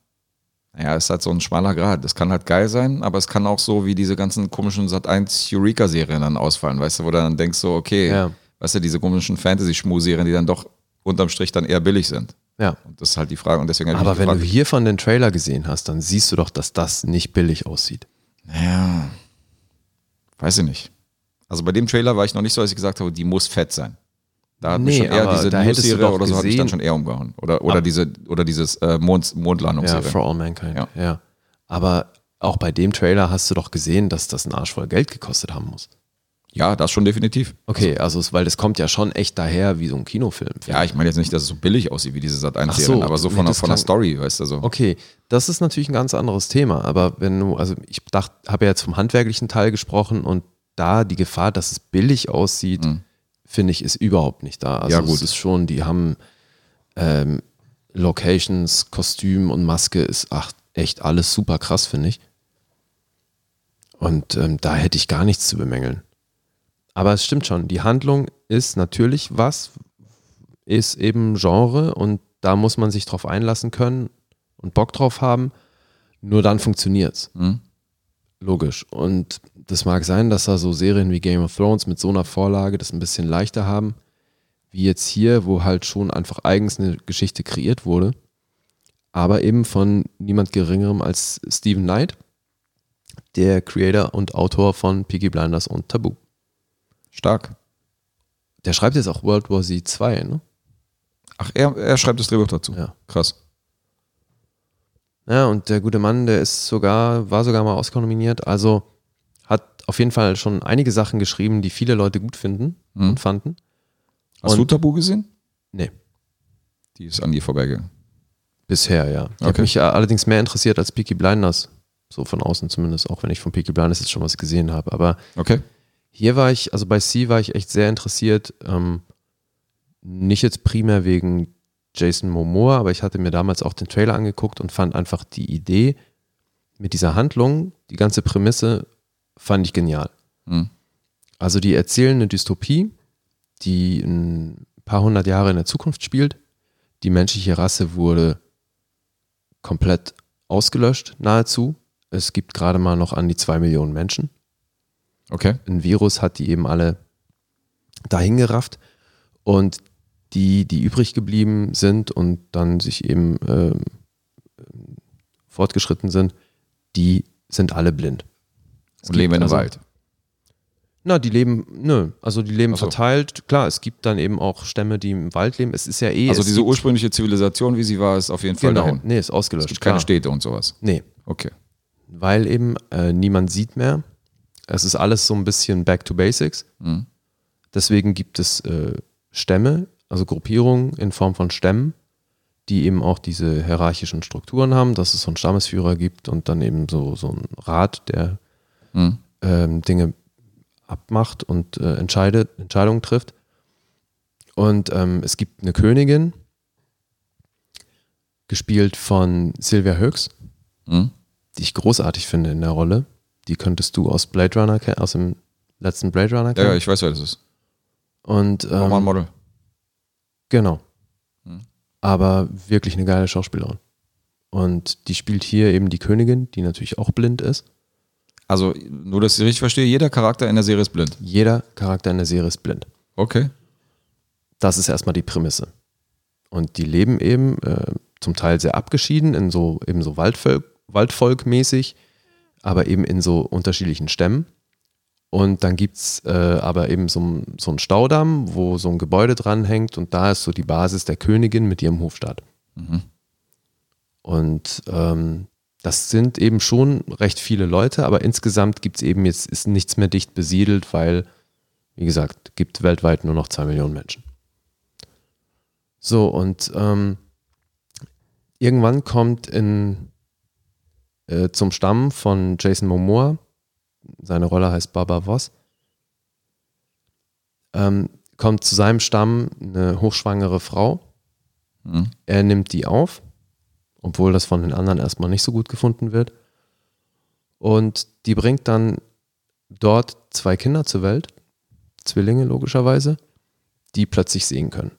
naja, ist halt so ein schmaler Grad. Das kann halt geil sein, aber es kann auch so wie diese ganzen komischen Sat1 Eureka-Serien dann ausfallen, weißt du, wo du dann denkst so, okay, Ja. weißt du, diese komischen Fantasy-Schmu-Serien, die dann doch unterm Strich dann eher billig sind. Ja. Und das ist halt die Frage. Und deswegen Aber wenn du gefragt, hier von den Trailer gesehen hast, dann siehst du doch, dass das nicht billig aussieht. Ja, weiß ich nicht. Also bei dem Trailer war ich noch nicht so, dass ich gesagt habe, die muss fett sein. Da hat mich Nee, schon eher diese News-Serie oder so hat mich dann schon eher umgehauen. Oder, oder, Aber- diese, oder dieses äh, Mond, Ja, Mondlandungsserie. for all mankind. Ja. Ja. Aber auch bei dem Trailer hast du doch gesehen, dass das einen Arsch voll Geld gekostet haben muss. Ja, das schon definitiv. Okay, also weil das kommt ja schon echt daher wie so ein Kinofilm. Ja, ich meine jetzt nicht, dass es so billig aussieht wie diese Sat 1 Ach so, Serien, aber so nee, von, der, das von der Story, weißt du so. Okay, das ist natürlich ein ganz anderes Thema, aber wenn du, also ich dachte, habe ja jetzt vom handwerklichen Teil gesprochen und da die Gefahr, dass es billig aussieht, Mhm. Finde ich, ist überhaupt nicht da. Also Ja, gut. es ist schon, die haben ähm, Locations, Kostüm und Maske ist ach, echt alles super krass, finde ich. Und ähm, da hätte ich gar nichts zu bemängeln. Aber es stimmt schon, die Handlung ist natürlich was, ist eben Genre und da muss man sich drauf einlassen können und Bock drauf haben. Nur dann funktioniert's. Mhm. Logisch. Und das mag sein, dass da so Serien wie Game of Thrones mit so einer Vorlage das ein bisschen leichter haben, wie jetzt hier, wo halt schon einfach eigens eine Geschichte kreiert wurde, aber eben von niemand Geringerem als Stephen Knight, der Creator und Autor von Peaky Blinders und Tabu. Stark. Der schreibt jetzt auch World War Z 2, ne? Ach, er, er schreibt das Drehbuch dazu. Ja. Krass. Ja, und der gute Mann, der ist sogar, war sogar mal Oscar nominiert, also auf jeden Fall schon einige Sachen geschrieben, die viele Leute gut finden Mhm. und fanden. Hast Und- du Tabu gesehen? Nee. Die ist an dir vorbeigegangen. Bisher, ja. Hat Okay. mich ja allerdings mehr interessiert als Peaky Blinders. So von außen zumindest, auch wenn ich von Peaky Blinders jetzt schon was gesehen habe. Aber Okay. hier war ich, also bei C war ich echt sehr interessiert. Ähm, nicht jetzt primär wegen Jason Momoa, aber ich hatte mir damals auch den Trailer angeguckt und fand einfach die Idee mit dieser Handlung, die ganze Prämisse, fand ich genial. Hm. Also die erzählen eine Dystopie, die ein paar hundert Jahre in der Zukunft spielt. Die menschliche Rasse wurde komplett ausgelöscht, nahezu. Es gibt gerade mal noch an die zwei Millionen Menschen. Okay. Ein Virus hat die eben alle dahin gerafft. Und die, die übrig geblieben sind und dann sich eben ähm, fortgeschritten sind, die sind alle blind. Es Und leben in einem also- Wald. Na, die leben, nö, also die leben so. verteilt. Klar, es gibt dann eben auch Stämme, die im Wald leben. Es ist ja eh. Also es diese ursprüngliche Zivilisation, wie sie war, ist auf jeden Fall genau, down. Nee, ist Es ausgelöscht. gibt keine klar. Städte und sowas. Nee, Okay. weil eben äh, niemand sieht mehr. Es ist alles so ein bisschen back to basics. Mhm. Deswegen gibt es äh, Stämme, also Gruppierungen in Form von Stämmen, die eben auch diese hierarchischen Strukturen haben, dass es so einen Stammesführer gibt und dann eben so, so einen Rat, der Mhm. ähm, Dinge abmacht und äh, entscheidet, Entscheidungen trifft. Und ähm, es gibt eine Königin, gespielt von Sylvia Höchst, Mhm. die ich großartig finde in der Rolle. Die könntest du aus Blade Runner kennen, aus dem letzten Blade Runner Ja, kennen. ja, ich weiß, wer das ist. und ähm, Model. genau. Mhm. Aber wirklich eine geile Schauspielerin. Und die spielt hier eben die Königin, die natürlich auch blind ist. Also, nur, dass ich richtig verstehe, jeder Charakter in der Serie ist blind. Jeder Charakter in der Serie ist blind. Okay. Das ist erstmal die Prämisse. Und die leben eben äh, zum Teil sehr abgeschieden, in so eben so Waldvolk, Waldvolk-mäßig, aber eben in so unterschiedlichen Stämmen. Und dann gibt es äh, aber eben so, so einen Staudamm, wo so ein Gebäude dranhängt und da ist so die Basis der Königin mit ihrem Hofstaat. Mhm. Und ähm, das sind eben schon recht viele Leute, aber insgesamt gibt es eben jetzt ist nichts mehr dicht besiedelt, weil, wie gesagt, gibt weltweit nur noch zwei Millionen Menschen. So, und ähm, irgendwann kommt in, äh, zum Stamm von Jason Momoa, seine Rolle heißt Baba Voss, ähm, kommt zu seinem Stamm eine hochschwangere Frau. Mhm. Er nimmt die auf, obwohl das von den anderen erstmal nicht so gut gefunden wird. Und die bringt dann dort zwei Kinder zur Welt, Zwillinge logischerweise, die plötzlich sehen können.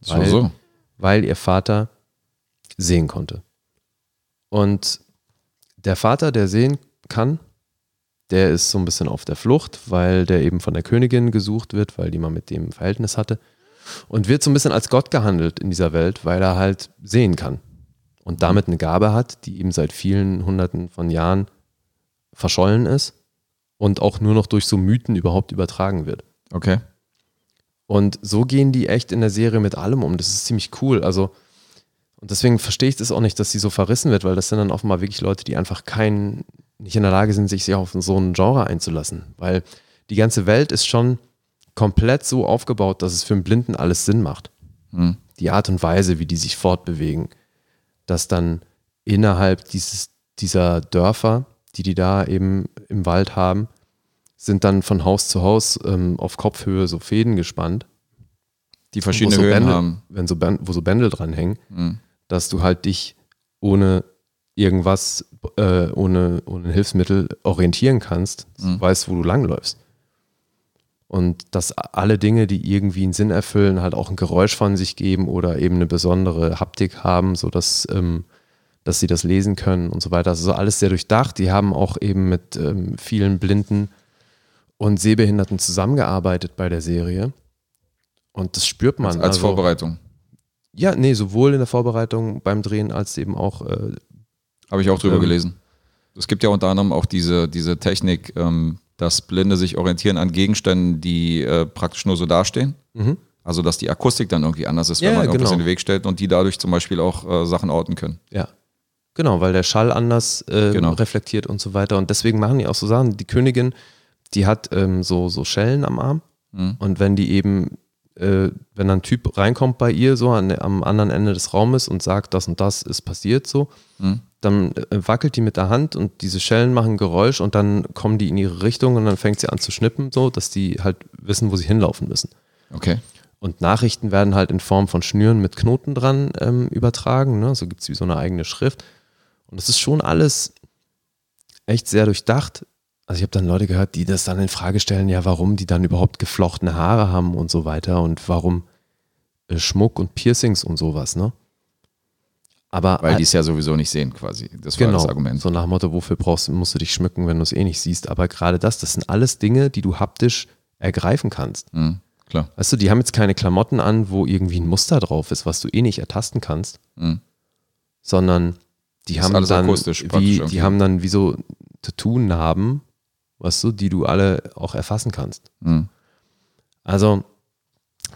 So, Weil- so. weil ihr Vater sehen konnte. Und der Vater, der sehen kann, der ist so ein bisschen auf der Flucht, weil der eben von der Königin gesucht wird, weil die mal mit dem Verhältnis hatte. Und wird so ein bisschen als Gott gehandelt in dieser Welt, weil er halt sehen kann. Und damit eine Gabe hat, die eben seit vielen hunderten von Jahren verschollen ist und auch nur noch durch so Mythen überhaupt übertragen wird. Okay. Und so gehen die echt in der Serie mit allem um. Das ist ziemlich cool. Also, und deswegen verstehe ich das auch nicht, dass sie so verrissen wird, weil das sind dann offenbar wirklich Leute, die einfach kein, nicht in der Lage sind, sich auf so ein Genre einzulassen. Weil die ganze Welt ist schon komplett so aufgebaut, dass es für einen Blinden alles Sinn macht. Mhm. Die Art und Weise, wie die sich fortbewegen, dass dann innerhalb dieses, dieser Dörfer, die die da eben im Wald haben, sind dann von Haus zu Haus ähm, auf Kopfhöhe so Fäden gespannt. Die verschiedene so Höhen Bändel, haben. Wenn so, Bänd- wo so Bändel dranhängen, Mhm. dass du halt dich ohne irgendwas, äh, ohne, ohne Hilfsmittel orientieren kannst, Mhm. du weißt, wo du langläufst. Und dass alle Dinge, die irgendwie einen Sinn erfüllen, halt auch ein Geräusch von sich geben oder eben eine besondere Haptik haben, sodass ähm, dass sie das lesen können und so weiter. Also alles sehr durchdacht. Die haben auch eben mit ähm, vielen Blinden und Sehbehinderten zusammengearbeitet bei der Serie. Und das spürt man. Als, als also, Vorbereitung. Ja, nee, sowohl in der Vorbereitung beim Drehen als eben auch. Äh, Habe ich auch drüber Ähm, gelesen. Es gibt ja unter anderem auch diese, diese Technik, ähm, dass Blinde sich orientieren an Gegenständen, die äh, praktisch nur so dastehen. mhm. Also dass die Akustik dann irgendwie anders ist, Ja, wenn man irgendwas genau. in den Weg stellt und die dadurch zum Beispiel auch äh, Sachen orten können. Ja. Genau, weil der Schall anders äh, Genau. reflektiert und so weiter. Und deswegen machen die auch so Sachen. Die Königin, die hat ähm, so, so Schellen am Arm. Mhm. Und wenn die eben, äh, wenn dann ein Typ reinkommt bei ihr, so an, am anderen Ende des Raumes und sagt, das und das ist passiert so, Mhm. Dann äh, wackelt die mit der Hand und diese Schellen machen Geräusch und dann kommen die in ihre Richtung und dann fängt sie an zu schnippen, so dass die halt wissen, wo sie hinlaufen müssen. Okay. Und Nachrichten werden halt in Form von Schnüren mit Knoten dran ähm, übertragen. Ne? So gibt es wie so eine eigene Schrift. Und das ist schon alles echt sehr durchdacht. Also ich habe dann Leute gehört, die das dann in Frage stellen, ja, warum die dann überhaupt geflochtene Haare haben und so weiter und warum äh, Schmuck und Piercings und sowas, ne? Aber Weil die es ja sowieso nicht sehen, quasi. Das war genau, das Argument. so nach dem Motto, wofür brauchst, musst du dich schmücken, wenn du es eh nicht siehst. Aber gerade das, das sind alles Dinge, die du haptisch ergreifen kannst. Mhm, klar. Weißt du, die haben jetzt keine Klamotten an, wo irgendwie ein Muster drauf ist, was du eh nicht ertasten kannst, Mhm. sondern die Das haben dann wie, die haben dann wie so Tattoo-Narben, weißt du, die du alle auch erfassen kannst. Mhm. Also,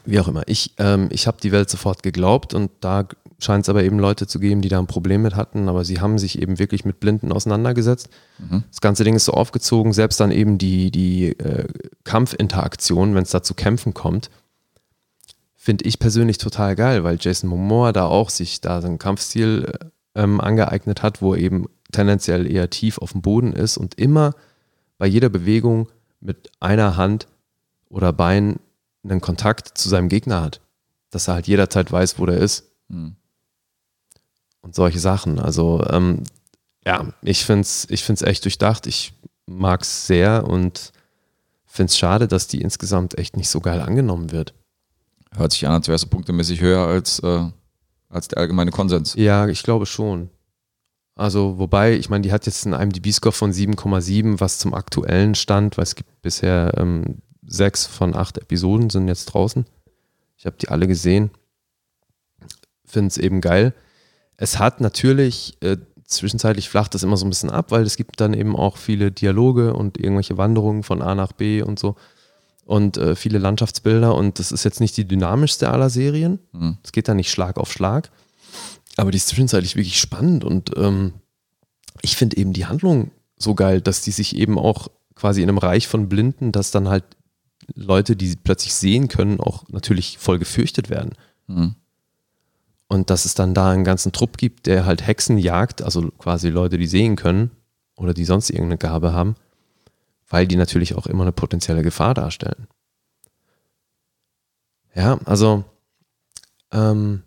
wie auch immer. Ich, ähm, ich habe die Welt sofort geglaubt und da scheint es aber eben Leute zu geben, die da ein Problem mit hatten, aber sie haben sich eben wirklich mit Blinden auseinandergesetzt. Mhm. Das ganze Ding ist so aufgezogen, selbst dann eben die, die äh, Kampfinteraktion, wenn es da zu Kämpfen kommt, finde ich persönlich total geil, weil Jason Momoa da auch sich da seinen Kampfstil äh, ähm, angeeignet hat, wo er eben tendenziell eher tief auf dem Boden ist und immer bei jeder Bewegung mit einer Hand oder Bein einen Kontakt zu seinem Gegner hat. Dass er halt jederzeit weiß, wo der ist. Mhm. Und solche Sachen. Also, ähm, ja, ich finde es ich find's echt durchdacht. Ich mag es sehr und finde es schade, dass die insgesamt echt nicht so geil angenommen wird. Hört sich an, als wärst du punktemäßig höher als, äh, als der allgemeine Konsens. Ja, ich glaube schon. Also, wobei, ich meine, die hat jetzt einen IMDb-Score von 7,7, was zum aktuellen Stand, weil es gibt bisher ähm, sechs von acht Episoden sind jetzt draußen. Ich habe die alle gesehen. Finde es eben geil. Es hat natürlich, äh, zwischenzeitlich flacht das immer so ein bisschen ab, weil es gibt dann eben auch viele Dialoge und irgendwelche Wanderungen von A nach B und so und äh, viele Landschaftsbilder und das ist jetzt nicht die dynamischste aller Serien. Es Mhm. geht da nicht Schlag auf Schlag, aber die ist zwischenzeitlich wirklich spannend und ähm, ich finde eben die Handlung so geil, dass die sich eben auch quasi in einem Reich von Blinden, dass dann halt Leute, die plötzlich sehen können, auch natürlich voll gefürchtet werden. Mhm. Und dass es dann da einen ganzen Trupp gibt, der halt Hexen jagt, also quasi Leute, die sehen können oder die sonst irgendeine Gabe haben, weil die natürlich auch immer eine potenzielle Gefahr darstellen. Ja, also ähm,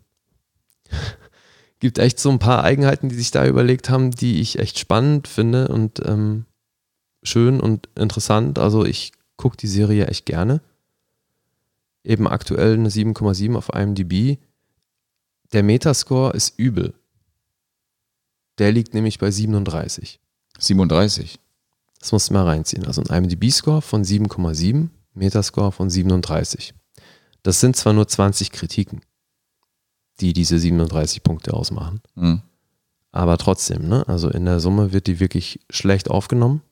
gibt echt so ein paar Eigenheiten, die sich da überlegt haben, die ich echt spannend finde und ähm, schön und interessant. Also ich gucke die Serie echt gerne. Eben aktuell eine 7,7 auf IMDb. Der Metascore ist übel. Der liegt nämlich bei 37. 37. Das musst du mal reinziehen. Also ein IMDb-Score von 7,7, Metascore von 37. Das sind zwar nur 20 Kritiken, die diese 37 Punkte ausmachen, Mhm. aber trotzdem, ne? also in der Summe wird die wirklich schlecht aufgenommen.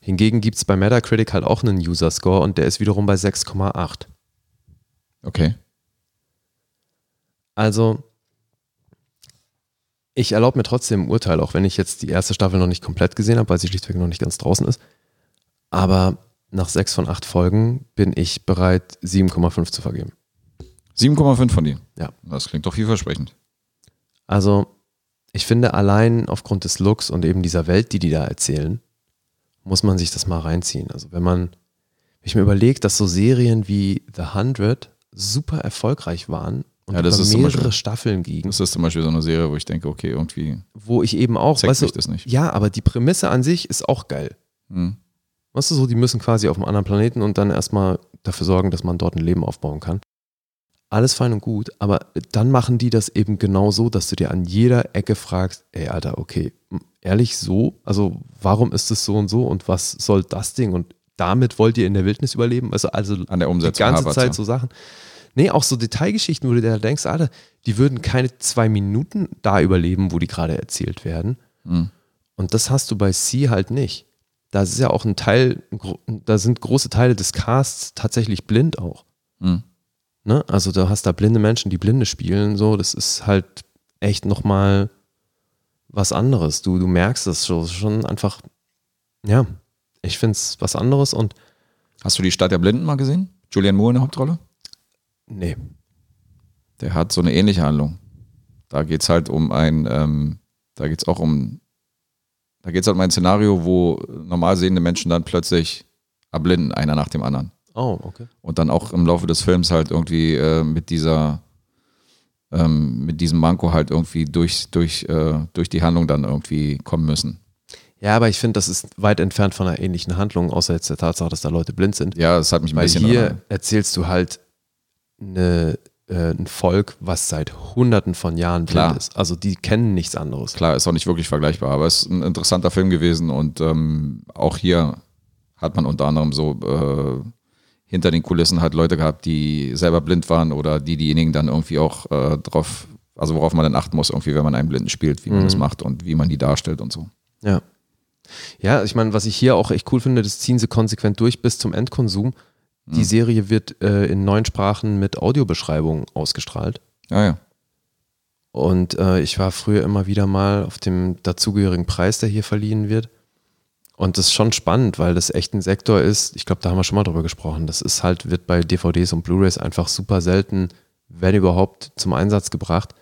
Hingegen gibt es bei Metacritic halt auch einen User-Score und der ist wiederum bei 6,8. Okay. Also, ich erlaube mir trotzdem ein Urteil, auch wenn ich jetzt die erste Staffel noch nicht komplett gesehen habe, weil sie schlichtweg noch nicht ganz draußen ist. Aber nach sechs von acht Folgen bin ich bereit, 7,5 zu vergeben. 7,5 von dir. Ja. Das klingt doch vielversprechend. Also, ich finde, allein aufgrund des Looks und eben dieser Welt, die die da erzählen, muss man sich das mal reinziehen. Also, wenn man, wenn ich mir überlege, dass so Serien wie The 100 super erfolgreich waren und Ja, das über ist zum mehrere Beispiel- Staffeln gingen, Das ist zum Beispiel so eine Serie, wo ich denke, okay, irgendwie wo ich eben auch, weißt du, das nicht. ja, aber die Prämisse an sich ist auch geil. Mhm. Weißt du, so, die müssen quasi auf einem anderen Planeten und dann erstmal dafür sorgen, dass man dort ein Leben aufbauen kann. Alles fein und gut, aber dann machen die das eben genau so, dass du dir an jeder Ecke fragst, ey, Alter, okay, ehrlich so? Also, warum ist es so und so und was soll das Ding und damit wollt ihr in der Wildnis überleben? Also, also An der die Umsetzung ganze hapert's, Zeit so Sachen. Nee, auch so Detailgeschichten, wo du dir denkst, Alter, die würden keine zwei Minuten da überleben, wo die gerade erzählt werden. Mhm. Und das hast du bei C halt nicht. Da ist ja auch ein Teil, da sind große Teile des Casts tatsächlich blind auch. Mhm. Ne? Also du hast da blinde Menschen, die Blinde spielen, so, das ist halt echt nochmal was anderes. Du, du merkst das schon, schon einfach, ja, ich finde es was anderes und Hast du die Stadt der Blinden mal gesehen? Julian Moore in der Hauptrolle? Nee, Der hat so eine ähnliche Handlung. Da geht es halt um ein, ähm, Da geht es auch um, da geht es halt um ein Szenario, wo normal sehende Menschen dann plötzlich erblinden, einer nach dem anderen. Oh, okay. Und dann auch im Laufe des Films halt irgendwie äh, mit dieser, ähm, mit diesem Manko halt irgendwie durch, durch, äh, durch die Handlung dann irgendwie kommen müssen. Ja, aber ich finde, das ist weit entfernt von einer ähnlichen Handlung, außer jetzt der Tatsache, dass da Leute blind sind. Ja, das hat mich ein Weil bisschen hier erzählst du halt eine, äh, ein Volk, was seit hunderten von Jahren blind Klar. ist. Also die kennen nichts anderes. Klar, ist auch nicht wirklich vergleichbar, aber es ist ein interessanter Film gewesen und ähm, auch hier hat man unter anderem so äh, hinter den Kulissen halt Leute gehabt, die selber blind waren oder die diejenigen dann irgendwie auch äh, drauf, also worauf man dann achten muss, irgendwie, wenn man einen Blinden spielt, wie man Mhm. das macht und wie man die darstellt und so. Ja. Ja, ich meine, was ich hier auch echt cool finde, das ziehen sie konsequent durch bis zum Endkonsum. Die Mhm. Serie wird äh, in neun Sprachen mit Audiobeschreibung ausgestrahlt. Ja, ja. Und äh, ich war früher immer wieder mal auf dem dazugehörigen Preis, der hier verliehen wird. Und das ist schon spannend, weil das echt ein Sektor ist, ich glaube, da haben wir schon mal drüber gesprochen. Das ist halt, wird bei DVDs und Blu-Rays einfach super selten, wenn überhaupt, zum Einsatz gebracht,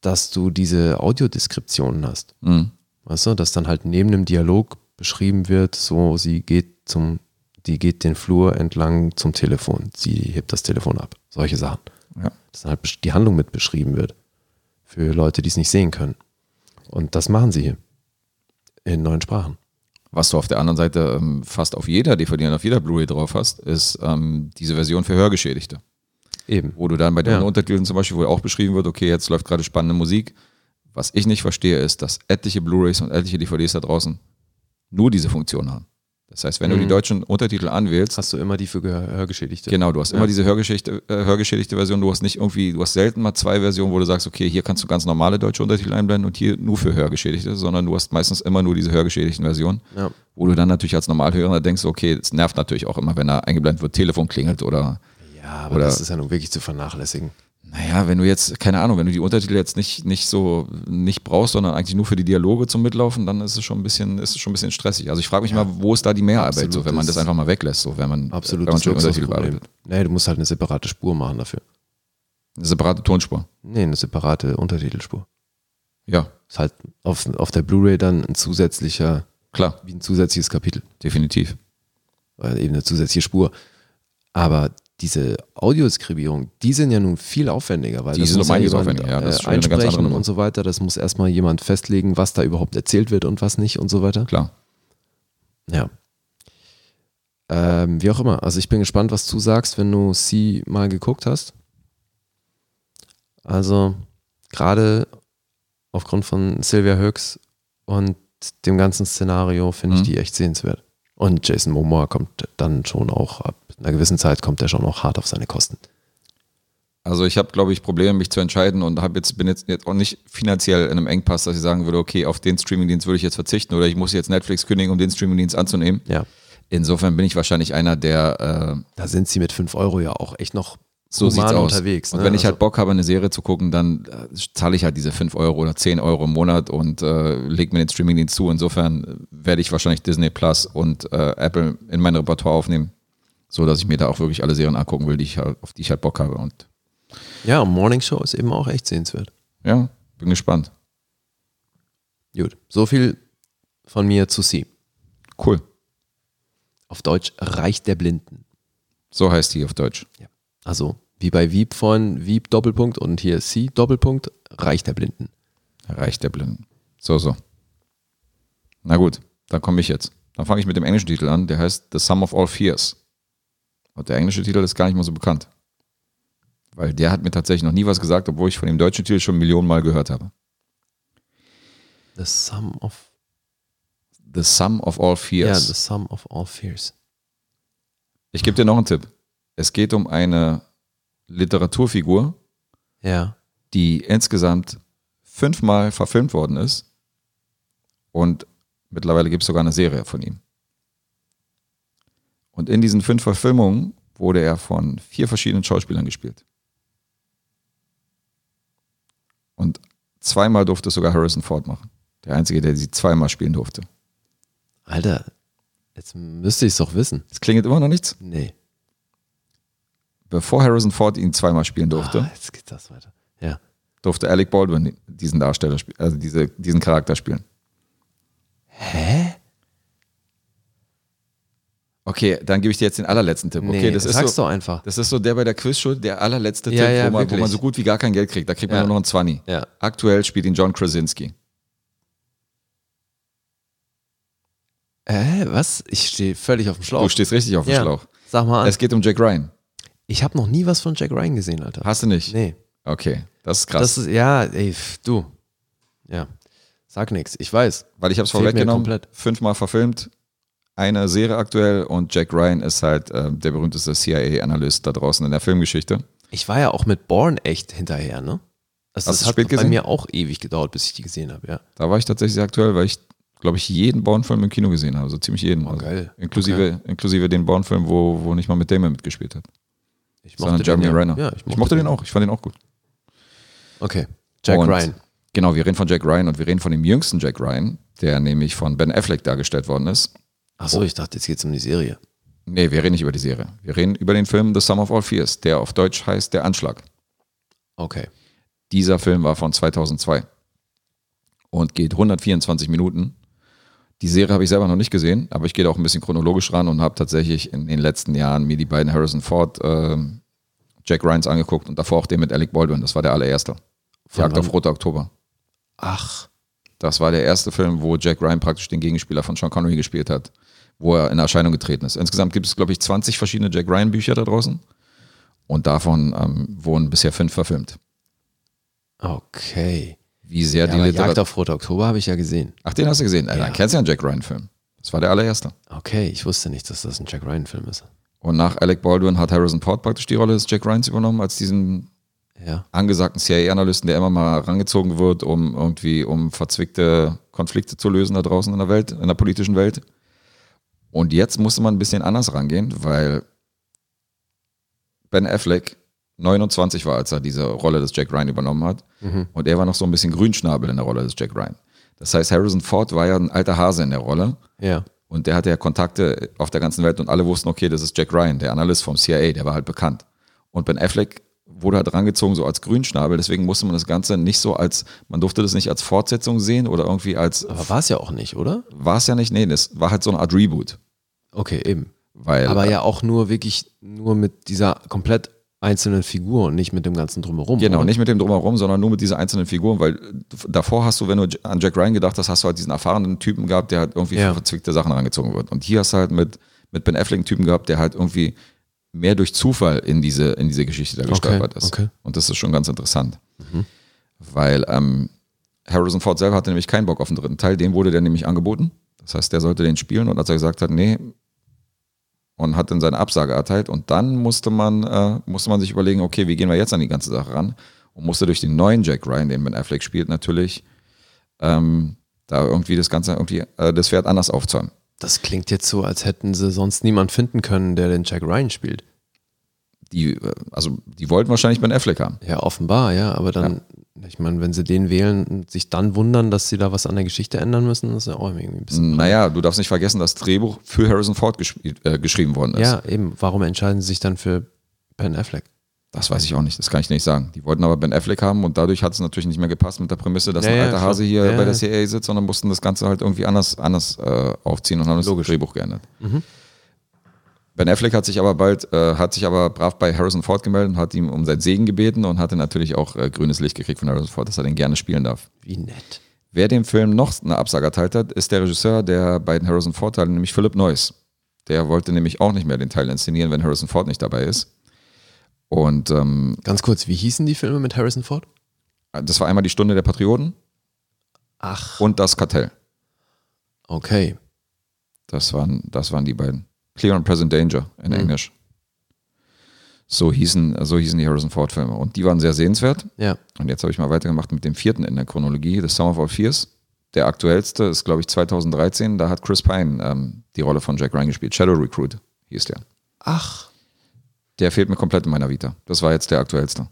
dass du diese Audiodeskriptionen hast. Mhm. Weißt du, dass dann halt neben dem Dialog beschrieben wird, so sie geht zum, die geht den Flur entlang zum Telefon, sie hebt das Telefon ab. Solche Sachen. Ja. Dass dann halt die Handlung mit beschrieben wird. Für Leute, die es nicht sehen können. Und das machen sie hier. In neuen Sprachen. Was du auf der anderen Seite ähm, fast auf jeder DVD und auf jeder Blu-ray drauf hast, ist ähm, diese Version für Hörgeschädigte. Eben. Wo du dann bei den Ja. Untertiteln zum Beispiel, wo auch beschrieben wird, okay, jetzt läuft gerade spannende Musik. Was ich nicht verstehe, ist, dass etliche Blu-rays und etliche DVDs da draußen nur diese Funktion haben. Das heißt, wenn du Mhm. die deutschen Untertitel anwählst, Hast du immer die für Hörgeschädigte? genau, du hast Ja. immer diese Hörgeschichte, äh, hörgeschädigte Version, du hast nicht irgendwie, du hast selten mal zwei Versionen, wo du sagst, okay, hier kannst du ganz normale deutsche Untertitel einblenden und hier nur für Hörgeschädigte, sondern du hast meistens immer nur diese hörgeschädigten Versionen, Ja. wo du dann natürlich als Normalhörer denkst, okay, es nervt natürlich auch immer, wenn da eingeblendet wird, Telefon klingelt oder Ja, aber Oder- das ist ja nun wirklich zu vernachlässigen. Naja, wenn du jetzt, keine Ahnung, wenn du die Untertitel jetzt nicht, nicht so nicht brauchst, sondern eigentlich nur für die Dialoge zum Mitlaufen, dann ist es schon ein bisschen, ist es schon ein bisschen stressig. Also ich frage mich mal, wo ist da die Mehrarbeit, so, wenn man das einfach mal weglässt, so wenn man, Absolut. wenn man schon Untertitel bearbeitet. Nee, du musst halt eine separate Spur machen dafür. Eine separate Tonspur. Nee, eine separate Untertitelspur. Ja, Ist halt auf, auf der Blu-ray dann ein zusätzlicher, klar, wie ein zusätzliches Kapitel. definitiv. Weil eben eine zusätzliche Spur. Aber diese Audioskribierung, die sind ja nun viel aufwendiger, weil Die das sind muss ja jemand aufwendiger, ja, das ist äh, ganz andere einsprechen und so weiter. Das muss erstmal jemand festlegen, was da überhaupt erzählt wird und was nicht und so weiter. Klar. Ja. Ähm, wie auch immer. Also ich bin gespannt, was du sagst, wenn du sie mal geguckt hast. Also gerade aufgrund von Sylvia Höchst und dem ganzen Szenario finde ich Mhm. die echt sehenswert. Und Jason Momoa kommt dann schon auch ab einer gewissen Zeit kommt er schon auch hart auf seine Kosten. Also ich habe, glaube ich, Probleme, mich zu entscheiden und hab jetzt, bin jetzt, jetzt auch nicht finanziell in einem Engpass, dass ich sagen würde, okay, auf den Streamingdienst würde ich jetzt verzichten oder ich muss jetzt Netflix kündigen, um den Streamingdienst anzunehmen. Ja. Insofern bin ich wahrscheinlich einer, der äh, Da sind sie mit 5 Euro ja auch echt noch so sieht's human aus. unterwegs. Und ne? wenn ich Also- halt Bock habe, eine Serie zu gucken, dann äh, zahle ich halt diese 5 Euro oder 10 Euro im Monat und äh, lege mir den Streamingdienst zu. Insofern äh, werde ich wahrscheinlich Disney Plus und äh, Apple in mein Repertoire aufnehmen, so dass ich mir da auch wirklich alle Serien angucken will, die ich halt, auf die ich halt Bock habe. Und ja, Morning Show ist eben auch echt sehenswert. ja, bin gespannt. Gut, so viel von mir zu Sie. Cool. Auf Deutsch Reich der Blinden. So heißt die auf Deutsch. Also wie bei Wieb vorhin, Wieb Doppelpunkt und hier Sie Doppelpunkt, Reich der Blinden. Reich der Blinden. So, so. Na gut, dann komme ich jetzt. Dann fange ich mit dem englischen Titel an, der heißt The Sum of All Fears. Und der englische Titel ist gar nicht mal so bekannt. Weil der hat mir tatsächlich noch nie was gesagt, obwohl ich von dem deutschen Titel schon Millionen Mal gehört habe. The Sum of The Sum of All Ja, Fears. The Sum of All Fears. ich gebe dir noch einen Tipp. Es geht um eine Literaturfigur, Ja. die insgesamt fünfmal verfilmt worden ist. Und mittlerweile gibt es sogar eine Serie von ihm. Und in diesen fünf Verfilmungen wurde er von vier verschiedenen Schauspielern gespielt. Und zweimal durfte es sogar Harrison Ford machen. Der einzige, der sie zweimal spielen durfte. Alter, jetzt müsste ich es doch wissen. Es klingelt immer noch nichts. Nee. Bevor Harrison Ford ihn zweimal spielen durfte, Ah, jetzt geht das weiter. Ja. durfte Alec Baldwin diesen Darsteller, also diese, diesen Charakter spielen. Hä? Okay, dann gebe ich dir jetzt den allerletzten Tipp. Okay, Nee, das ist sag's so, doch einfach. Das ist so der bei der Quizschuld, der allerletzte Ja, Tipp, ja, wo, man, wo man so gut wie gar kein Geld kriegt. Da kriegt man Ja. nur noch einen 20. Ja. Aktuell spielt ihn John Krasinski. Äh, was? Ich stehe völlig auf dem Schlauch. Du stehst richtig auf dem. Schlauch. Sag mal an. Es geht um Jack Ryan. Ich habe noch nie was von Jack Ryan gesehen, Alter. Hast du nicht? Nee. Okay, das ist krass. Das ist, ja, ey, du. Ja. Sag nix. Ich weiß. Weil ich habe es vorweggenommen, fünfmal verfilmt, eine Serie aktuell und Jack Ryan ist halt äh, der berühmteste CIA-Analyst da draußen in der Filmgeschichte. Ich war ja auch mit Born echt hinterher, ne? Also Hast das hat spät bei gesehen? mir auch ewig gedauert, bis ich die gesehen habe, ja. Da war ich tatsächlich aktuell, weil ich, glaube ich, jeden Bourne-Film im Kino gesehen habe, so ziemlich jeden. Oh, Also geil. Inklusive, inklusive den Bourne-Film, wo, wo nicht mal mit Damon mitgespielt hat, Ich sondern den Jeremy ja. Ja, ich mochte den auch, ich fand den auch gut. Okay. Jack Und- Ryan. Genau, wir reden von Jack Ryan und wir reden von dem jüngsten Jack Ryan, der nämlich von Ben Affleck dargestellt worden ist. Achso, ich dachte, jetzt geht's um die Serie. Nee, wir reden nicht über die Serie. Wir reden über den Film The Sum of All Fears, der auf Deutsch heißt Der Anschlag. Okay. Dieser Film war von 2002 und geht 124 Minuten. Die Serie habe ich selber noch nicht gesehen, aber ich gehe da auch ein bisschen chronologisch ran und habe tatsächlich in den letzten Jahren mir die beiden Harrison Ford ähm, Jack Ryans angeguckt und davor auch den mit Alec Baldwin. Das war der allererste. Von Jagd wann? auf Roter Oktober. Ach. Das war der erste Film, wo Jack Ryan praktisch den Gegenspieler von Sean Connery gespielt hat, wo er in Erscheinung getreten ist. Insgesamt gibt es, glaube ich, 20 verschiedene Jack Ryan Bücher da draußen und davon ähm, wurden bisher fünf verfilmt. Okay. Wie sehr Ja, die aber Jagd Literatur. auf Roter Oktober habe ich ja gesehen. Ach, den hast du gesehen. Äh, Ja. Dann kennst du ja einen Jack Ryan-Film. Das war der allererste. Okay, ich wusste nicht, dass das ein Jack Ryan-Film ist. Und nach Alec Baldwin hat Harrison Ford praktisch die Rolle des Jack Ryans übernommen, als diesen Ja. angesagten CIA-Analysten, der immer mal rangezogen wird, um irgendwie um verzwickte Konflikte zu lösen da draußen in der Welt, in der politischen Welt. Und jetzt musste man ein bisschen anders rangehen, weil Ben Affleck 29 war, als er diese Rolle des Jack Ryan übernommen hat. Und er war noch so ein bisschen Grünschnabel in der Rolle des Jack Ryan. Das heißt, Harrison Ford war ja ein alter Hase in der Rolle. Ja. Und der hatte ja Kontakte auf der ganzen Welt und alle wussten, okay, das ist Jack Ryan, der Analyst vom CIA, der war halt bekannt. Und Ben Affleck wurde halt rangezogen so als Grünschnabel, deswegen musste man das Ganze nicht so als, man durfte das nicht als Fortsetzung sehen oder irgendwie als, Aber war es ja auch nicht, oder? war es ja nicht, nee, das war halt so eine Art Reboot. Okay, eben. Weil, Aber ja auch nur wirklich nur mit dieser komplett einzelnen Figur und nicht mit dem ganzen Drumherum. Genau, oder? nicht mit dem Drumherum, sondern nur mit dieser einzelnen Figuren, weil davor hast du, wenn du an Jack Ryan gedacht hast, hast du halt diesen erfahrenen Typen gehabt, der halt irgendwie Ja. für verzwickte Sachen rangezogen wird. Und hier hast du halt mit, mit Ben Affleck einen Typen gehabt, der halt irgendwie mehr durch Zufall in diese, in diese Geschichte da gestolpert ist. okay. Und das ist schon ganz interessant. Weil ähm, Harrison Ford selber hatte nämlich keinen Bock auf den dritten Teil, dem wurde der nämlich angeboten. Das heißt, der sollte den spielen und als er gesagt hat, nee, und hat dann seine Absage erteilt und dann musste man, äh, musste man sich überlegen, okay, wie gehen wir jetzt an die ganze Sache ran? Und musste durch den neuen Jack Ryan, den Ben Affleck spielt, natürlich ähm, da irgendwie das Ganze irgendwie äh, das Pferd anders aufzäumen. Das klingt jetzt so, als hätten sie sonst niemand finden können, der den Jack Ryan spielt. Die, äh, also die wollten wahrscheinlich Ben Affleck haben. Ja, offenbar, ja. Aber dann, ich meine, wenn sie den wählen und sich dann wundern, dass sie da was an der Geschichte ändern müssen, das ist ja auch irgendwie ein bisschen. Naja, du darfst nicht vergessen, das Drehbuch für Harrison Ford äh, geschrieben worden ist. Ja, eben. Warum entscheiden sie sich dann für Ben Affleck? Das weiß ich auch nicht, das kann ich nicht sagen. Die wollten aber Ben Affleck haben und dadurch hat es natürlich nicht mehr gepasst mit der Prämisse, dass Ja, ein ja, alter klar. Hase hier Ja, bei der ja. CIA sitzt, sondern mussten das Ganze halt irgendwie anders, anders äh, aufziehen und haben das Drehbuch geändert. Mhm. Ben Affleck hat sich aber bald, äh, hat sich aber brav bei Harrison Ford gemeldet und hat ihm um sein Segen gebeten und hatte natürlich auch äh, grünes Licht gekriegt von Harrison Ford, dass er den gerne spielen darf. Wie nett. Wer dem Film noch eine Absage erteilt hat, ist der Regisseur der beiden Harrison Ford-Teile, nämlich Philip Noyce. Der wollte nämlich auch nicht mehr den Teil inszenieren, wenn Harrison Ford nicht dabei ist. Und ähm, Ganz kurz, wie hießen die Filme mit Harrison Ford? das war einmal die Stunde der Patrioten Ach, und das Kartell. okay. Das waren, das waren die beiden. Clear and Present Danger in Englisch. So hießen, so hießen die Harrison Ford-Filme. Und die waren sehr sehenswert. Ja. Und jetzt habe ich mal weitergemacht mit dem vierten in der Chronologie, The Sum of All Fears. Der aktuellste ist, glaube ich, 2013. Da hat Chris Pine ähm, die Rolle von Jack Ryan gespielt. Shadow Recruit hieß der. Ach, Der fehlt mir komplett in meiner Vita. Das war jetzt der aktuellste.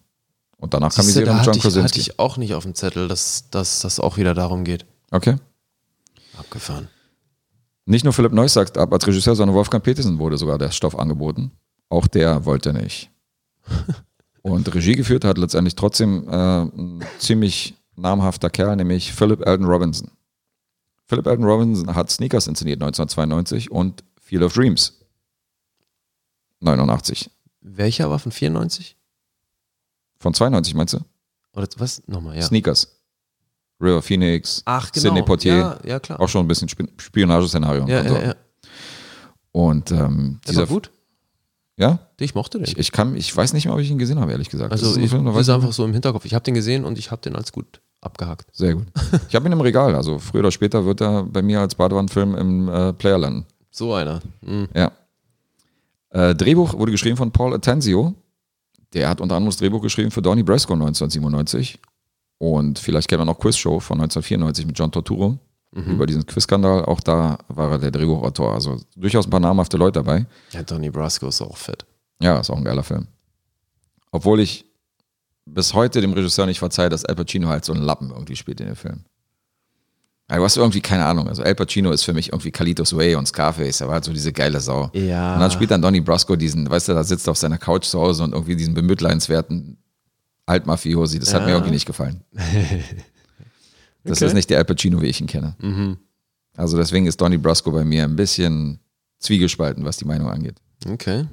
Und danach kam die Serie da mit John ich, hatte Krasinski. ich auch nicht auf dem Zettel, dass, das auch wieder darum geht. Okay. Abgefahren. Nicht nur Philipp Neuss sagt ab als Regisseur, sondern Wolfgang Petersen wurde sogar der Stoff angeboten. Auch der wollte nicht. Und Regie geführt hat letztendlich trotzdem äh, ein ziemlich namhafter Kerl, nämlich Philip Alden Robinson. Philip Alden Robinson hat Sneakers inszeniert 1992 und Field of Dreams 89. Welcher war von 94? Von 92 meinst du? Oder was? Nochmal, ja. Sneakers. River Phoenix, Ach, genau. Sidney Poitier. Ja, ja, klar. Auch schon ein bisschen Sp Spionageszenario. Ja, und so. ja, ja. Und ähm, Der dieser war gut. Ja? Ich mochte den. Ich, ich kann, ich weiß nicht mehr, ob ich ihn gesehen habe, ehrlich gesagt. also Das ist ich, Film, das ist einfach so im Hinterkopf. Ich habe den gesehen und ich habe den als gut abgehakt. Sehr gut. Ich habe ihn im Regal, also früher oder später wird er bei mir als Badewannenfilm im äh, Player landen. So einer. Mhm. Ja. Äh, Drehbuch wurde geschrieben von Paul Attenzio. Der hat unter anderem das Drehbuch geschrieben für Donnie Brasco 1997. Und vielleicht kennt man auch Quiz Show von 1994 mit John Torturo über diesen Quizskandal. Auch da war er der Drehbuchautor. Also durchaus ein paar namhafte Leute dabei. Ja, Donnie Brasco ist auch fett. Ja, ist auch ein geiler Film. Obwohl ich bis heute dem Regisseur nicht verzeihe, dass Al Pacino halt so einen Lappen irgendwie spielt in dem Film. Du hast irgendwie keine Ahnung. Also Al Pacino ist für mich irgendwie Kalitos Way und Scarface. Er war halt so diese geile Sau. Ja. Und dann spielt dann Donnie Brasco diesen, weißt du, da sitzt er auf seiner Couch zu Hause und irgendwie diesen bemitleidenswerten Altmafiosi. Das hat mir irgendwie nicht gefallen. Das Okay. ist nicht der Al Pacino, wie ich ihn kenne. Mhm. Also deswegen ist Donnie Brasco bei mir ein bisschen zwiegespalten, was die Meinung angeht. Okay.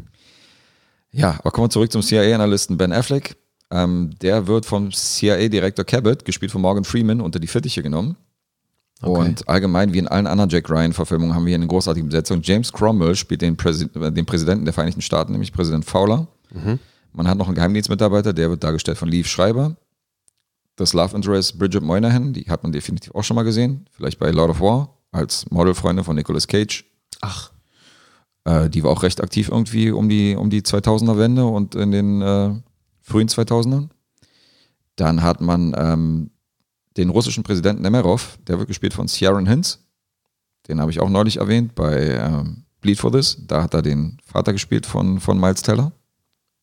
Ja, aber kommen wir zurück zum CIA-Analysten Ben Affleck. Ähm, der wird vom CIA-Direktor Cabot, gespielt von Morgan Freeman, unter die Fittiche genommen. Okay. Und allgemein, wie in allen anderen Jack Ryan-Verfilmungen, haben wir hier eine großartige Besetzung. James Cromwell spielt den, Präsi äh, den Präsidenten der Vereinigten Staaten, nämlich Präsident Fowler. Man hat noch einen Geheimdienstmitarbeiter, der wird dargestellt von Leaf Schreiber. Das Love Interest Bridget Moynihan, die hat man definitiv auch schon mal gesehen. Vielleicht bei Lord of War als Modelfreundin von Nicolas Cage. Ach, Äh, die war auch recht aktiv irgendwie um die, um die 2000er Wende und in den äh, frühen 2000ern. Dann hat man ähm, den russischen Präsidenten Nemerov, der wird gespielt von Sharon Hinz. Den habe ich auch neulich erwähnt bei ähm, Bleed for This. Da hat er den Vater gespielt von, von Miles Teller.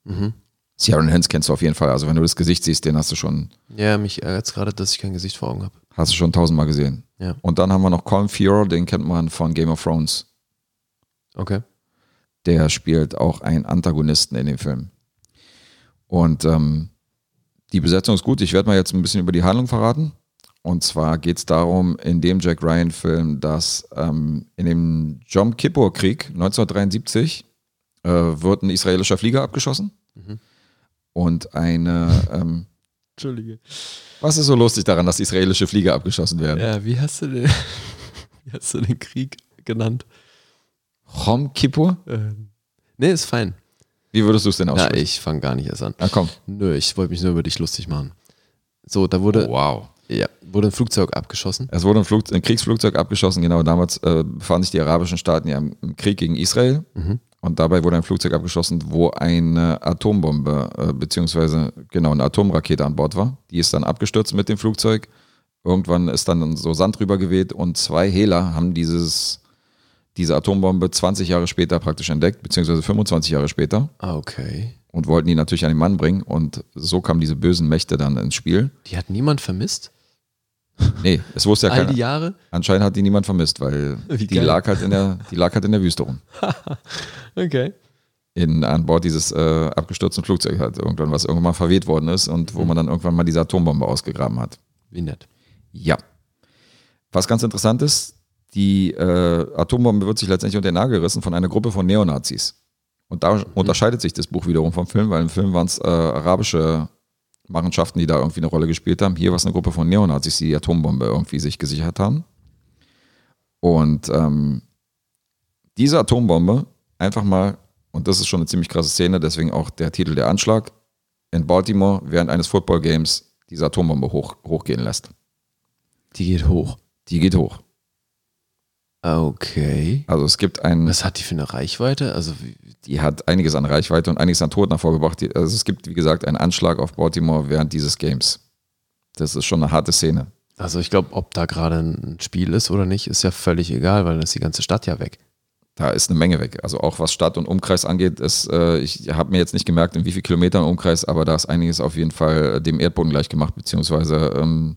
Mhm. Sharon Hinz kennst du auf jeden Fall. Also wenn du das Gesicht siehst, den hast du schon, ja, mich ärgert gerade, dass ich kein Gesicht vor Augen habe. hast du schon tausendmal gesehen. Ja. Und dann haben wir noch Colin Feore, den kennt man von Game of Thrones. Okay. der spielt auch einen Antagonisten in dem Film. Und ähm, die Besetzung ist gut. Ich werde mal jetzt ein bisschen über die Handlung verraten. Und zwar geht es darum, in dem Jack Ryan-Film, dass ähm, in dem Jom Kippur-Krieg 1973 äh, wird ein israelischer Flieger abgeschossen. Und eine, ähm, Entschuldige. was ist so lustig daran, dass israelische Flieger abgeschossen werden? Ja, wie hast du den, wie hast du den Krieg genannt? Jom Kippur? Ähm, nee, ist fein. Wie würdest du es denn Na, aussprechen? ich fange gar nicht erst an. Na komm. Nö, ich wollte mich nur über dich lustig machen. So, da wurde, Oh, wow. Ja, wurde ein Flugzeug abgeschossen. Es wurde ein, Flug, ein Kriegsflugzeug abgeschossen, genau. Damals äh, befanden sich die arabischen Staaten ja im, Krieg gegen Israel. Und dabei wurde ein Flugzeug abgeschossen, wo eine Atombombe, äh, beziehungsweise genau eine Atomrakete an Bord war. Die ist dann abgestürzt mit dem Flugzeug. Irgendwann ist dann so Sand drüber geweht und zwei Hehler haben dieses, diese Atombombe 20 Jahre später praktisch entdeckt, beziehungsweise 25 Jahre später Ah, okay. und wollten die natürlich an den Mann bringen. Und so kamen diese bösen Mächte dann ins Spiel. Die hat niemand vermisst? Nee, es wusste ja All keiner. die Jahre? Anscheinend hat die niemand vermisst, weil die lag, halt in der, die lag halt in der Wüste rum. Okay. In, an Bord dieses äh, abgestürzten Flugzeugs halt irgendwann, was irgendwann mal verweht worden ist und wo man dann irgendwann mal diese Atombombe ausgegraben hat. Wie nett. Ja. Was ganz interessant ist, die äh, Atombombe wird sich letztendlich unter den Nagel gerissen von einer Gruppe von Neonazis. Und da unterscheidet sich das Buch wiederum vom Film, weil im Film waren es äh, arabische Machenschaften, die da irgendwie eine Rolle gespielt haben. Hier war es eine Gruppe von Neonazis, die die Atombombe irgendwie sich gesichert haben. Und ähm, diese Atombombe einfach mal, und das ist schon eine ziemlich krasse Szene, deswegen auch der Titel der Anschlag, in Baltimore während eines Football Games diese Atombombe hoch, hochgehen lässt. Die geht hoch. Die geht hoch. Okay. Also es gibt ein, Was hat die für eine Reichweite? Also, die hat einiges an Reichweite und einiges an Toten hervorgebracht. Also es gibt, wie gesagt, einen Anschlag auf Baltimore während dieses Games. Das ist schon eine harte Szene. also ich glaube, ob da gerade ein Spiel ist oder nicht, ist ja völlig egal, weil dann ist die ganze Stadt ja weg. Da ist eine Menge weg. Also auch was Stadt und Umkreis angeht, ist, äh, ich habe mir jetzt nicht gemerkt, in wie viel Kilometern Umkreis, aber da ist einiges auf jeden Fall äh, dem Erdboden gleich gemacht, beziehungsweise ähm,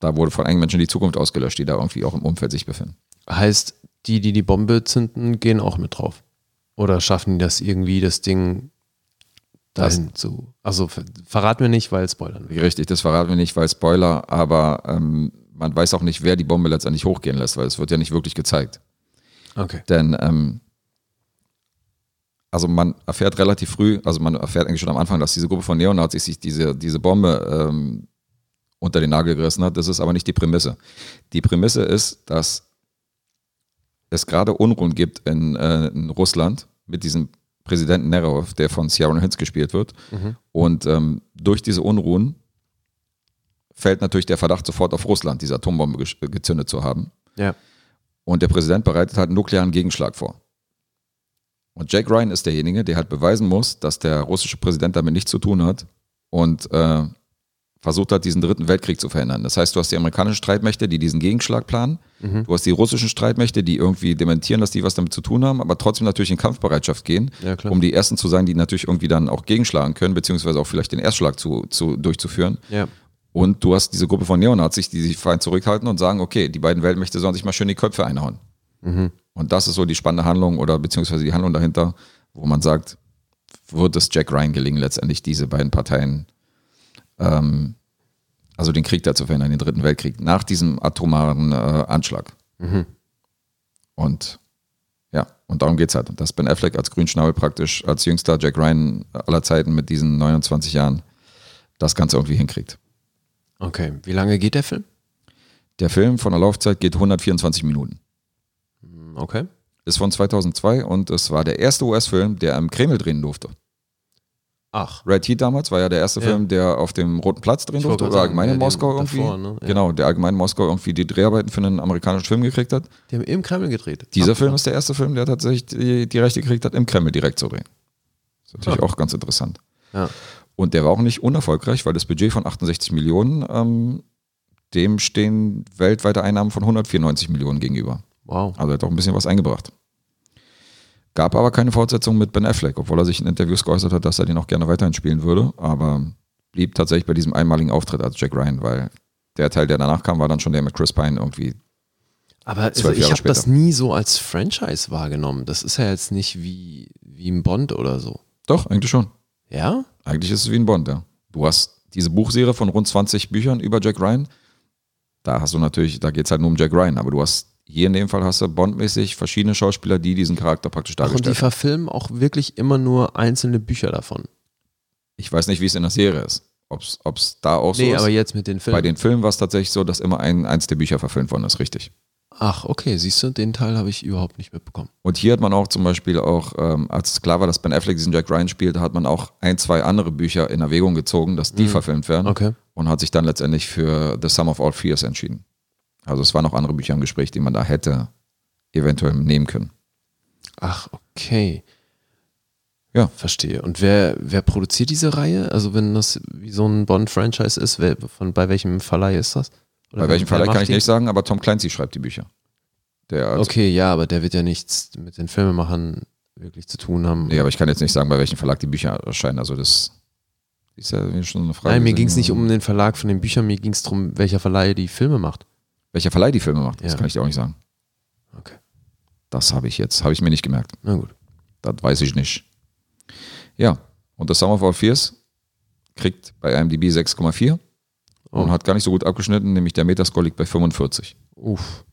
da wurde von einigen Menschen die Zukunft ausgelöscht, die da irgendwie auch im Umfeld sich befinden. Heißt, die, die die Bombe zünden, gehen auch mit drauf. Oder schaffen die das irgendwie, das Ding dahin zu. Also ver verraten wir nicht, weil Spoilern. Richtig, das verraten wir nicht, weil Spoiler, aber ähm, man weiß auch nicht, wer die Bombe letztendlich hochgehen lässt, weil es wird ja nicht wirklich gezeigt. Okay. Denn ähm, also man erfährt relativ früh, also man erfährt eigentlich schon am Anfang, dass diese Gruppe von Neonazis sich diese, diese Bombe ähm, unter den Nagel gerissen hat. Das ist aber nicht die Prämisse. Die Prämisse ist, dass es gerade Unruhen gibt in, äh, in Russland mit diesem Präsidenten Nerov, der von Sierra Hinz gespielt wird. Mhm. Und ähm, durch diese Unruhen fällt natürlich der Verdacht sofort auf Russland, diese Atombombe ge gezündet zu haben. Ja. Und der Präsident bereitet halt einen nuklearen Gegenschlag vor. Und Jack Ryan ist derjenige, der halt beweisen muss, dass der russische Präsident damit nichts zu tun hat und äh, versucht hat, diesen dritten Weltkrieg zu verhindern. Das heißt, du hast die amerikanischen Streitmächte, die diesen Gegenschlag planen. Mhm. Du hast die russischen Streitmächte, die irgendwie dementieren, dass die was damit zu tun haben, aber trotzdem natürlich in Kampfbereitschaft gehen, Ja, um die Ersten zu sein, die natürlich irgendwie dann auch gegenschlagen können, beziehungsweise auch vielleicht den Erstschlag zu, zu, durchzuführen. Ja. Und du hast diese Gruppe von Neonazis, die sich fein zurückhalten und sagen, okay, die beiden Weltmächte sollen sich mal schön die Köpfe einhauen. Mhm. Und das ist so die spannende Handlung oder beziehungsweise die Handlung dahinter, wo man sagt, wird es Jack Ryan gelingen, letztendlich diese beiden Parteien, ähm, also den Krieg da zu verhindern, den dritten Weltkrieg, nach diesem atomaren äh, Anschlag. Mhm. Und ja, und darum geht's halt. Und dass Ben Affleck als Grünschnabel praktisch als jüngster Jack Ryan aller Zeiten mit diesen 29 Jahren das Ganze irgendwie hinkriegt. Okay. Wie lange geht der Film? Der Film von der Laufzeit geht 124 Minuten. Okay. Ist von 2002 und es war der erste US-Film, der im Kreml drehen durfte. Ach. Red Heat damals war ja der erste Ja. Film, der auf dem Roten Platz drehen Ich durfte oder allgemein in ja, Moskau irgendwie. davor, ne? Ja. Genau, der allgemein in Moskau irgendwie die Dreharbeiten für einen amerikanischen Film gekriegt hat. Die haben im Kreml gedreht. Dieser Ach, Film ist der erste Film, der tatsächlich die, die Rechte gekriegt hat, im Kreml direkt zu drehen. ist natürlich auch ganz interessant. Ja. Und der war auch nicht unerfolgreich, weil das Budget von 68 Millionen, ähm, dem stehen weltweite Einnahmen von 194 Millionen gegenüber. Wow. Also hat auch ein bisschen was eingebracht. Gab aber keine Fortsetzung mit Ben Affleck, obwohl er sich in Interviews geäußert hat, dass er den auch gerne weiterhin spielen würde, aber blieb tatsächlich bei diesem einmaligen Auftritt als Jack Ryan, weil der Teil, der danach kam, war dann schon der mit Chris Pine irgendwie. Aber also ich habe das nie so als Franchise wahrgenommen. Das ist ja jetzt nicht wie, wie ein Bond oder so. Doch, eigentlich schon. Ja? Eigentlich ist es wie ein Bond, ja. Du hast diese Buchserie von rund 20 Büchern über Jack Ryan. Da hast du natürlich, da geht es halt nur um Jack Ryan, aber du hast hier in dem Fall hast du Bondmäßig verschiedene Schauspieler, die diesen Charakter praktisch Ach, und die dargestellt haben. verfilmen auch wirklich immer nur einzelne Bücher davon. Ich weiß nicht, wie es in der Serie ist. Ob es da auch so nee, ist. aber jetzt mit den Filmen. Bei den Filmen war es tatsächlich so, dass immer ein, eins der Bücher verfilmt worden ist, richtig. Ach, okay, siehst du, den Teil habe ich überhaupt nicht mitbekommen. Und hier hat man auch zum Beispiel auch, ähm, als es klar war, dass Ben Affleck diesen Jack Ryan spielt, hat man auch ein, zwei andere Bücher in Erwägung gezogen, dass die Mhm. verfilmt werden. Okay. Und hat sich dann letztendlich für The Sum of All Fears entschieden. Also es waren noch andere Bücher im Gespräch, die man da hätte eventuell nehmen können. Ach, okay. Ja. Verstehe. Und wer, wer produziert diese Reihe? Also wenn das wie so ein Bond-Franchise ist, wer, von, bei welchem Verleih ist das? Oder Bei welchem macht kann ich die? nicht sagen, aber Tom Clancy schreibt die Bücher. Okay, ja, aber der wird ja nichts mit den Filmemachern wirklich zu tun haben. Nee, aber ich kann jetzt nicht sagen, bei welchem Verlag die Bücher erscheinen. Also das ist ja schon eine Frage. Nein, mir ging es nicht um den Verlag von den Büchern, mir ging es darum, welcher Verleih die Filme macht. Welcher Verleih die Filme macht. Das Ja. kann ich dir auch nicht sagen. Okay. Das habe ich jetzt, habe ich mir nicht gemerkt. Na gut. Das weiß ich nicht. Ja, und das Sum of All Fears kriegt bei IMDb 6,4 und Oh. hat gar nicht so gut abgeschnitten, nämlich der Metascore liegt bei 45. Uff.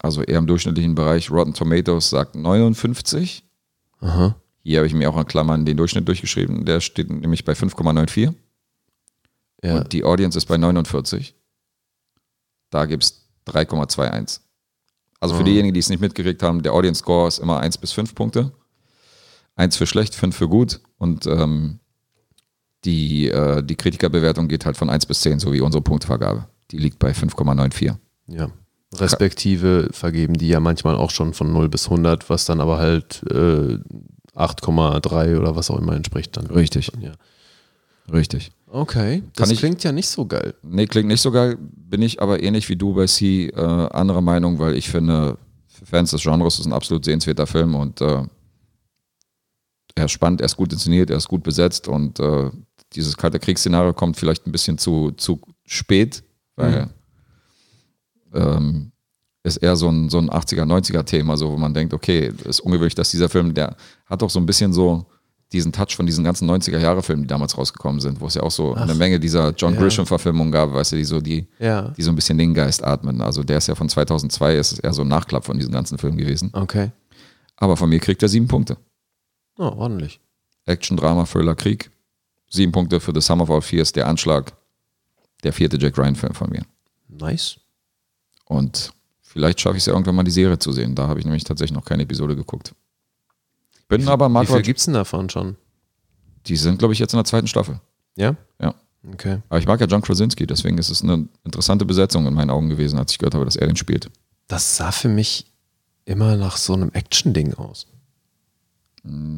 Also eher im durchschnittlichen Bereich. Rotten Tomatoes sagt 59. Aha. Hier habe ich mir auch in Klammern den Durchschnitt durchgeschrieben. Der steht nämlich bei 5,94. Ja. Und die Audience ist bei 49. Da gibt es 3,21. Also für Oh. diejenigen, die es nicht mitgekriegt haben, der Audience Score ist immer 1 bis 5 Punkte. 1 für schlecht, 5 für gut. Und ähm, die, äh, die Kritikerbewertung geht halt von 1 bis 10, so wie unsere Punktevergabe. Die liegt bei 5,94. Ja. Respektive vergeben die ja manchmal auch schon von 0 bis 100, was dann aber halt äh, 8,3 oder was auch immer entspricht dann. Richtig. Ja. Richtig. Okay, das ich- klingt ja nicht so geil. Nee, klingt nicht so geil. Bin ich aber ähnlich wie du bei C äh, anderer Meinung, weil ich finde, für Fans des Genres ist ein absolut sehenswerter Film und äh, er ist spannend, er ist gut inszeniert, er ist gut besetzt und äh, dieses kalte Kriegsszenario kommt vielleicht ein bisschen zu, zu spät, weil ähm, ist eher so ein, so ein 80er, 90er Thema, so wo man denkt, okay, ist ungewöhnlich, dass dieser Film, der hat doch so ein bisschen so diesen Touch von diesen ganzen 90er-Jahre-Filmen, die damals rausgekommen sind, wo es ja auch so eine Menge dieser John ja. Grisham-Verfilmungen gab, weißt du, die so die, Ja. die so ein bisschen den Geist atmen. Also der ist ja von 2002, ist eher so ein Nachklapp von diesen ganzen Filmen gewesen. Okay. Aber von mir kriegt er sieben Punkte. Oh, ordentlich. Action, Drama, Thriller, Krieg. Sieben Punkte für The Sum of All Fears, der Anschlag. Der vierte Jack Ryan-Film von mir. Nice. Und vielleicht schaffe ich es ja irgendwann mal die Serie zu sehen. Da habe ich nämlich tatsächlich noch keine Episode geguckt. Bin aber Wie Mark viel gibt's denn davon schon? Die sind, glaube ich, jetzt in der zweiten Staffel. Ja? Ja. Okay. Aber ich mag ja John Krasinski, deswegen ist es eine interessante Besetzung in meinen Augen gewesen, als ich gehört habe, dass er den spielt. Das sah für mich immer nach so einem Action-Ding aus.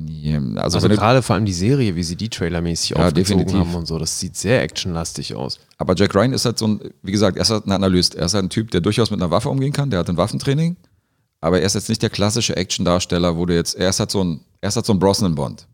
Ja, Also, Also, gerade vor allem die Serie, wie sie die trailermäßig Ja, aufgezogen definitiv. haben und so, das sieht sehr actionlastig aus. aber Jack Ryan ist halt so ein, wie gesagt, er ist halt ein Analyst. Er ist halt ein Typ, der durchaus mit einer Waffe umgehen kann. Der hat ein Waffentraining. Aber er ist jetzt nicht der klassische Action-Darsteller, wo du jetzt, er ist halt so ein, er ist halt so ein Brosnan-Bond.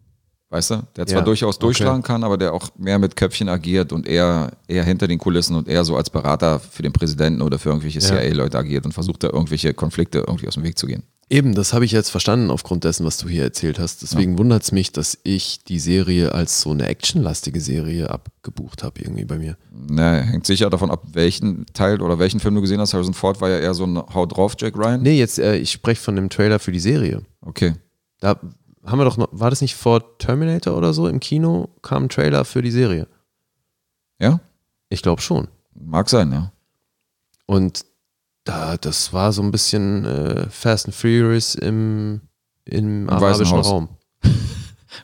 Weißt du? Der zwar Ja, durchaus okay. durchschlagen kann, aber der auch mehr mit Köpfchen agiert und eher, eher hinter den Kulissen und eher so als Berater für den Präsidenten oder für irgendwelche CIA-Leute agiert und versucht da irgendwelche Konflikte irgendwie aus dem Weg zu gehen. Eben, das habe ich jetzt verstanden aufgrund dessen, was du hier erzählt hast. Deswegen wundert es mich, dass ich die Serie als so eine actionlastige Serie abgebucht habe irgendwie bei mir. Na, hängt sicher davon ab, welchen Teil oder welchen Film du gesehen hast. Harrison Ford war ja eher so ein Haut drauf, Jack Ryan. Nee, jetzt, äh, ich spreche von dem Trailer für die Serie. Okay. Da haben wir doch noch, war das nicht vor Terminator oder so im Kino, kam ein Trailer für die Serie? Ja? Ich glaube schon. Mag sein, ja. Und da, das war so ein bisschen äh, Fast and Furious im, im arabischen Haus. Raum.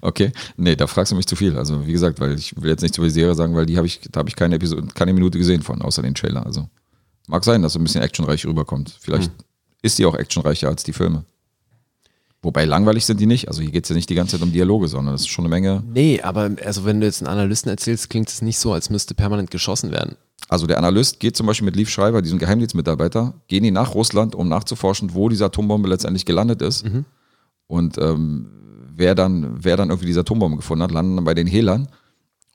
Okay. Nee, da fragst du mich zu viel. Also, wie gesagt, weil ich will jetzt nichts über die Serie sagen, weil die habe ich, da habe ich keine Episode, keine Minute gesehen von, außer den Trailer. Also, mag sein, dass so ein bisschen actionreich rüberkommt. Vielleicht ist die auch actionreicher als die Filme. Wobei langweilig sind die nicht. Also, hier geht es ja nicht die ganze Zeit um Dialoge, sondern es ist schon eine Menge. Nee, aber also wenn du jetzt einen Analysten erzählst, klingt es nicht so, als müsste permanent geschossen werden. Also, der Analyst geht zum Beispiel mit Liv Schreiber, diesem Geheimdienstmitarbeiter, gehen die nach Russland, um nachzuforschen, wo diese Atombombe letztendlich gelandet ist. Und ähm, wer, dann, wer dann irgendwie diese Atombombe gefunden hat, landen dann bei den Hehlern.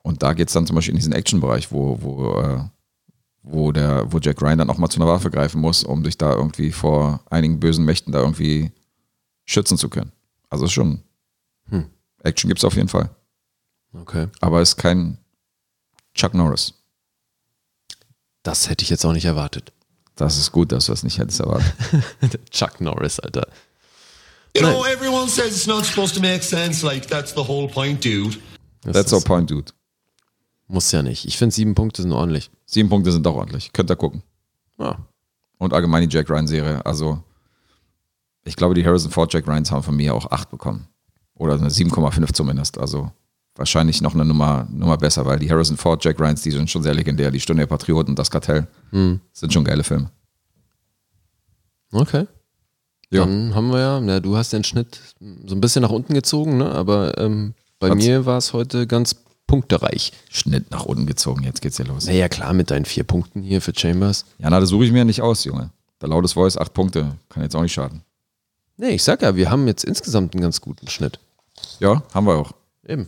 Und da geht es dann zum Beispiel in diesen Action-Bereich, wo, wo, äh, wo, der, wo Jack Ryan dann auch mal zu einer Waffe greifen muss, um sich da irgendwie vor einigen bösen Mächten da irgendwie schützen zu können. Also ist schon. Hm. Action gibt es auf jeden Fall. Okay. Aber ist kein Chuck Norris. Das hätte ich jetzt auch nicht erwartet. Das ist gut, dass du das nicht hättest erwartet. Chuck Norris, Alter. You know, everyone says it's not supposed to make sense. Like, that's the whole point, dude. Das That's our point, dude. Muss ja nicht. Ich finde sieben Punkte sind ordentlich. Sieben Punkte sind doch ordentlich. Könnt ihr gucken. Ja. Und allgemein die Jack Ryan-Serie. Also, ich glaube, die Harrison Ford Jack Ryans haben von mir auch acht bekommen. Oder eine 7,5 zumindest. Also, wahrscheinlich noch eine Nummer, Nummer besser, weil die Harrison Ford Jack Ryans, die sind schon sehr legendär. Die Stunde der Patrioten, das Kartell, sind schon geile Filme. Okay. Ja. Dann haben wir ja, na, du hast den Schnitt so ein bisschen nach unten gezogen, ne? aber ähm, bei Hat's- mir war es heute ganz punktereich. Schnitt nach unten gezogen, jetzt geht's ja los. Naja, klar, mit deinen vier Punkten hier für Chambers. Ja, na, das suche ich mir nicht aus, Junge. Der lautes Voice, acht Punkte. Kann jetzt auch nicht schaden. Nee, ich sag ja, wir haben jetzt insgesamt einen ganz guten Schnitt. Ja, haben wir auch. Eben.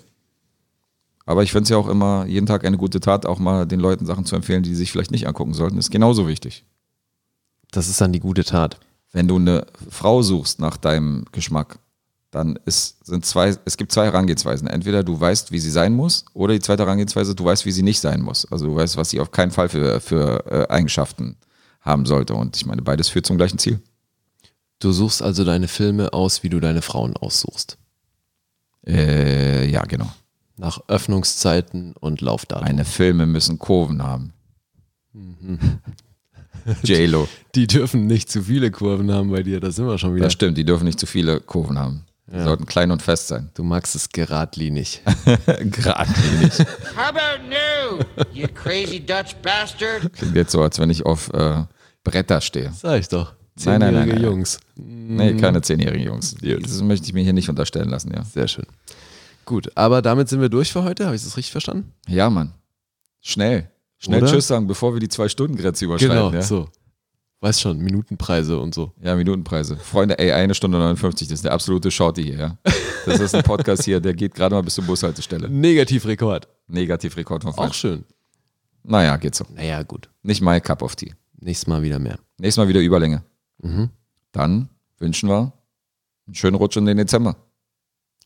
Aber ich finde es ja auch immer jeden Tag eine gute Tat, auch mal den Leuten Sachen zu empfehlen, die sie sich vielleicht nicht angucken sollten. Ist genauso wichtig. Das ist dann die gute Tat. Wenn du eine Frau suchst nach deinem Geschmack, dann ist, sind zwei, es gibt zwei Herangehensweisen. Entweder du weißt, wie sie sein muss, oder die zweite Herangehensweise, du weißt, wie sie nicht sein muss. Also du weißt, was sie auf keinen Fall für, für äh, Eigenschaften haben sollte. Und ich meine, beides führt zum gleichen Ziel. Du suchst also deine Filme aus, wie du deine Frauen aussuchst. Äh, ja, genau. Nach Öffnungszeiten und Laufdaten. Meine Filme müssen Kurven haben. J-Lo. Die dürfen nicht zu viele Kurven haben bei dir, da sind wir schon wieder. Das stimmt, die dürfen nicht zu viele Kurven haben. Die sollten klein und fest sein. Du magst es geradlinig. Geradlinig. How about no, you crazy Dutch bastard? Klingt jetzt so, als wenn ich auf äh, Bretter stehe. Sag ich doch. Nein, nein, nein, Zehnjährige nein. Jungs. Nee, keine zehnjährigen Jungs. Das möchte ich mir hier nicht unterstellen lassen, ja. Sehr schön. Gut, aber damit sind wir durch für heute. Habe ich das richtig verstanden? Ja, Mann. Schnell. Schnell Oder? Tschüss sagen, bevor wir die Zwei-Stunden-Grenze überschreiten. Genau, ja? so. Weiß schon, Minutenpreise und so. Ja, Minutenpreise. Freunde, ey, eine Stunde 59, das ist der absolute Shorty hier, ja. Das ist ein Podcast hier, der geht gerade mal bis zur Bushaltestelle. Negativrekord. Negativrekord von Auch Falsch. schön. Naja, geht so. Naja, gut. Nicht my cup of tea. Nächstes Mal wieder mehr. Nächstes Mal wieder Überlänge. Mhm. Dann wünschen wir einen schönen Rutsch in den Dezember.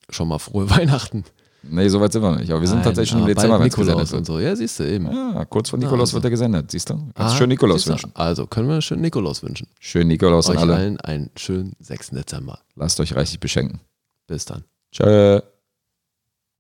Schon mal frohe Weihnachten. Nee, soweit sind wir nicht. Aber wir sind Nein, tatsächlich schon im aber Dezember, wenn Nikolaus und so. Ja, siehst du eben. Ja, kurz vor Nikolaus also. wird er gesendet, siehst du? Kannst Ah, schön Nikolaus wünschen. Also können wir schön Nikolaus wünschen. Schön Nikolaus Euch an alle. allen einen schönen 6. Dezember. Lasst euch reichlich beschenken. Bis dann. Ciao.